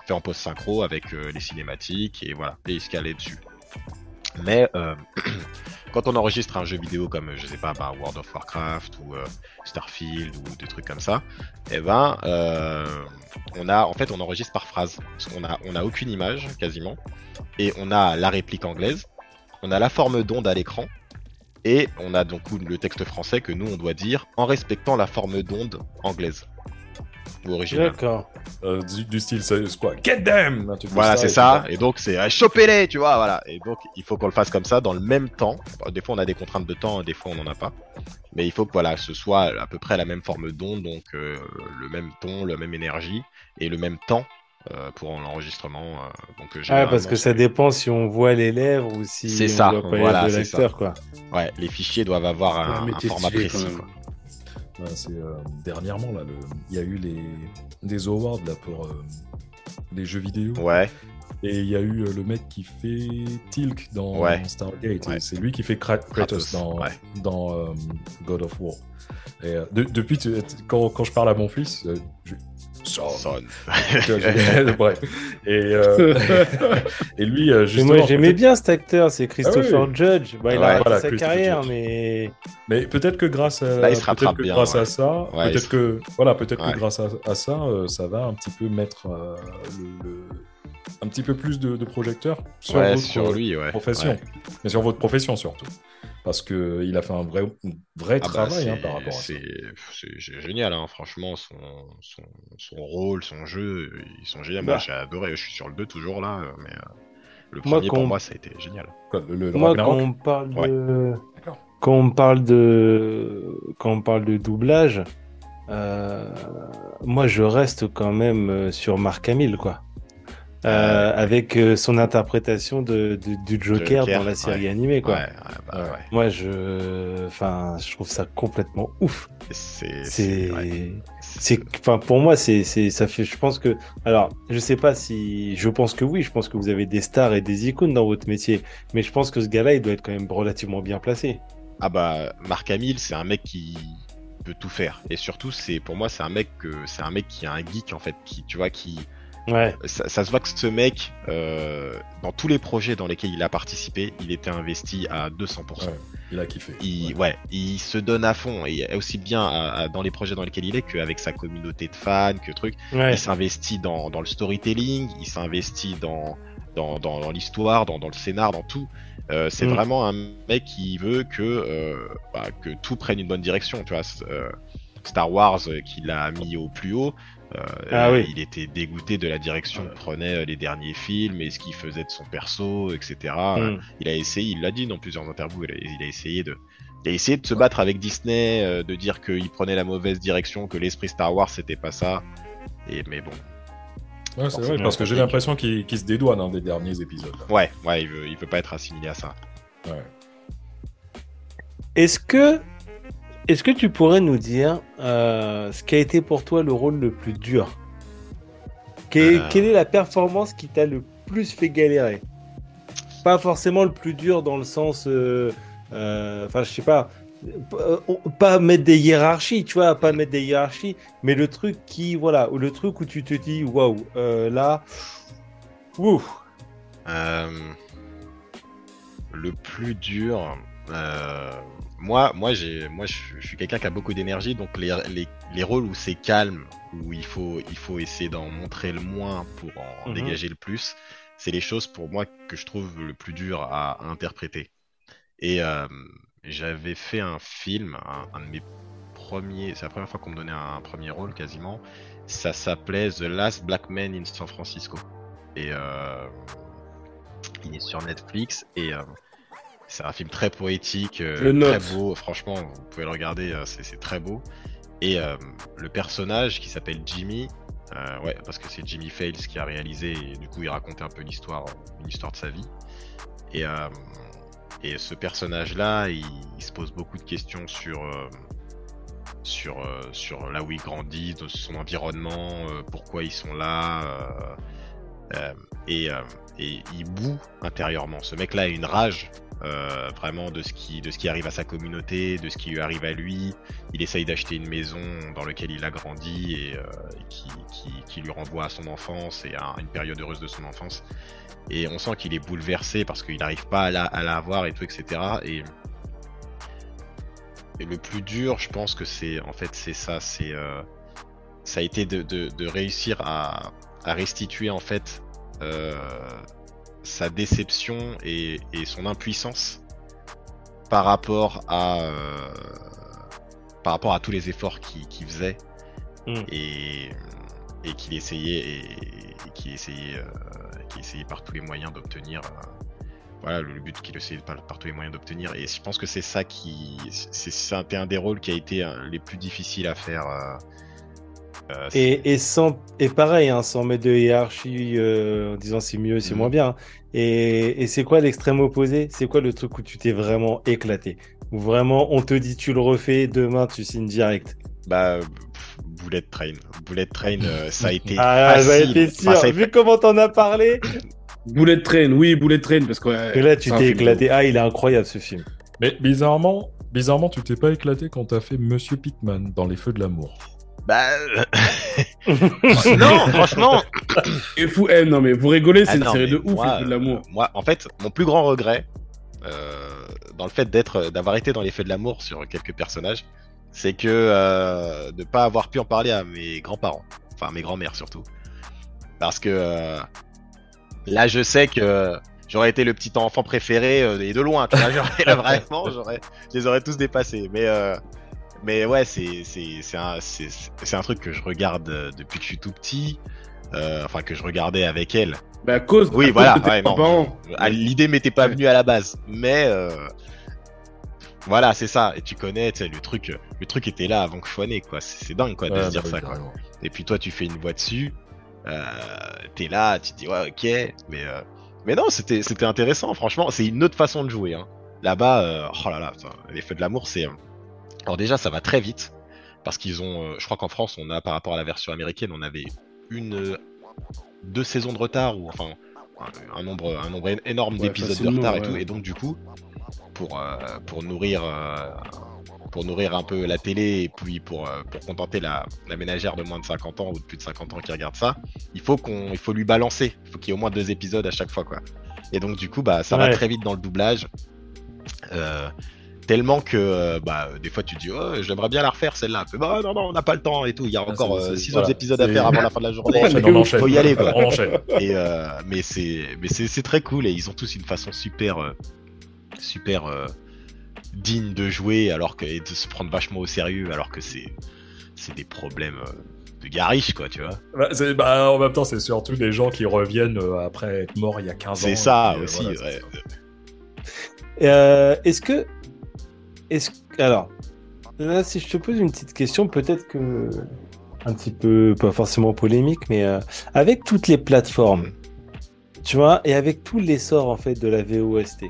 fait en post synchro avec euh, les cinématiques et voilà, et ils se calaient dessus. Mais euh, quand on enregistre un jeu vidéo comme je sais pas, bah, World of Warcraft ou euh, Starfield ou des trucs comme ça, eh ben euh, on a en fait on enregistre par phrase parce qu'on a on a aucune image quasiment et on a la réplique anglaise, on a la forme d'onde à l'écran et on a donc le texte français que nous on doit dire en respectant la forme d'onde anglaise ou originale. D'accord. Euh, du, du style, c'est c'est quoi? Get them Un truc comme Voilà, c'est ça. Et donc, c'est euh, chopez-les, tu vois, voilà. Et donc, il faut qu'on le fasse comme ça dans le même temps. Des fois, on a des contraintes de temps, des fois, on n'en a pas. Mais il faut que, voilà, ce soit à peu près la même forme d'onde, donc euh, le même ton, la même énergie et le même temps euh, pour l'enregistrement. euh, donc, euh, Ah, parce que ça dépend si on voit les lèvres ou si C'est on ça, voit pas les voilà, de c'est ça. l'acteur, quoi. Ouais, les fichiers doivent avoir un, format précis. même. quoi. C'est euh, dernièrement là, le- il y a eu les des awards là pour euh, les jeux vidéo Ouais, et il y a eu euh, le mec qui fait Tilk dans Ouais. Stargate. Ouais. C'est lui qui fait Kra- Kratos, Kratos, dans, ouais. dans euh, God of War. Et de- depuis tu- quand, quand je parle à mon fils, je... Je- Bref. Et, euh, et lui, euh, Mais justement. moi, j'aimais bien cet acteur, c'est Christopher Ah oui. Judge. Bah, il Ouais, a voilà, sa carrière, Judge. mais Mais peut-être que grâce à, Là, il se rattrape que bien, grâce ouais. à ça, Ouais, peut-être que voilà, peut-être Ouais. que grâce à, à ça, euh, ça va un petit peu mettre euh, le, le- un petit peu plus de, de projecteurs sur ouais, votre sur lui, ouais. profession, Ouais. mais sur votre profession surtout, parce que il a fait un vrai, un vrai Ah bah, travail hein, par rapport à ça. c'est c'est gé- génial, hein, franchement, son, son, son rôle, son jeu, ils sont géniaux. Moi, Bah. j'ai adoré, je suis sur le 2 toujours là, euh, mais euh, le Moi, premier quand pour on- moi, ça a été génial. Quoi, le, le moi, Ragnarok quand on parle Ouais. de... D'accord. quand on parle de quand on parle de doublage, euh, moi je reste quand même sur Marc Hamill quoi. Euh, avec euh, son interprétation de, de- du Joker, Joker, dans la série ouais. animée quoi. Ouais, ouais, bah, Ouais. Moi je enfin je trouve ça complètement ouf. C'est, C'est enfin pour moi c'est c'est ça fait je pense que alors je sais pas si je pense que oui je pense que vous avez des stars et des icônes dans votre métier mais je pense que ce gars-là il doit être quand même relativement bien placé Ah bah Marc Hamill, c'est un mec qui peut tout faire. Et surtout, c'est pour moi, c'est un mec que c'est un mec qui est un geek en fait, qui tu vois, qui ouais ça, ça se voit que ce mec, euh, dans tous les projets dans lesquels il a participé, il était investi à 200%. Ouais. Il a kiffé. Il, Ouais. ouais, il se donne à fond, et aussi bien à- à- dans les projets dans lesquels il est qu'avec sa communauté de fans, que truc. ouais Il s'investit dans, dans le storytelling, il s'investit dans, dans, dans, dans l'histoire, dans, dans le scénar, dans tout. Euh, c'est Mm. vraiment un mec qui veut que, euh, bah, que tout prenne une bonne direction. Tu vois, euh, Star Wars, euh, qui l'a mis au plus haut, euh, Ah oui. il était dégoûté de la direction que prenaient euh, les derniers films et ce qu'il faisait de son perso, etc. Mm. Il a essayé, il l'a dit dans plusieurs interviews, il a, il a essayé de. Il a essayé de se battre avec Disney, euh, de dire qu'il prenait la mauvaise direction, que l'esprit Star Wars c'était pas ça. Et mais bon, Ouais, c'est vrai, parce que j'ai l'impression qu'il se dédouane hein, des derniers épisodes. ouais, ouais, il veut, il veut pas être assimilé à ça. Ouais. est-ce que est-ce que tu pourrais nous dire euh, ce qui a été pour toi le rôle le plus dur? Quelle, Euh. quelle est la performance qui t'a le plus fait galérer? Pas forcément le plus dur dans le sens euh, enfin je sais pas pas mettre des hiérarchies, tu vois, pas mettre des hiérarchies, mais le truc qui, voilà, ou le truc où tu te dis, waouh, là, ouf, Euh, le plus dur, euh, moi, moi, j'ai, moi, je, suis quelqu'un qui a beaucoup d'énergie, donc les, les, les rôles où c'est calme, où il faut, il faut essayer d'en montrer le moins pour en Mhm. dégager le plus, c'est les choses pour moi que je trouve le plus dur à, à interpréter. Et euh, j'avais fait un film, un, un de mes premiers, c'est la première fois qu'on me donnait un, premier rôle quasiment. Ça s'appelait The Last Black Man in San Francisco. Et euh, il est sur Netflix et euh, c'est un film très poétique, euh, très beau. Franchement, vous pouvez le regarder, euh, c'est très beau. Et euh, le personnage qui s'appelle Jimmy, ouais, parce que c'est Jimmy Fails qui a réalisé et du coup il racontait un peu l'histoire, une histoire de sa vie. Et, et ce personnage-là, il, il se pose beaucoup de questions sur sur sur là où il grandit, de son environnement, pourquoi ils sont là. et, et il boue intérieurement. Ce mec-là a une rage euh, vraiment de ce qui de ce qui arrive à sa communauté, de ce qui lui arrive à lui. Il essaye d'acheter une maison dans laquelle il a grandi et, euh, qui, qui, qui lui renvoie à son enfance et à une période heureuse de son enfance. Et on sent qu'il est bouleversé parce qu'il n'arrive pas à la, à la voir et tout, etc. Et, et le plus dur, je pense que c'est en fait c'est ça, c'est euh, ça a été de, de, de réussir à, à restituer en fait euh, sa déception et, et son impuissance par rapport à euh, par rapport à tous les efforts qu'il faisait Mm. et, et qu'il essayait et, et qu'il essayait euh, essayait par tous les moyens d'obtenir euh, voilà le, le but qu'il essayait par, par tous les moyens d'obtenir et je pense que c'est ça qui c'est c'est un, un des rôles qui a été euh, les plus difficiles à faire euh, Et, et, sans, et pareil, hein, sans mettre de hiérarchie euh, en disant c'est mieux, c'est Mhm. moins bien. hein. Et, et c'est quoi l'extrême opposé? C'est quoi le truc où tu t'es vraiment éclaté? Où vraiment on te dit tu le refais, demain tu signes direct? Bah, pff, Bullet Train. Bullet Train, euh, ça a été Ah, facile. sûr. Enfin, ça a- Vu comment t'en as parlé, Bullet Train, oui, Bullet Train, parce que. ouais, et là tu t'es éclaté. Ah, il est incroyable ce film. Mais bizarrement, bizarrement, tu t'es pas éclaté quand t'as fait Monsieur Pitman dans Les Feux de l'amour. Bah, non, franchement. Et fou, eh, non, mais vous rigolez, c'est Ah une non, série de ouf, moi, les feux de l'amour. euh, Moi, en fait, mon plus grand regret, euh, dans le fait d'être, d'avoir été dans les feux de l'amour sur quelques personnages, c'est que euh, de pas avoir pu en parler à mes grands-parents, enfin à mes grands-mères surtout, parce que euh, là, je sais que j'aurais été le petit enfant préféré euh, et de loin, tu vois, j'aurais là, vraiment, j'aurais, je les aurais tous dépassés, mais euh, mais ouais, c'est un truc que je regarde euh, depuis que je suis tout petit, euh, enfin que je regardais avec elle. Bah, à cause. Oui, à voilà, ouais. Ah, L'idée m'était pas venue à la base, mais euh, Voilà, c'est ça. Et tu connais, tu sais, le truc, le truc était là avant que je sois né, quoi. C'est dingue, quoi, de Ouais, se dire bah ça, quoi. Et puis toi, tu fais une voix dessus, euh, t'es là, tu te dis ouais, ok, mais euh, mais non, c'était intéressant. Franchement, c'est une autre façon de jouer. Hein. Là-bas, oh là là, putain, les feux de l'amour, c'est. Alors déjà, ça va très vite parce qu'ils ont, euh, je crois qu'en France, on a par rapport à la version américaine, on avait une, euh, deux saisons de retard ou enfin un, un nombre, un nombre énorme Ouais, d'épisodes de retard et tout. Et donc du coup, pour euh, pour nourrir euh, pour nourrir un peu la télé et puis pour, euh, pour contenter la, la ménagère de moins de 50 ans ou de plus de 50 ans qui regarde ça, il faut qu'on il faut lui balancer. Il faut qu'il y ait au moins deux épisodes à chaque fois quoi. Et donc du coup bah ça va très vite dans le doublage. Euh, tellement que euh, bah des fois tu dis oh, j'aimerais bien la refaire celle-là. Bah non non on n'a pas le temps et tout. Il y a Ah, encore c'est- euh, c'est- six voilà. autres épisodes à faire avant la fin de la On journée. enchaîne, on enchaîne. Faut y aller quoi. On enchaîne. Et euh, mais c'est mais c'est c'est très cool et ils ont tous une façon super super euh, digne de jouer alors que et de se prendre vachement au sérieux alors que c'est c'est des problèmes de gariche quoi tu vois. Bah, bah, en même temps, c'est surtout des gens qui reviennent euh, après être morts il y a 15 ans. C'est ça et euh, aussi. voilà, ouais. Euh, est-ce que. Alors, là, si je te pose une petite question, peut-être que. Un petit peu, pas forcément polémique, mais euh, avec toutes les plateformes, tu vois, et avec tout l'essor, en fait, de la VOST,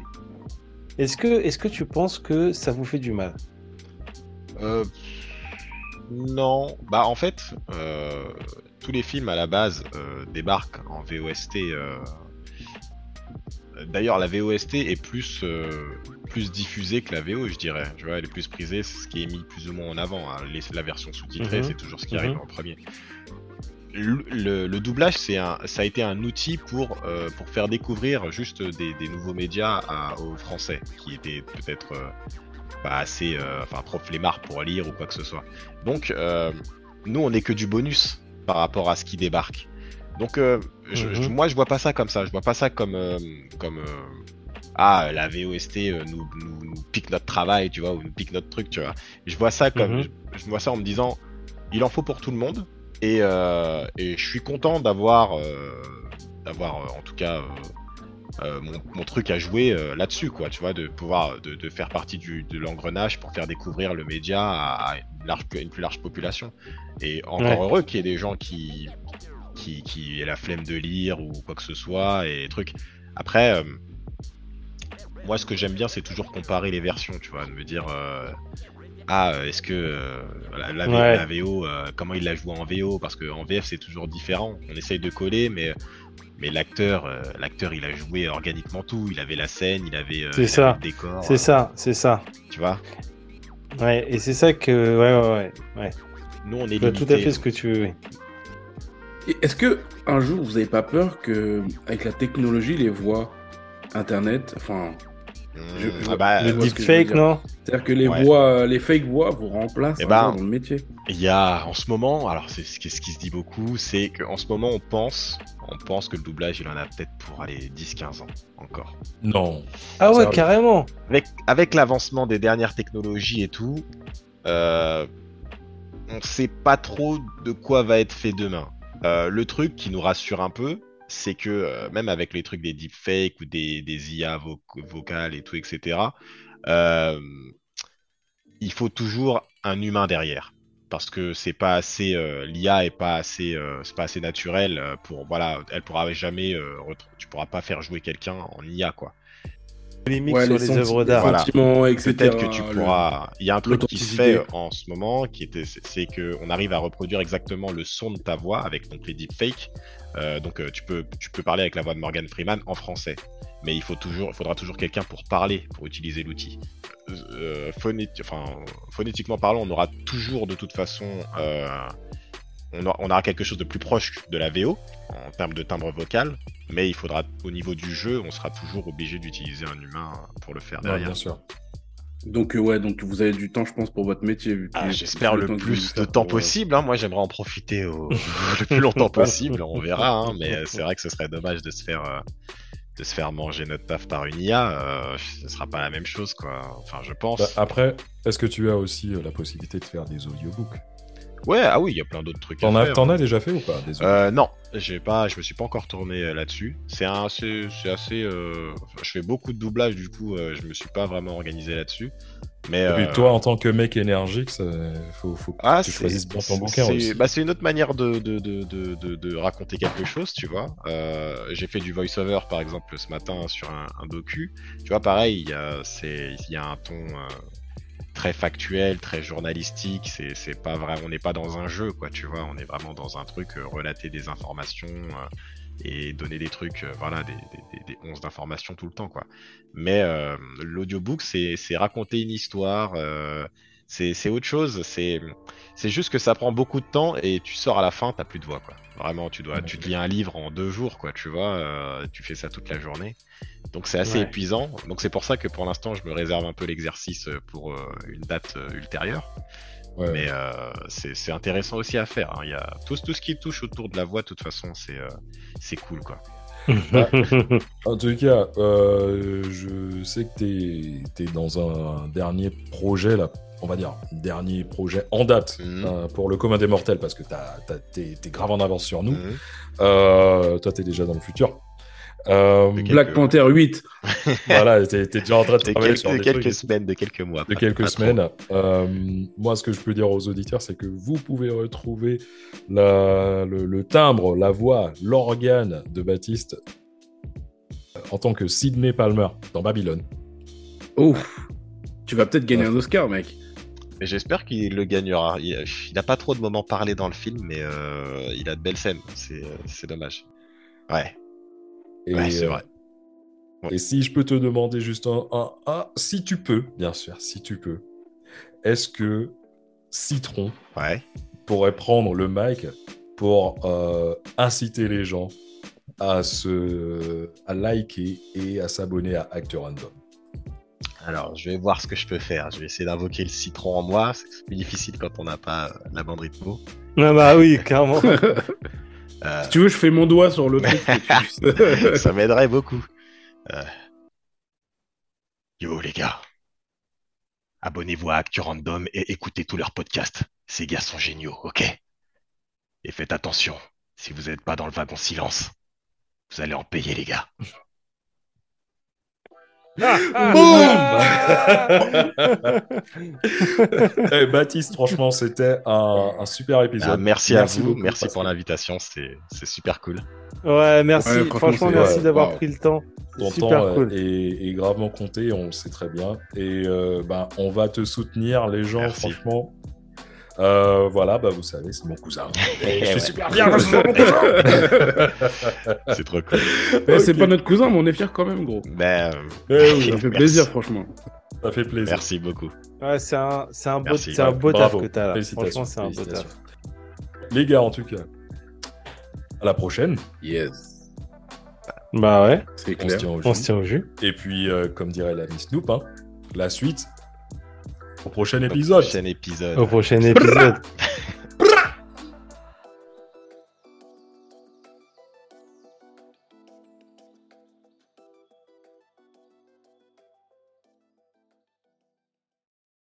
est-ce que, est-ce que tu penses que ça vous fait du mal? Euh, non, bah en fait, euh, tous les films à la base débarquent en VOST. D'ailleurs, la VOST est plus euh, plus diffusée que la VO, je dirais. Tu vois, elle est plus prisée, c'est ce qui est mis plus ou moins en avant. hein. Les- la version sous-titrée, Mhm. c'est toujours ce qui Mhm. arrive en premier. Le, le- le doublage, c'est un, ça a été un outil pour euh, pour faire découvrir juste des, des nouveaux médias à- aux Français qui étaient peut-être euh, pas assez, enfin trop flemmards pour lire ou quoi que ce soit. Donc, nous, on est que du bonus par rapport à ce qui débarque. Donc, euh, je- Mhm. je- moi, je vois pas ça comme ça. Je vois pas ça comme, euh, comme euh, ah, la VOST euh, nous, nous, nous pique notre travail, tu vois, ou nous pique notre truc, tu vois. Je vois ça comme, Mhm. je, je vois ça en me disant, il en faut pour tout le monde. Et, et je suis content d'avoir, d'avoir en tout cas. mon, mon truc à jouer là-dessus, quoi, tu vois, de pouvoir de, de faire partie du, de l'engrenage pour faire découvrir le média à, à une, large, une plus large population. Et encore Ouais. heureux qu'il y ait des gens qui, qui, qui la flemme de lire ou quoi que ce soit et trucs. Après, euh, moi, ce que j'aime bien, c'est toujours comparer les versions, tu vois, de me dire. euh, ah, est-ce que euh, la, la- Ouais. la VO, comment il l'a joué en VO Parce qu'en VF c'est toujours différent. On essaye de coller, mais mais l'acteur, l'acteur, il a joué organiquement tout. Il avait la scène, il avait, C'est il ça. avait le décor. C'est ça, c'est ça. Tu vois? Ouais, et c'est ça que. Ouais, ouais, ouais. ouais. Nous, on est vois tout à limité, fait ce que tu veux. oui. Est-ce que un jour vous n'avez pas peur que avec la technologie, les voix internet, enfin, Mmh, Je- ah je- bah, je Le deepfake, non? C'est-à-dire que les Ouais. voix, les fake voix vous remplacent Eh ben, dans le métier. il y a en ce moment, alors c'est ce qui, ce qui se dit beaucoup, c'est qu'en ce moment on pense, on pense que le doublage il en a peut-être pour aller 10-15 ans encore. Non. Ah ouais, carrément. Avec, avec l'avancement des dernières technologies et tout, euh, on sait pas trop de quoi va être fait demain. Euh, le truc qui nous rassure un peu, c'est que euh, même avec les trucs des deepfakes ou des, IA vo- vocales et tout, etc., euh, il faut toujours un humain derrière. Parce que c'est pas assez, l'IA est pas assez, c'est pas assez naturel pour, voilà, elle pourra jamais, tu pourras pas faire jouer quelqu'un en IA quoi. Polémique Ouais, sur les, œuvres d'art. Voilà. Peut-être que tu le- pourras. Il y a un truc qui se fait en ce moment, qui était, c'est- que on arrive à reproduire exactement le son de ta voix avec donc les deepfakes. Euh, donc euh, tu peux, tu peux parler avec la voix de Morgan Freeman en français, mais il faut toujours, il faudra toujours quelqu'un pour parler, pour utiliser l'outil. Euh, phonéti- enfin, phonétiquement parlant, on aura toujours de toute façon, euh, on, aura, on aura quelque chose de plus proche de la VO en termes de timbre vocal, mais il faudra au niveau du jeu, on sera toujours obligé d'utiliser un humain pour le faire Ouais, derrière. bien sûr. Donc euh, ouais, donc vous avez du temps, je pense, pour votre métier. Ah, J'espère le plus de temps pour, possible. hein. Moi, j'aimerais en profiter au... le plus longtemps possible. On verra. hein. Mais euh, c'est vrai que ce serait dommage de se faire euh, de se faire manger notre taf par une IA. Euh, ce sera pas la même chose, quoi. Enfin, je pense. Bah, après, est-ce que tu as aussi euh, la possibilité de faire des audiobooks? Ouais. Ah oui, il y a plein d'autres trucs. T'en as, t'en as déjà fait ou pas Euh, non, j'ai pas, je me suis pas encore tourné euh, là-dessus. C'est un, c'est assez. euh, je fais beaucoup de doublage, du coup, euh, je me suis pas vraiment organisé là-dessus. Mais Et puis euh, toi, en tant que mec énergique, faut, faut que Ah, tu c'est- choisisses ton c'est- aussi. bah, c'est une autre manière de, de, de, de, de- raconter quelque chose, tu vois. Euh, J'ai fait du voice-over, par exemple, ce matin sur un, un docu. Tu vois, pareil, il y a, c'est- il y a un ton euh, très factuel, très journalistique. C'est c'est pas vrai, on n'est pas dans un jeu, quoi, tu vois. On est vraiment dans un truc, euh, relater des informations euh, et donner des trucs, euh, voilà, des, des, des, des onces d'informations tout le temps, quoi. Mais euh, l'audiobook, c'est c'est raconter une histoire. C'est autre chose. C'est juste que ça prend beaucoup de temps et tu sors à la fin, t'as plus de voix quoi. Vraiment, tu dois, tu te lis un livre en deux jours quoi, tu vois. euh, tu fais ça toute la journée. Donc c'est assez Ouais. épuisant. Donc c'est pour ça que pour l'instant, je me réserve un peu l'exercice pour euh, une date euh, ultérieure. Ouais. Mais c'est intéressant aussi à faire. hein. Il y a tout, tout ce qui touche autour de la voix, de toute façon, c'est cool quoi. En tout cas, euh, je sais que tu es, dans un dernier projet, là, on va dire, dernier projet en date Mhm. euh, pour le commun des mortels, parce que tu es, grave en avance sur nous. Mhm. Euh, toi, tu es déjà dans le futur. Euh, Black quelques- Panther 8. voilà, tu es, déjà en train de De travailler quelques, sur de quelques trucs. semaines, de quelques mois. de pas- quelques pas semaines. Euh, moi, ce que je peux dire aux auditeurs, c'est que vous pouvez retrouver la- le, le timbre, la voix, l'organe de Baptiste en tant que Sidney Palmer dans Babylone. Ouf. Tu vas peut-être gagner un Oscar, mec. Mais j'espère qu'il le gagnera. Il, il a pas trop de moments parlés dans le film, mais euh, il a de belles scènes. C'est euh, c'est dommage. Ouais, Et, ouais c'est euh, vrai. Et si je peux te demander juste un, un, un- si tu peux, bien sûr, si tu peux, est-ce que Citron Ouais. pourrait prendre le mic pour euh, inciter les gens à se à liker et à s'abonner à Acteur Random? Alors, je vais voir ce que je peux faire. Je vais essayer d'invoquer le citron en moi. C'est plus difficile quand on n'a pas euh, la bande rythmo. Ah bah oui, clairement. Euh, Si tu veux, je fais mon doigt sur le truc. ça m'aiderait beaucoup. Euh, Yo les gars, abonnez-vous à Actu Random et écoutez tous leurs podcasts. Ces gars sont géniaux, ok? Et faites attention, si vous n'êtes pas dans le wagon silence, vous allez en payer les gars. Eh, Baptiste, franchement, c'était un, un super épisode. Ah, merci, à vous, beaucoup, merci pour l'invitation, c'est super cool. Ouais, merci. Ouais, franchement, merci ouais, d'avoir pris le temps. Ton Super temps cool. est, est gravement compté, on le sait très bien. Et euh, ben, on va te soutenir, les gens, Merci. franchement. Euh, voilà, bah, vous savez, c'est mon cousin. Et je Ouais. suis super bien, je suis mon cousin. C'est trop cool. Eh, C'est pas notre cousin, mais on est fiers quand même, gros. Ben, euh, Eh oui, Ça fait Merci. plaisir, franchement. ça fait plaisir. merci beaucoup. Ouais, c'est un, beau, un beau taf que t'as là. Félicitations, Franchement, c'est un beau taf. Les gars, en tout cas, à la prochaine. Yes. Bah ouais, C'est On se clair. tient au on jus. se tient au jus. Et puis, euh, comme dirait la Miss Snoop, hein, la suite au prochain épisode. Prochain épisode. Au prochain épisode.